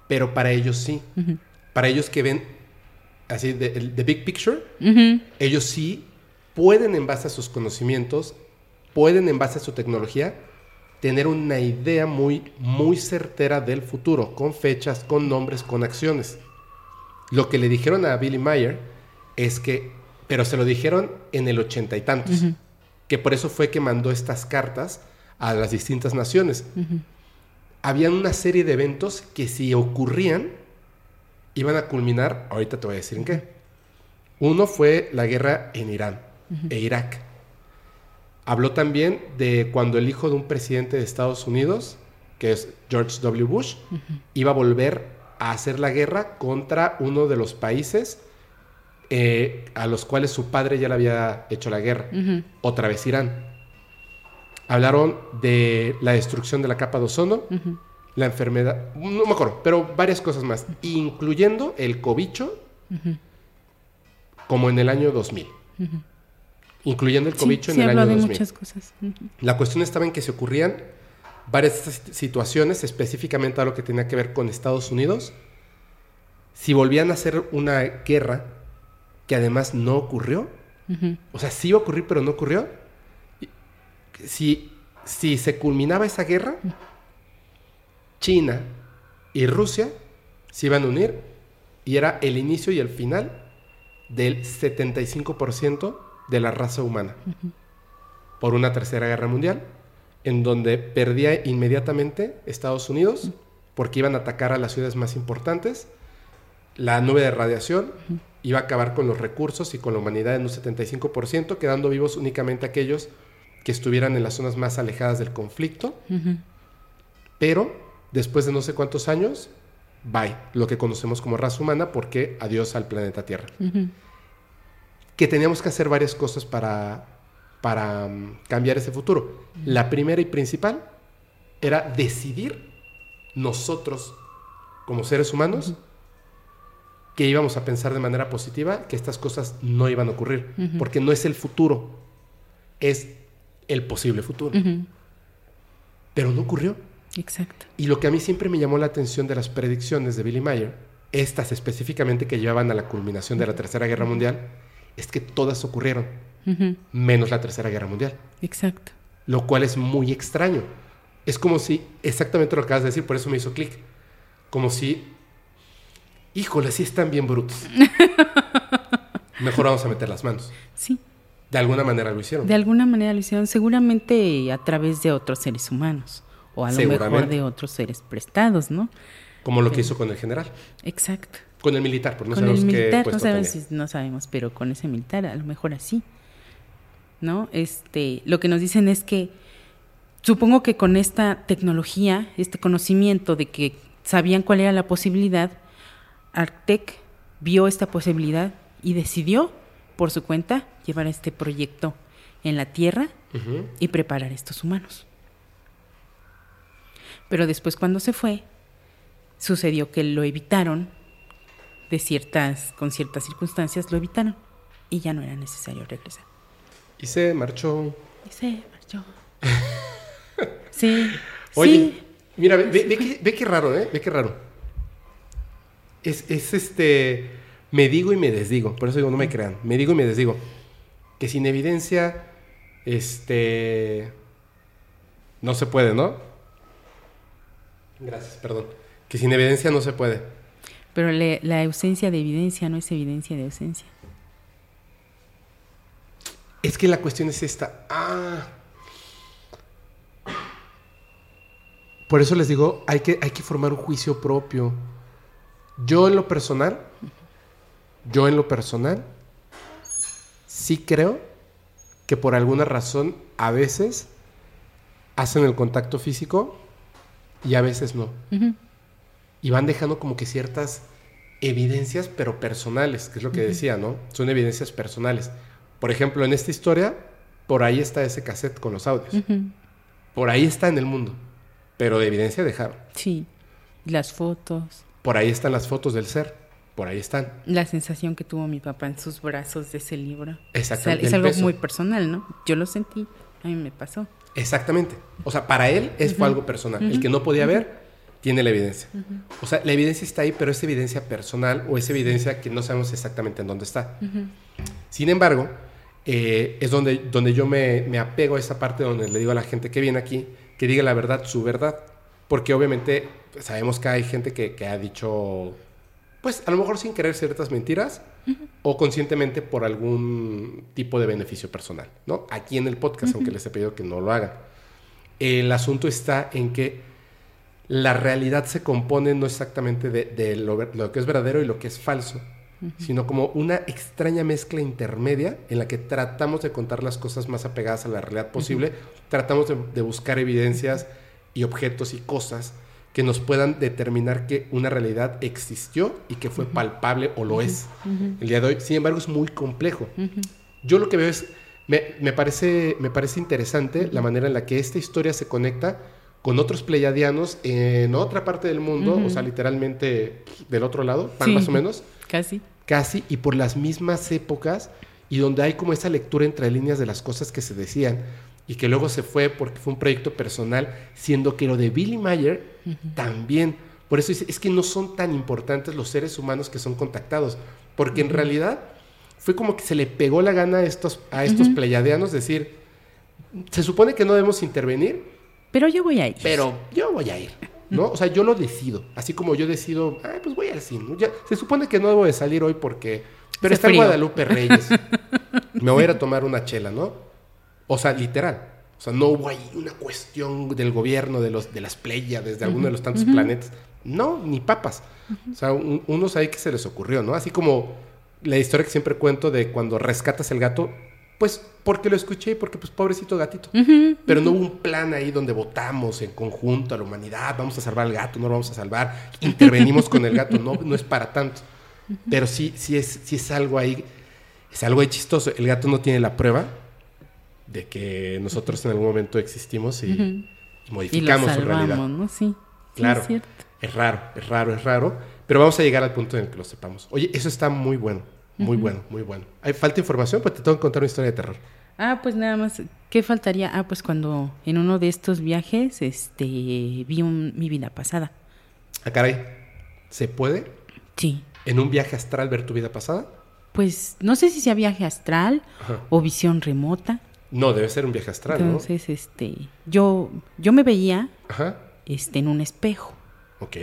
Pero para ellos sí. Para ellos que ven así de, big picture, ellos sí pueden en base a sus conocimientos, pueden en base a su tecnología, tener una idea muy, muy certera del futuro, con fechas, con nombres, con acciones. Lo que le dijeron a Billy Mayer es que, pero se lo dijeron en el ochenta y tantos, que por eso fue que mandó estas cartas a las distintas naciones habían una serie de eventos que si ocurrían, iban a culminar, ahorita te voy a decir en qué. Uno fue la guerra en Irán e Irak. Habló también de cuando el hijo de un presidente de Estados Unidos, que es George W. Bush, iba a volver a hacer la guerra contra uno de los países eh, a los cuales su padre ya le había hecho la guerra, otra vez Irán. Hablaron de la destrucción de la capa de ozono, la enfermedad, no me acuerdo, pero varias cosas más, incluyendo el cobicho, como en el año 2000. Incluyendo el cobicho en el año de muchas cosas. La cuestión estaba en que se ocurrían varias situaciones, específicamente a lo que tenía que ver con Estados Unidos. Si volvían a hacer una guerra que además no ocurrió, o sea, sí iba a ocurrir, pero no ocurrió, si, si se culminaba esa guerra, China y Rusia se iban a unir y era el inicio y el final del 75% de la raza humana. Por una tercera guerra mundial, en donde perdía inmediatamente Estados Unidos porque iban a atacar a las ciudades más importantes, la nube de radiación iba a acabar con los recursos y con la humanidad en un 75%, quedando vivos únicamente aquellos que estuvieran en las zonas más alejadas del conflicto, pero después de no sé cuántos años, bye, lo que conocemos como raza humana, porque adiós al planeta Tierra. Que teníamos que hacer varias cosas para, para um, cambiar ese futuro. La primera y principal era decidir nosotros, como seres humanos, que íbamos a pensar de manera positiva que estas cosas no iban a ocurrir, porque no es el futuro, es el posible futuro. Pero no ocurrió. Exacto. Y lo que a mí siempre me llamó la atención de las predicciones de Billy Mayer, estas específicamente que llevaban a la culminación de la Tercera Guerra Mundial, es que todas ocurrieron, menos la Tercera Guerra Mundial. Exacto. Lo cual es muy extraño. Es como si, exactamente lo que acabas de decir, por eso me hizo clic. Como si, híjole, sí están bien brutos. Mejor vamos a meter las manos. Sí. De alguna manera lo hicieron. De alguna manera lo hicieron, seguramente a través de otros seres humanos. O a lo mejor de otros seres prestados, ¿no? Como lo que hizo con el general. Exacto. Con el militar, porque no con sabemos el militar, qué no sabemos, si, no sabemos, pero con ese militar a lo mejor así. ¿No? Este, lo que nos dicen es que supongo que con esta tecnología, este conocimiento de que sabían cuál era la posibilidad, Artec vio esta posibilidad y decidió por su cuenta llevar este proyecto en la Tierra y preparar estos humanos. Pero después cuando se fue, sucedió que lo evitaron de ciertas, con ciertas circunstancias, lo evitaron y ya no era necesario regresar. Y se marchó. Y se marchó. sí. Oye, mira, ve, ve, qué, raro, ¿eh? Ve qué raro. Es, es este. Me digo y me desdigo. Por eso digo, no me crean. Me digo y me desdigo. Que sin evidencia. Este. No se puede, ¿no? Gracias, perdón. Que sin evidencia no se puede. Pero la ausencia de evidencia no es evidencia de ausencia. Es que la cuestión es esta. Ah. Por eso les digo, hay que, hay que formar un juicio propio. Yo en lo personal, yo en lo personal, sí creo que por alguna razón a veces hacen el contacto físico y a veces no. Y van dejando como que ciertas evidencias, pero personales, que es lo que decía, ¿no? Son evidencias personales. Por ejemplo, en esta historia, por ahí está ese cassette con los audios. Por ahí está en el mundo, pero de evidencia dejaron. Sí, las fotos. Por ahí están las fotos del ser, por ahí están. La sensación que tuvo mi papá en sus brazos de ese libro. Exactamente. es algo muy personal, ¿no? Yo lo sentí, a mí me pasó. Exactamente. O sea, para él es fue algo personal. El que no podía ver tiene la evidencia. O sea, la evidencia está ahí, pero es evidencia personal o es evidencia que no sabemos exactamente en dónde está. Sin embargo, eh, es donde, donde yo me, apego a esa parte donde le digo a la gente que viene aquí que diga la verdad, su verdad. Porque obviamente sabemos que hay gente que, que ha dicho, pues a lo mejor sin querer ciertas mentiras o conscientemente por algún tipo de beneficio personal, ¿no? Aquí en el podcast, aunque les he pedido que no lo hagan. El asunto está en que la realidad se compone no exactamente de, lo, que es verdadero y lo que es falso, sino como una extraña mezcla intermedia en la que tratamos de contar las cosas más apegadas a la realidad posible, tratamos de buscar evidencias y objetos y cosas que nos puedan determinar que una realidad existió y que fue palpable o lo es. El día de hoy. Sin embargo, es muy complejo. Yo lo que veo es, me, parece, me parece interesante la manera en la que esta historia se conecta con otros pleiadianos en otra parte del mundo, o sea, literalmente del otro lado, más o menos. Casi. Casi, y por las mismas épocas, y donde hay como esa lectura entre líneas de las cosas que se decían y que luego se fue porque fue un proyecto personal, siendo que lo de Billy Mayer también. Por eso es, que no son tan importantes los seres humanos que son contactados, porque en realidad fue como que se le pegó la gana a estos, a estos pleiadianos decir, se supone que no debemos intervenir. Pero yo voy a ir. Pero yo voy a ir. ¿no? O sea, yo lo decido. Así como yo decido, ah, pues voy al cine. se supone que no debo de salir hoy porque... Pero está en Guadalupe Reyes. Me voy a ir a tomar una chela, ¿no? O sea, literal. O sea, no hubo ahí una cuestión del gobierno, de, los, de las playas, desde alguno de los tantos planetas. No, ni papas. O sea, unos ahí que se les ocurrió, ¿no? Así como la historia que siempre cuento de cuando rescatas el gato, pues porque lo escuché y porque, pues, pobrecito gatito. Pero no hubo un plan ahí donde votamos en conjunto a la humanidad, vamos a salvar al gato, no lo vamos a salvar, intervenimos con el gato, no, no es para tanto. Pero sí, sí es, sí es algo ahí, es algo ahí chistoso. El gato no tiene la prueba, de que nosotros en algún momento existimos y, modificamos su realidad. ¿no? Sí. Claro. es, raro, es raro, es raro. Pero vamos a llegar al punto en el que lo sepamos. Oye, eso está muy bueno. Muy bueno, muy bueno. ¿Hay falta información? Pues te tengo que contar una historia de terror. Ah, pues nada más ¿Qué faltaría? Ah, pues cuando en uno de estos viajes este, vi mi vida pasada. Ah, caray. ¿Se puede? Sí. ¿En un viaje astral ver tu vida pasada? Pues no sé si sea viaje astral o visión remota. No, debe ser un viaje astral, Entonces, este, yo, yo me veía Este, en un espejo. Ok.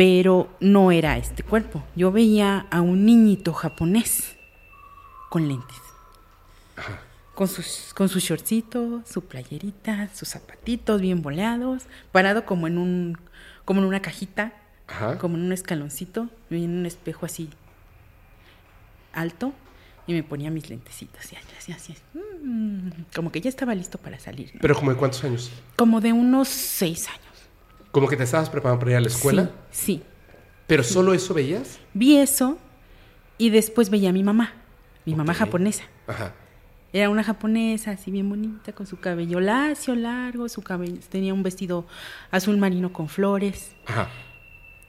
Pero no era este cuerpo. Yo veía a un niñito japonés con lentes. Ajá. Con sus, con su shortcito, su playerita, sus zapatitos bien boleados, parado como en un, como en una cajita, como en un escaloncito, en un espejo así alto, y me ponía mis lentecitos y así, así, mm, como que ya estaba listo para salir. ¿Pero como de cuántos años? Como de unos seis años. ¿Como que te estabas preparando para ir a la escuela? Sí. ¿Pero solo eso veías? Vi eso y después veía a mi mamá, mi mamá japonesa. Ajá. Era una japonesa así bien bonita, con su cabello lacio, largo, su cabello, tenía un vestido azul marino con flores. Ajá.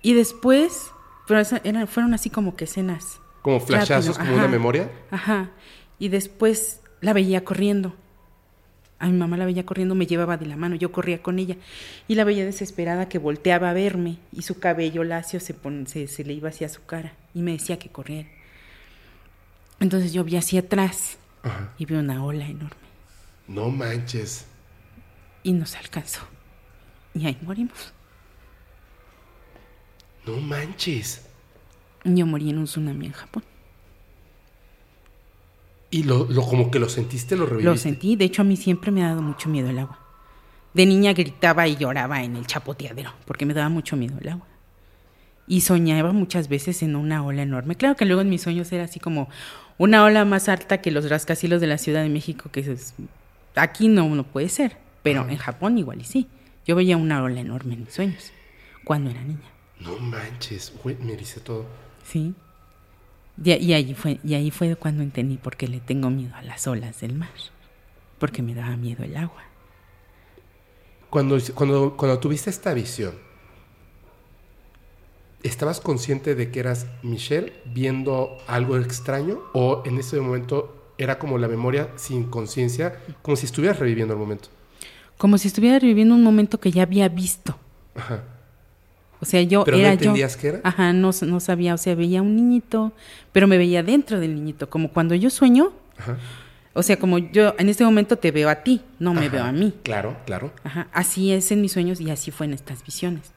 Y después, pero fueron así como que escenas como flashazos, como una memoria. Ajá. Y después la veía corriendo. A mi mamá la veía corriendo, me llevaba de la mano, yo corría con ella. Y la veía desesperada que volteaba a verme y su cabello lacio se, se, le iba hacia su cara y me decía que corriera. Entonces yo vi hacia atrás y vi una ola enorme. No manches. Y nos alcanzó. Y ahí morimos. No manches. Yo morí en un tsunami en Japón. ¿Y lo, como que lo sentiste, lo reviviste? Lo sentí, de hecho a mí siempre me ha dado mucho miedo el agua. De niña gritaba y lloraba en el chapoteadero, porque me daba mucho miedo el agua. Y soñaba muchas veces en una ola enorme. Claro que luego en mis sueños era así como una ola más alta que los rascacielos de la Ciudad de México, que es, aquí no, no puede ser, pero en Japón igual y sí. Yo veía una ola enorme en mis sueños, cuando era niña. No manches, güey, me dice todo. Sí. Y, y, ahí fue, y ahí fue cuando entendí por qué le tengo miedo a las olas del mar. Porque me daba miedo el agua. Cuando, cuando, cuando tuviste esta visión, ¿estabas consciente de que eras Michelle viendo algo extraño? ¿O en ese momento era como la memoria sin conciencia, como si estuvieras reviviendo el momento? Como si estuviera reviviendo un momento que ya había visto. Ajá. O sea, yo ¿Pero era no entendías qué era? Ajá, no, no sabía, o sea, veía un niñito, pero me veía dentro del niñito, como cuando yo sueño. Ajá. O sea, como yo en este momento te veo a ti, no me veo a mí. Claro, claro. Ajá, así es en mis sueños y así fue en estas visiones.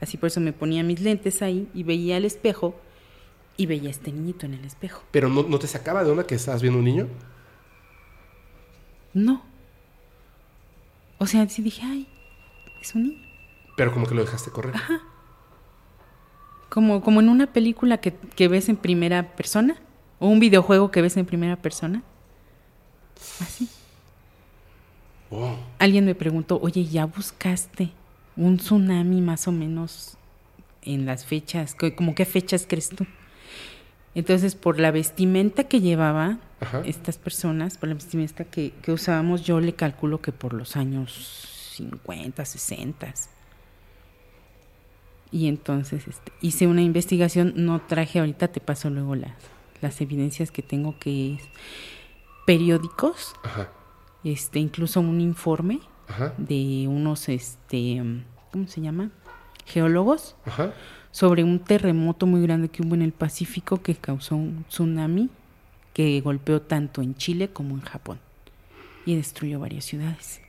Así por eso me ponía mis lentes ahí y veía el espejo y veía a este niñito en el espejo. ¿Pero no, no te sacaba de onda que estabas viendo un niño? No. O sea, sí dije, ay, es un niño. Pero como que lo dejaste correr. Ajá. Como, como en una película que, que ves en primera persona o un videojuego que ves en primera persona. Así. Alguien me preguntó, oye, ¿ya buscaste un tsunami más o menos en las fechas? ¿Cómo qué fechas crees tú? Entonces, por la vestimenta que llevaban estas personas, por la vestimenta que, que, usábamos, yo le calculo que por los años 50, 60. Y entonces este, hice una investigación, no traje ahorita, te paso luego las, las evidencias que tengo que es periódicos, este incluso un informe de unos, este, ¿cómo se llama? Geólogos, sobre un terremoto muy grande que hubo en el Pacífico que causó un tsunami que golpeó tanto en Chile como en Japón y destruyó varias ciudades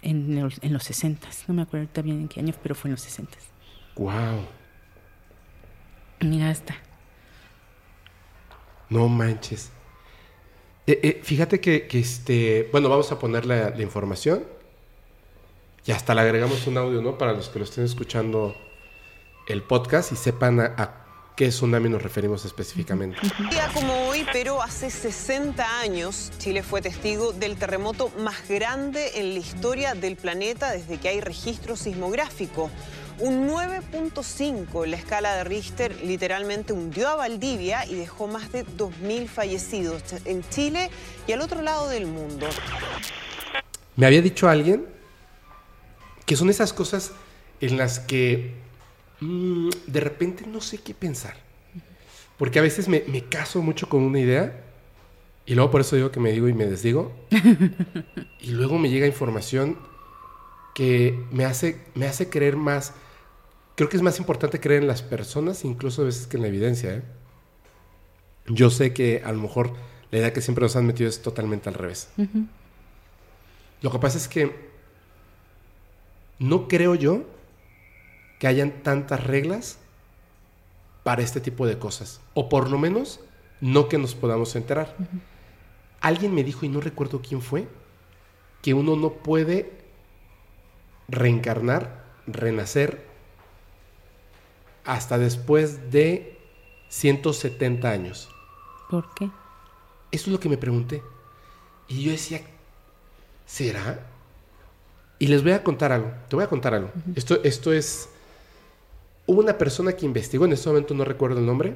en los, en los 60. No me acuerdo ahorita bien en qué año, pero fue en los 60. Wow. Mira esta. No manches. Eh, eh, fíjate que, este, bueno, vamos a poner la, información y hasta le agregamos un audio, ¿no? Para los que lo estén escuchando el podcast y sepan a, qué tsunami nos referimos específicamente. Un día como hoy, pero hace 60 años, Chile fue testigo del terremoto más grande en la historia del planeta desde que hay registro sismográfico. Un 9.5 en la escala de Richter literalmente hundió a Valdivia y dejó más de 2.000 fallecidos en Chile y al otro lado del mundo. Me había dicho alguien que son esas cosas en las que mm, de repente no sé qué pensar. Porque a veces me, me caso mucho con una idea Y luego por eso digo que me digo y me desdigo. y luego me llega información que me hace, me hace creer más. Creo que es más importante creer en las personas, incluso a veces que en la evidencia. ¿eh? Yo sé que a lo mejor la idea que siempre nos han metido es totalmente al revés. Lo que pasa es que no creo yo que hayan tantas reglas para este tipo de cosas. O por lo menos no que nos podamos enterar. Alguien me dijo, y no recuerdo quién fue, que uno no puede reencarnar, renacer, hasta después de 170 años. ¿Por qué? Eso es lo que me pregunté. Y yo decía, ¿será? Y les voy a contar algo. Te voy a contar algo. esto, esto es. Hubo una persona que investigó, en este momento no recuerdo el nombre,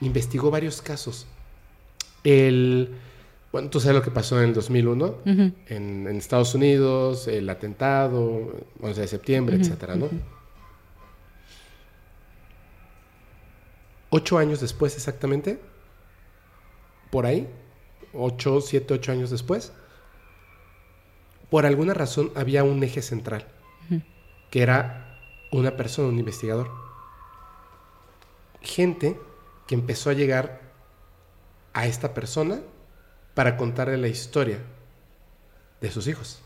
investigó varios casos. El. Bueno, tú sabes lo que pasó en el 2001 en, Estados Unidos, el atentado, 11 de septiembre, etcétera, ¿no? Ocho años después, exactamente, por ahí, ocho, siete, ocho años después, por alguna razón había un eje central, que era una persona, un investigador. Gente que empezó a llegar a esta persona para contarle la historia de sus hijos.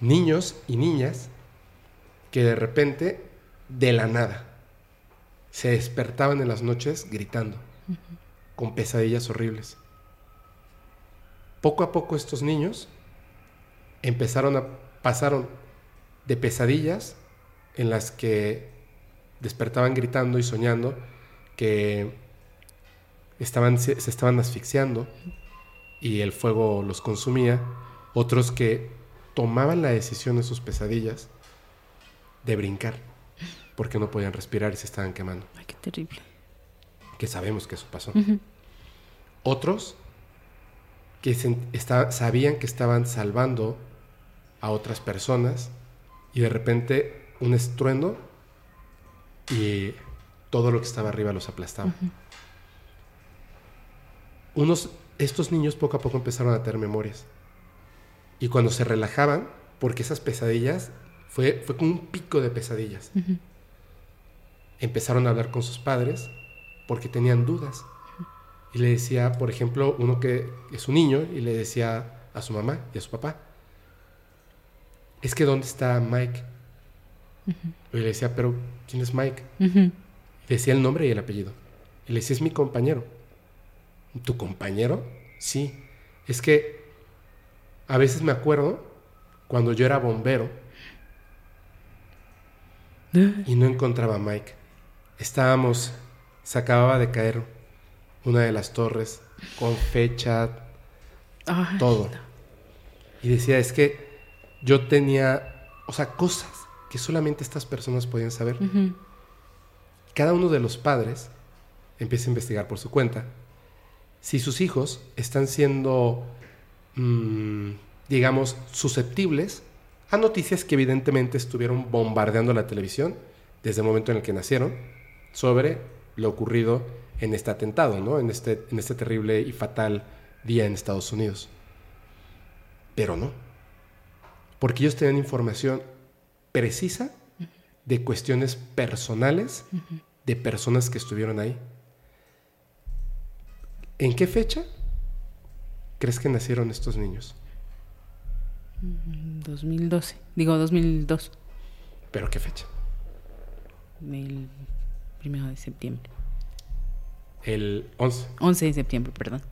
Niños y niñas que de repente, de la nada, se despertaban en las noches gritando, con pesadillas horribles. Poco a poco estos niños empezaron a pasaron de pesadillas en las que despertaban gritando y soñando que estaban, se, estaban asfixiando y el fuego los consumía, otros que tomaban la decisión en sus pesadillas de brincar porque no podían respirar y se estaban quemando. Ay, qué terrible. Que sabemos que eso pasó. Otros que sabían que estaban salvando a otras personas y de repente un estruendo y todo lo que estaba arriba los aplastaba. Unos, estos niños poco a poco empezaron a tener memorias. Y cuando se relajaban, porque esas pesadillas, fue, fue como un pico de pesadillas, empezaron a hablar con sus padres porque tenían dudas. Y le decía, por ejemplo, uno que es un niño, y le decía a su mamá y a su papá, es que ¿dónde está Mike? Y le decía, pero ¿quién es Mike? Y decía el nombre y el apellido. Y le decía, es mi compañero. ¿Tu compañero? Sí. Es que a veces me acuerdo cuando yo era bombero y no encontraba a Mike. Estábamos, se acababa de caer una de las torres con fecha, todo. Y decía, es que yo tenía, o sea, cosas que solamente estas personas podían saber. Cada uno de los padres empieza a investigar por su cuenta si sus hijos están siendo, mm, digamos, susceptibles a noticias que evidentemente estuvieron bombardeando la televisión desde el momento en el que nacieron sobre lo ocurrido en este atentado, ¿no? En este, en este terrible y fatal día en Estados Unidos. Pero no porque ellos tenían información precisa de cuestiones personales de personas que estuvieron ahí. ¿En qué fecha crees que nacieron estos niños? 2012, digo 2002. ¿Pero qué fecha? El primero de septiembre. El 11. 11 de septiembre, perdón.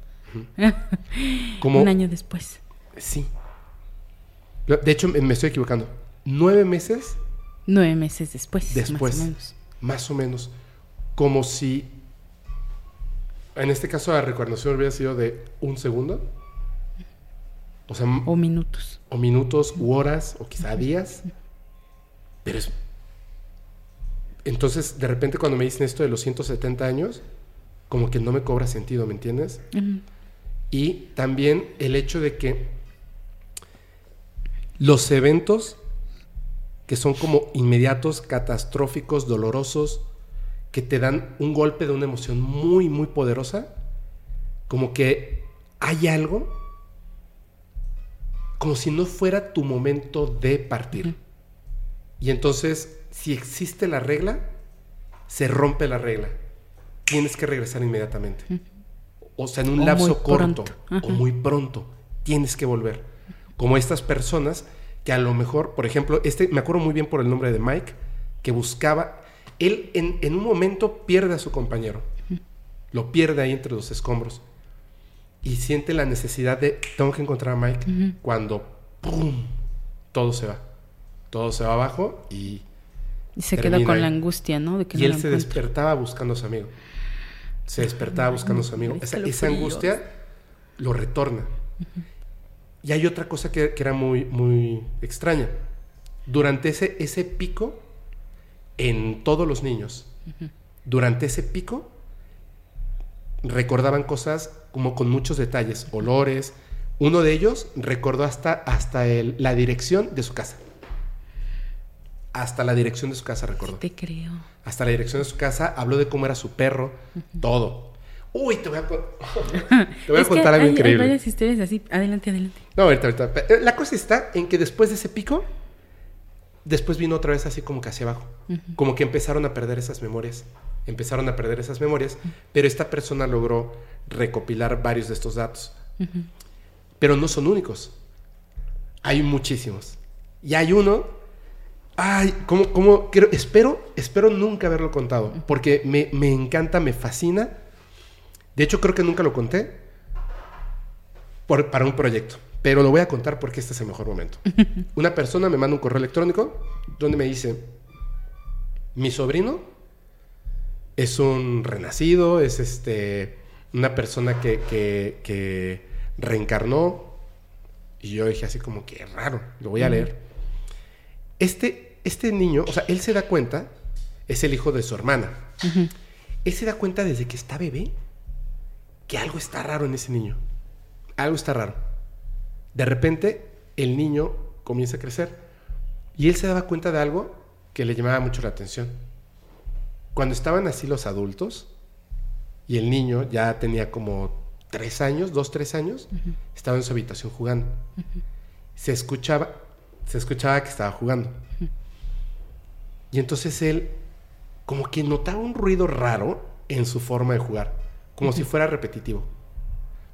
Un año después. Sí, de hecho, me estoy equivocando. Nueve meses. Nueve meses después. Después. Más o menos. Más o menos. Como si. En este caso, la recordación hubiera sido de un segundo. O sea. O minutos. O minutos, u horas, o quizá días. Pero es. Entonces, de repente, cuando me dicen esto de los 170 años, como que no me cobra sentido, ¿me entiendes? Y también el hecho de que los eventos que son como inmediatos, catastróficos, dolorosos, que te dan un golpe de una emoción muy, muy poderosa, como que hay algo como si no fuera tu momento de partir. Y entonces, si existe la regla, se rompe la regla. Tienes que regresar inmediatamente. O sea, en un lapso corto o muy pronto, tienes que volver. Como estas personas que a lo mejor, por ejemplo, este, me acuerdo muy bien por el nombre de Mike, que buscaba, él en, en un momento pierde a su compañero, lo pierde ahí entre los escombros y siente la necesidad de, tengo que encontrar a Mike, cuando, ¡pum!, todo se va. Todo se va abajo y... Y se queda con la angustia, ¿no? De que y él se despertaba buscando a su amigo. Se despertaba buscando a su amigo. Esa, esa angustia lo retorna. Y hay otra cosa que, era muy, muy extraña. Durante ese, ese pico, en todos los niños, durante ese pico, recordaban cosas como con muchos detalles, olores. Uno de ellos recordó hasta, hasta el, la dirección de su casa. Hasta la dirección de su casa recordó. te creo. Hasta la dirección de su casa, habló de cómo era su perro, todo. Uy, te voy a, te voy a contar algo increíble. Hay varias historias así. Adelante, adelante. No, ahorita, ahorita. La cosa está en que después de ese pico, después vino otra vez así como que hacia abajo. Como que empezaron a perder esas memorias. Empezaron a perder esas memorias, pero esta persona logró recopilar varios de estos datos. Pero no son únicos. Hay muchísimos. Y hay uno. Ay, ¿cómo, cómo? Quiero, espero, espero nunca haberlo contado. Porque me, me encanta, me fascina de hecho, creo que nunca lo conté por, para un proyecto, pero lo voy a contar porque este es el mejor momento. Una persona me manda un correo electrónico donde me dice, mi sobrino es un renacido, es este, una persona que, que, reencarnó. Y yo dije así como que raro, lo voy a leer. Este, este niño, o sea, él se da cuenta, es el hijo de su hermana. Él se da cuenta desde que está bebé que algo está raro en ese niño. Algo está raro. De repente, el niño comienza a crecer y él se daba cuenta de algo que le llamaba mucho la atención. Cuando estaban así los adultos y el niño ya tenía como tres años, dos, tres años, estaba en su habitación jugando. Se escuchaba, se escuchaba que estaba jugando. Y entonces él como que notaba un ruido raro en su forma de jugar como si fuera repetitivo.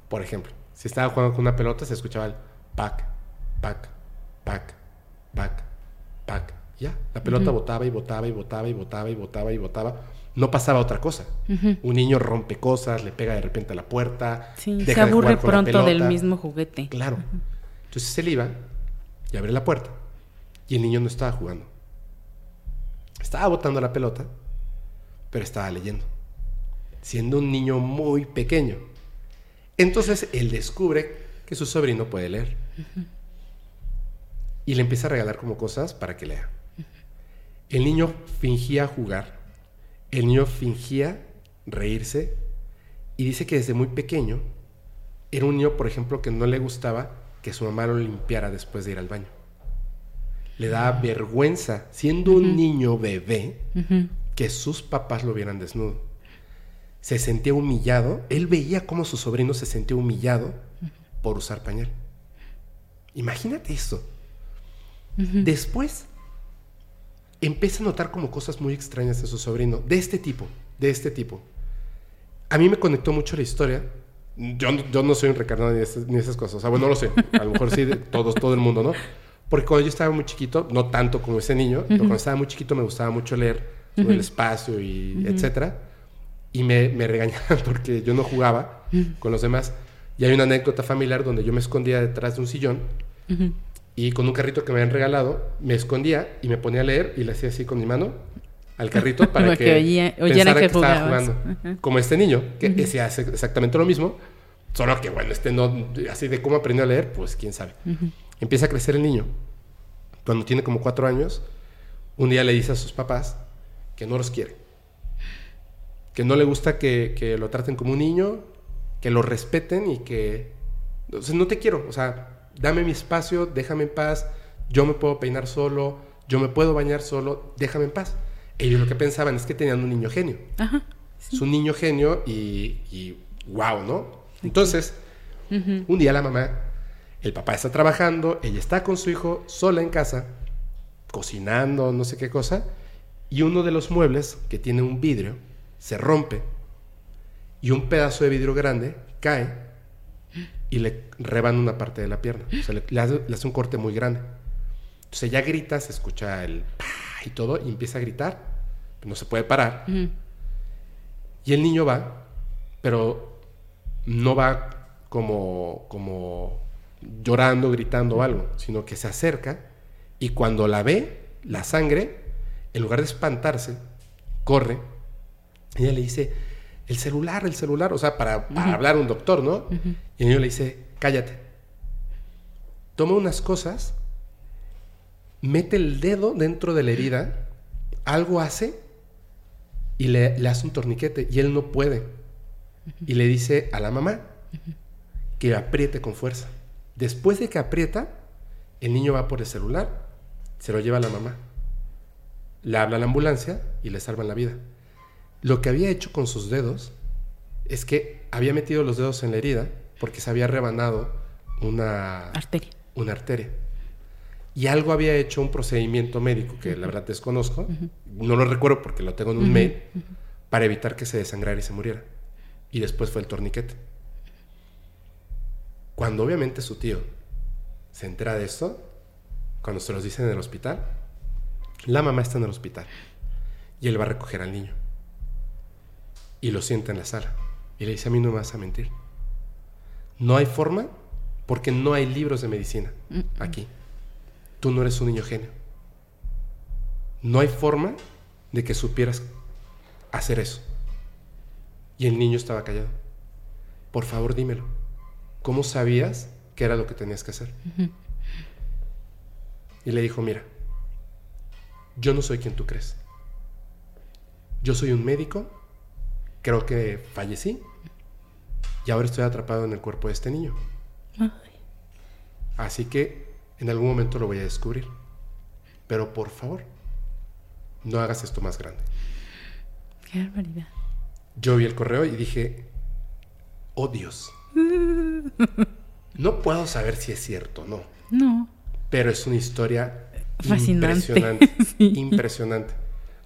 Por ejemplo, si estaba jugando con una pelota, se escuchaba el pac, pac, pac, pac, pac. Ya, la pelota botaba y botaba y botaba y botaba y botaba y botaba. No pasaba otra cosa. Un niño rompe cosas, le pega de repente a la puerta. Sí, se aburre pronto del mismo juguete. Claro. Entonces él iba y abre la puerta y el niño no estaba jugando. Estaba botando la pelota, pero estaba leyendo siendo un niño muy pequeño. Entonces él descubre que su sobrino puede leer. Y le empieza a regalar como cosas para que lea. El niño fingía jugar, el niño fingía reírse y dice que desde muy pequeño era un niño, por ejemplo, que no le gustaba que su mamá lo limpiara después de ir al baño. Le daba vergüenza, siendo un niño bebé, que sus papás lo vieran desnudo se sentía humillado, él veía cómo su sobrino se sentía humillado por usar pañal. Imagínate eso. Después empieza a notar como cosas muy extrañas de su sobrino, de este tipo, de este tipo. A mí me conectó mucho la historia. Yo, yo no soy un recarnado ni, ni, esas cosas. O sea, bueno, no lo sé. A lo mejor sí, todos, todo el mundo, ¿no? Porque cuando yo estaba muy chiquito, no tanto como ese niño, pero cuando estaba muy chiquito me gustaba mucho leer sobre el espacio y etcétera y me, me regañaban porque yo no jugaba con los demás. Y hay una anécdota familiar donde yo me escondía detrás de un sillón y con un carrito que me habían regalado, me escondía y me ponía a leer y le hacía así con mi mano al carrito para que, que pensara que, estaba jugando. Como este niño, que se hace exactamente lo mismo, solo que bueno, este no, así de cómo aprendió a leer, pues quién sabe. Empieza a crecer el niño. Cuando tiene como cuatro años, un día le dice a sus papás que no los quiere que no le gusta que, lo traten como un niño, que lo respeten y que... O sea, no te quiero, o sea, dame mi espacio, déjame en paz, yo me puedo peinar solo, yo me puedo bañar solo, déjame en paz. Ellos lo que pensaban es que tenían un niño genio. Ajá. Es un niño genio y, y wow, ¿no? Entonces, Un día la mamá, el papá está trabajando, ella está con su hijo sola en casa, cocinando, no sé qué cosa, y uno de los muebles que tiene un vidrio se rompe y un pedazo de vidrio grande cae y le reban una parte de la pierna. O sea, le, hace, un corte muy grande. Entonces ella grita, se escucha el y todo, y empieza a gritar. No se puede parar. Y el niño va, pero no va como, como llorando, gritando o algo, sino que se acerca y cuando la ve, la sangre, en lugar de espantarse, corre. Ella le dice, el celular, el celular, o sea, para, hablar a un doctor, ¿no? Y el niño le dice, cállate. Toma unas cosas, mete el dedo dentro de la herida, algo hace y le, hace un torniquete y él no puede. Y le dice a la mamá que apriete con fuerza. Después de que aprieta, el niño va por el celular, se lo lleva a la mamá. Le habla a la ambulancia y le salvan la vida. Lo que había hecho con sus dedos es que había metido los dedos en la herida porque se había rebanado una arteria. Una arteria. Y algo había hecho un procedimiento médico que la verdad desconozco, no lo recuerdo porque lo tengo en un mail, para evitar que se desangrara y se muriera. Y después fue el torniquete. Cuando obviamente su tío se entera de esto, cuando se los dice en el hospital, la mamá está en el hospital y él va a recoger al niño y lo sienta en la sala. Y le dice, a mí no me vas a mentir. No hay forma porque no hay libros de medicina aquí. Tú no eres un niño genio. No hay forma de que supieras hacer eso. Y el niño estaba callado. Por favor, dímelo. ¿Cómo sabías que era lo que tenías que hacer? Y le dijo, mira, yo no soy quien tú crees. Yo soy un médico creo que fallecí y ahora estoy atrapado en el cuerpo de este niño. Así que en algún momento lo voy a descubrir. Pero por favor, no hagas esto más grande. Qué barbaridad. Yo vi el correo y dije, oh Dios. No puedo saber si es cierto o no. No. Pero es una historia impresionante. Impresionante.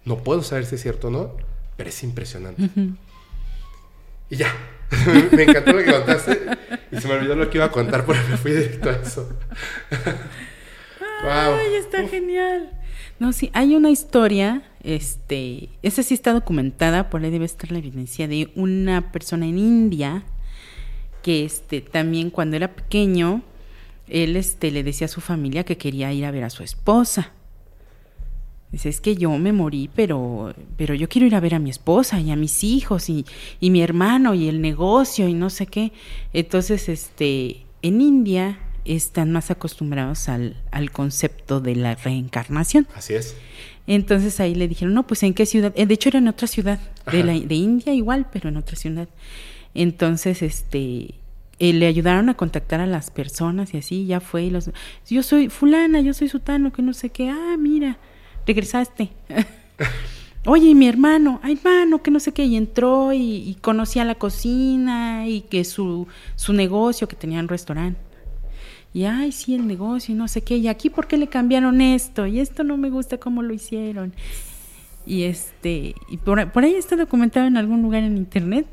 No puedo saber si es cierto o no, pero es impresionante. Y ya. me encantó lo que contaste y se me olvidó lo que iba a contar porque me fui directo a eso. Ay, está genial. No, sí, hay una historia, este, esa sí está documentada, por ahí debe estar la evidencia de una persona en India que este también cuando era pequeño él este le decía a su familia que quería ir a ver a su esposa Dice, es que yo me morí, pero, pero yo quiero ir a ver a mi esposa y a mis hijos y, y mi hermano y el negocio y no sé qué. Entonces, este, en India están más acostumbrados al, al concepto de la reencarnación. Así es. Entonces ahí le dijeron, no, pues en qué ciudad. Eh, de hecho era en otra ciudad, de, la, de India igual, pero en otra ciudad. Entonces, este, eh, le ayudaron a contactar a las personas y así, ya fue. Y los, yo soy fulana, yo soy sutano, que no sé qué. Ah, mira regresaste. Oye, mi hermano, ay, hermano, que no sé qué, y entró y, conocía la cocina y que su, su negocio, que tenía un restaurante. Y ay, sí, el negocio, y no sé qué, y aquí, ¿por qué le cambiaron esto? Y esto no me gusta cómo lo hicieron. Y este, y por, ahí está documentado en algún lugar en internet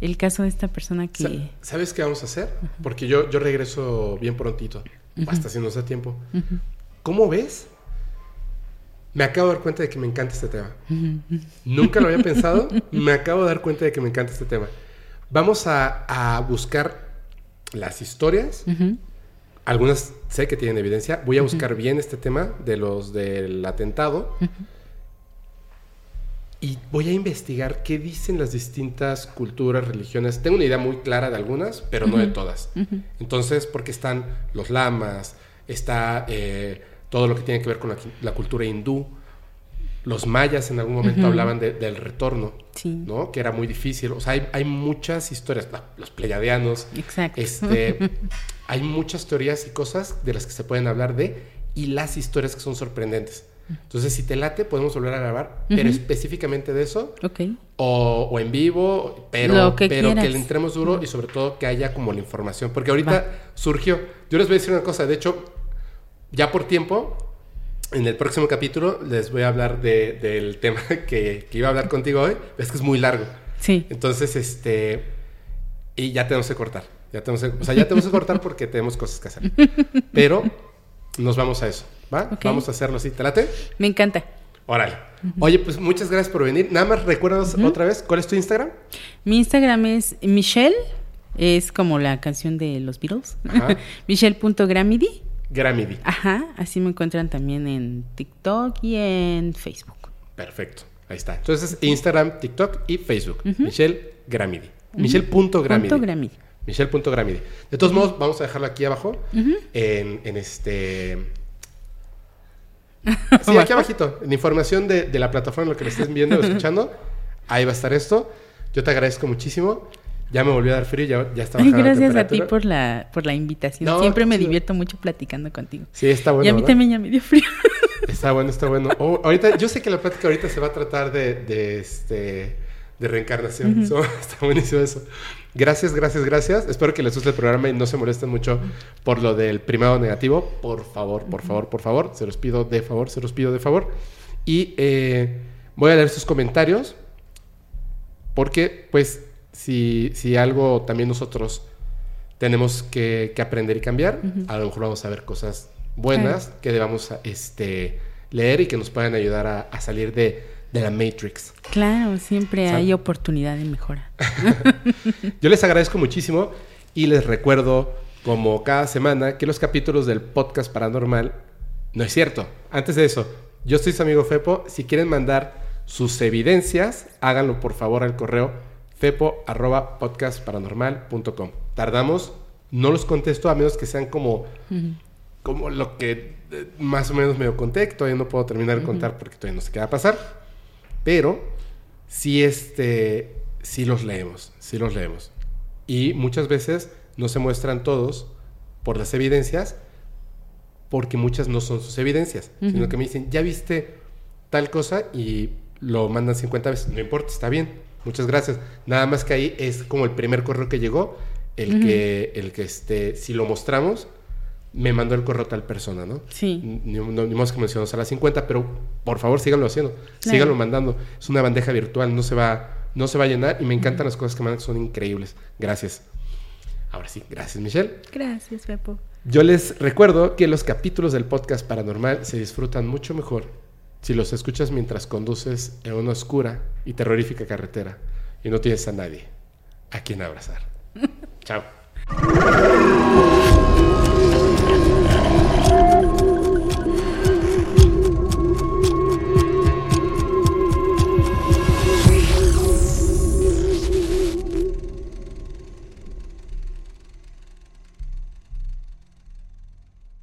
el caso de esta persona que... ¿Sabes qué vamos a hacer? Porque yo, yo regreso bien prontito, hasta si nos da tiempo. ¿Cómo ves me acabo de dar cuenta de que me encanta este tema. Nunca lo había pensado, me acabo de dar cuenta de que me encanta este tema. Vamos a, buscar las historias. Algunas sé que tienen evidencia. Voy a buscar bien este tema de los del atentado. Y voy a investigar qué dicen las distintas culturas, religiones. Tengo una idea muy clara de algunas, pero no de todas. Entonces, porque están los lamas, está eh, todo lo que tiene que ver con la, cultura hindú. Los mayas en algún momento hablaban del retorno, ¿no? Que era muy difícil. O sea, hay, muchas historias, los pleyadianos. Exacto. Este, hay muchas teorías y cosas de las que se pueden hablar de y las historias que son sorprendentes. Entonces, si te late, podemos volver a grabar, pero específicamente de eso. Ok. O, o en vivo, pero, Lo que pero que le entremos duro y sobre todo que haya como la información. Porque ahorita surgió. Yo les voy a decir una cosa. De hecho, ya por tiempo, en el próximo capítulo les voy a hablar de- del tema que, que iba a hablar contigo hoy. Es que es muy largo. Sí. Entonces, este. Y ya tenemos que cortar. Ya tenemos que- o sea, ya tenemos que cortar porque tenemos cosas que hacer. Pero nos vamos a eso. ¿Va? Vamos a hacerlo así. ¿Te late? Me encanta. Órale. Oye, pues muchas gracias por venir. Nada más recuerdas otra vez cuál es tu Instagram. Mi Instagram es Michelle, es como la canción de los Beatles. Michelle.gramidi. Gramidi. Ajá, así me encuentran también en TikTok y en Facebook. Perfecto. Ahí está. Entonces, Instagram, TikTok y Facebook. Michelle Gramidi. Michelle.gramidi. Punto Gramidi. Michelle.gramidi. De todos modos, vamos a dejarlo aquí abajo. en, en este. Sí, aquí abajito. En información de, de la plataforma en lo que le estés viendo o escuchando. Ahí va a estar esto. Yo te agradezco muchísimo. Ya me volvió a dar frío, ya, ya Ay, bajando la gracias a ti por la, por la invitación. No, Siempre me divierto mucho platicando contigo. Sí, está bueno. y a mí ¿verdad? también ya me dio frío. Está bueno, está bueno. Oh, ahorita, yo sé que la plática ahorita se va a tratar de, de, este, de reencarnación. So, está buenísimo eso. Gracias, gracias, gracias. Espero que les guste el programa y no se molesten mucho por lo del primado negativo. Por favor, por favor, por favor. Se los pido de favor, se los pido de favor. Y eh, voy a leer sus comentarios porque, pues, si, si algo también nosotros tenemos que, que aprender y cambiar, a lo mejor vamos a ver cosas buenas que debamos este, leer y que nos puedan ayudar a, a salir de, de la Matrix. Claro, siempre hay oportunidad de mejora. Yo les agradezco muchísimo y les recuerdo, como cada semana, que los capítulos del podcast paranormal no es cierto. Antes de eso, yo soy su amigo Fepo. Si quieren mandar sus evidencias, háganlo por favor al correo fepo.podcastparanormal.com. Tardamos, no los contesto a menos que sean como, como lo que eh, más o menos medio conté, que todavía no puedo terminar de contar porque todavía no sé qué va a pasar. Pero sí, este, sí los leemos, sí los leemos. Y muchas veces no se muestran todos por las evidencias, porque muchas no son sus evidencias, sino que me dicen, ya viste tal cosa y lo mandan 50 veces. No importa, está bien, muchas gracias. Nada más que ahí es como el primer correo que llegó, el que, el que este, si lo mostramos, me mandó el correo tal persona, ¿no? Sí. Ni, no, ni más que mencionamos a las 50, pero por favor síganlo haciendo, Claro. síganlo mandando. Es una bandeja virtual, no se va, no se va a llenar y me encantan las cosas que mandan, son increíbles. Gracias. Ahora sí, gracias Michelle. Gracias, Pepo. Yo les recuerdo que los capítulos del podcast paranormal se disfrutan mucho mejor si los escuchas mientras conduces en una oscura y terrorífica carretera y no tienes a nadie a quien abrazar. Chao.